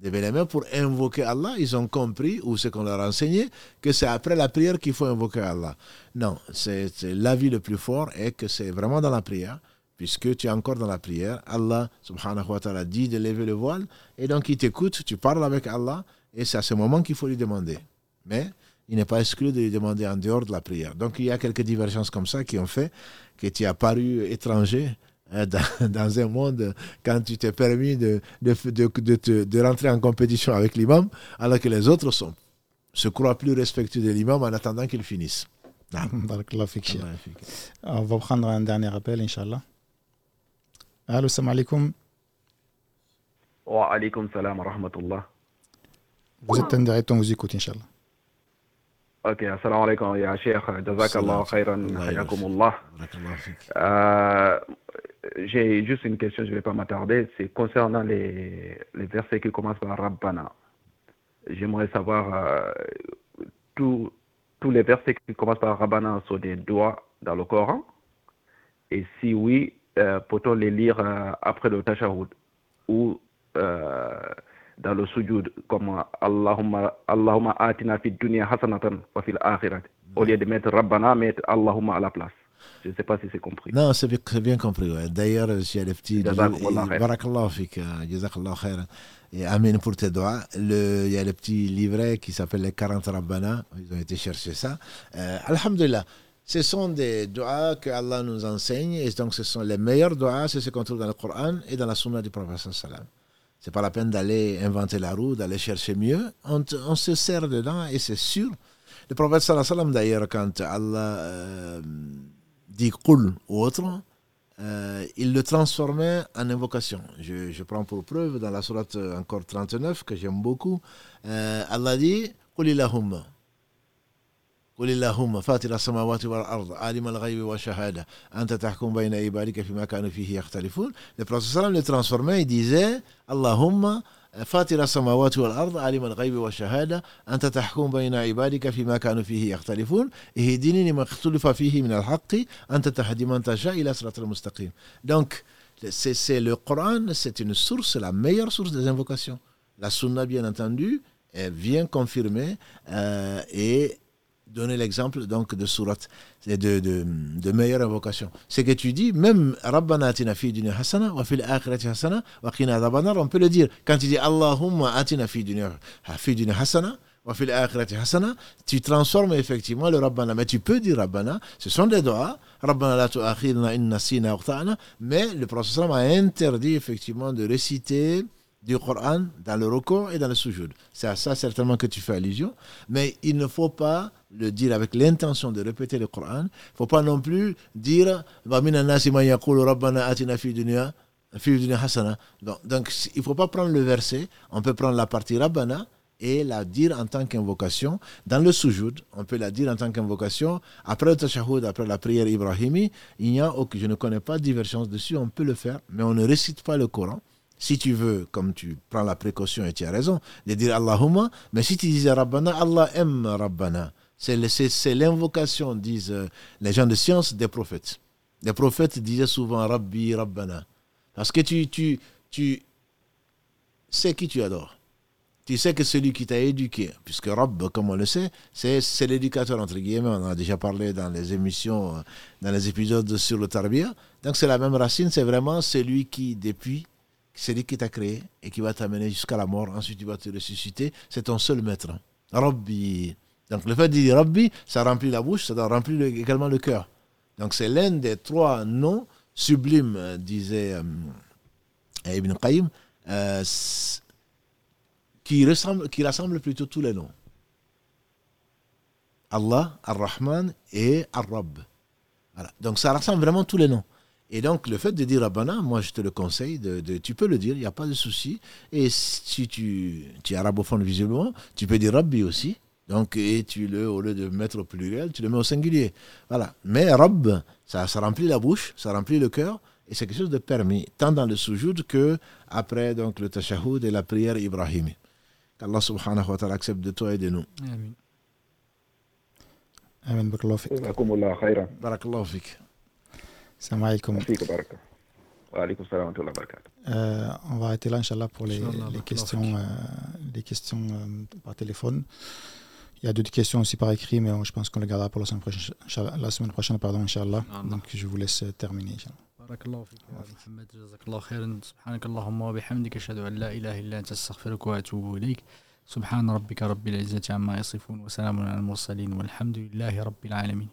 Lever les mains pour invoquer Allah. Ils ont compris, ou ce qu'on leur a enseigné, que c'est après la prière qu'il faut invoquer Allah. Non, c'est l'avis le plus fort et que c'est vraiment dans la prière, puisque tu es encore dans la prière. Allah subhanahu wa ta'ala dit de lever le voile, et donc il t'écoute, tu parles avec Allah, et c'est à ce moment qu'il faut lui demander. Mais il n'est pas exclu de lui demander en dehors de la prière. Donc il y a quelques divergences comme ça qui ont fait que tu as paru étranger hein, dans, un monde quand tu t'es permis de, de, de, rentrer en compétition avec l'imam, alors que les autres sont, se croient plus respectueux de l'imam en attendant qu'il finisse. On va prendre un dernier appel, Inch'Allah. Allô, salam alaikum. Wa alaikum salam wa rahmatullah. Vous êtes en direct, on vous écoute, Inch'Allah. Ok, assalamu alaikum, ya Cheikh. Jazakallah khairan, hayakumullah. Euh, J'ai juste une question, je ne vais pas m'attarder. C'est concernant les, les, versets qui commencent par Rabbana. J'aimerais savoir euh, tous les versets qui commencent par Rabbana sont des doigts dans le Coran? Et si oui, euh, peut-on les lire euh, après le Tashahud ou dans le sujoud comme Allahumma, Allahumma atina fi dunya hasanatan wa fil akhirat. Au lieu de mettre Rabbana, mettre Allahumma à la place. Je ne sais pas si c'est compris. Non, c'est bien, compris. D'ailleurs, j'ai les petits. Barakallah fik, jazakallah khairan. Et Amen pour tes doigts. Il y a le petit livret qui s'appelle les 40 Rabbana. Ils ont été chercher ça. Euh, Alhamdulillah. Ce sont des doigts que Allah nous enseigne. Et donc, ce sont les meilleurs doigts. C'est ce qu'on trouve dans le Coran et dans la Sunna du Prophète sallam. C'est pas la peine d'aller inventer la roue, d'aller chercher mieux. On, se sert dedans et c'est sûr. Le Prophète sallam, d'ailleurs, quand Allah euh, dit Qul ou autre, euh, il le transformait en invocation. Je, prends pour preuve dans la sourate encore 39 que j'aime beaucoup. Euh, Allah dit Qul. قل اللهم فاتر السماوات والأرض عالم الغيب والشهادة أنت تحكم بين عبادك فيما كانوا فيه يختلفون Le prophète sallam le disait Allahumma فاتر السماوات والأرض عالم الغيب والشهادة أنت تحكم بين عبادك فيما كانوا فيه يختلفون اهدني لما اختلف فيه من الحق أنت تهدي من تشاء إلى صراط المستقيم Donc, c'est le Coran, c'est une source, la meilleure source des invocations. La sunna, bien entendu, vient confirmer euh, et donner l'exemple donc de surat, de, de, de, meilleure invocation. C'est que tu dis, même Rabbana atina fi dunya hasana wa fil hasana wa qina on peut le dire. Quand tu dis Allahumma atina fi dunya, fi hasana wa fil hasana, tu transformes effectivement le Rabbana. Mais tu peux dire Rabbana, ce sont des doigts, Rabbana la tu'akhirna inna sina mais le prophète a interdit effectivement de réciter du Coran dans le recours et dans le sujoud. C'est à ça certainement que tu fais allusion. Mais il ne faut pas le dire avec l'intention de répéter le Coran. Il ne faut pas non plus dire donc, il ne faut pas prendre le verset. On peut prendre la partie Rabbana et la dire en tant qu'invocation. Dans le sujoud, on peut la dire en tant qu'invocation. Après le tashahhud, après la prière ibrahimi, il n'y a aucun, je ne connais pas de divergence dessus, on peut le faire, mais on ne récite pas le Coran. Si tu veux, comme tu prends la précaution et tu as raison, de dire Allahumma, mais si tu disais Rabbana, Allah aime Rabbana. C'est l'invocation, disent euh, les gens de science, des prophètes. Les prophètes disaient souvent Rabbi, Rabbana. Parce que tu, sais qui tu adores. Tu sais que celui qui t'a éduqué, puisque Rabb, comme on le sait, c'est l'éducateur, entre guillemets, on en a déjà parlé dans les émissions, euh, dans les épisodes sur le Tarbia. Donc c'est la même racine, c'est vraiment celui qui, depuis c'est lui qui t'a créé et qui va t'amener jusqu'à la mort. Ensuite, il va te ressusciter. C'est ton seul maître. Rabbi. Donc, le fait de dire Rabbi, ça remplit la bouche, ça remplit également le cœur. Donc, c'est l'un des trois noms sublimes, disait euh, Ibn Qayyim, euh, qui rassemble plutôt tous les noms. Allah, Ar-Rahman et Ar-Rab. Voilà. Donc, ça rassemble vraiment tous les noms. Et donc, le fait de dire Rabbana, moi, je te le conseille, de, tu peux le dire, il n'y a pas de souci. Et si tu, tu es arabophone visiblement, tu peux dire Rabbi aussi. Donc, et tu le, au lieu de mettre au pluriel, tu le mets au singulier. Voilà. Mais Rabb, ça, ça remplit la bouche, ça remplit le cœur, et c'est quelque chose de permis, tant dans le sujoud que après donc, le tashahhud et la prière ibrahimi. Qu'Allah subhanahu wa ta'ala accepte de toi et de nous. Amen. Amen. Barakallahu Barakallahu fik. Salam alaikum. Euh, on va arrêter là, Inch'Allah, pour les, les questions, euh, les questions euh, par téléphone. Il y a d'autres questions aussi par écrit, mais je pense qu'on les gardera pour la semaine prochaine, la semaine prochaine pardon, Inch'Allah. Donc je vous laisse terminer. بارك الله فيك يا محمد جزاك الله خيرا سبحانك اللهم وبحمدك اشهد ان لا اله الا انت استغفرك واتوب اليك سبحان ربك رب العزه عما يصفون وسلام على المرسلين والحمد لله رب العالمين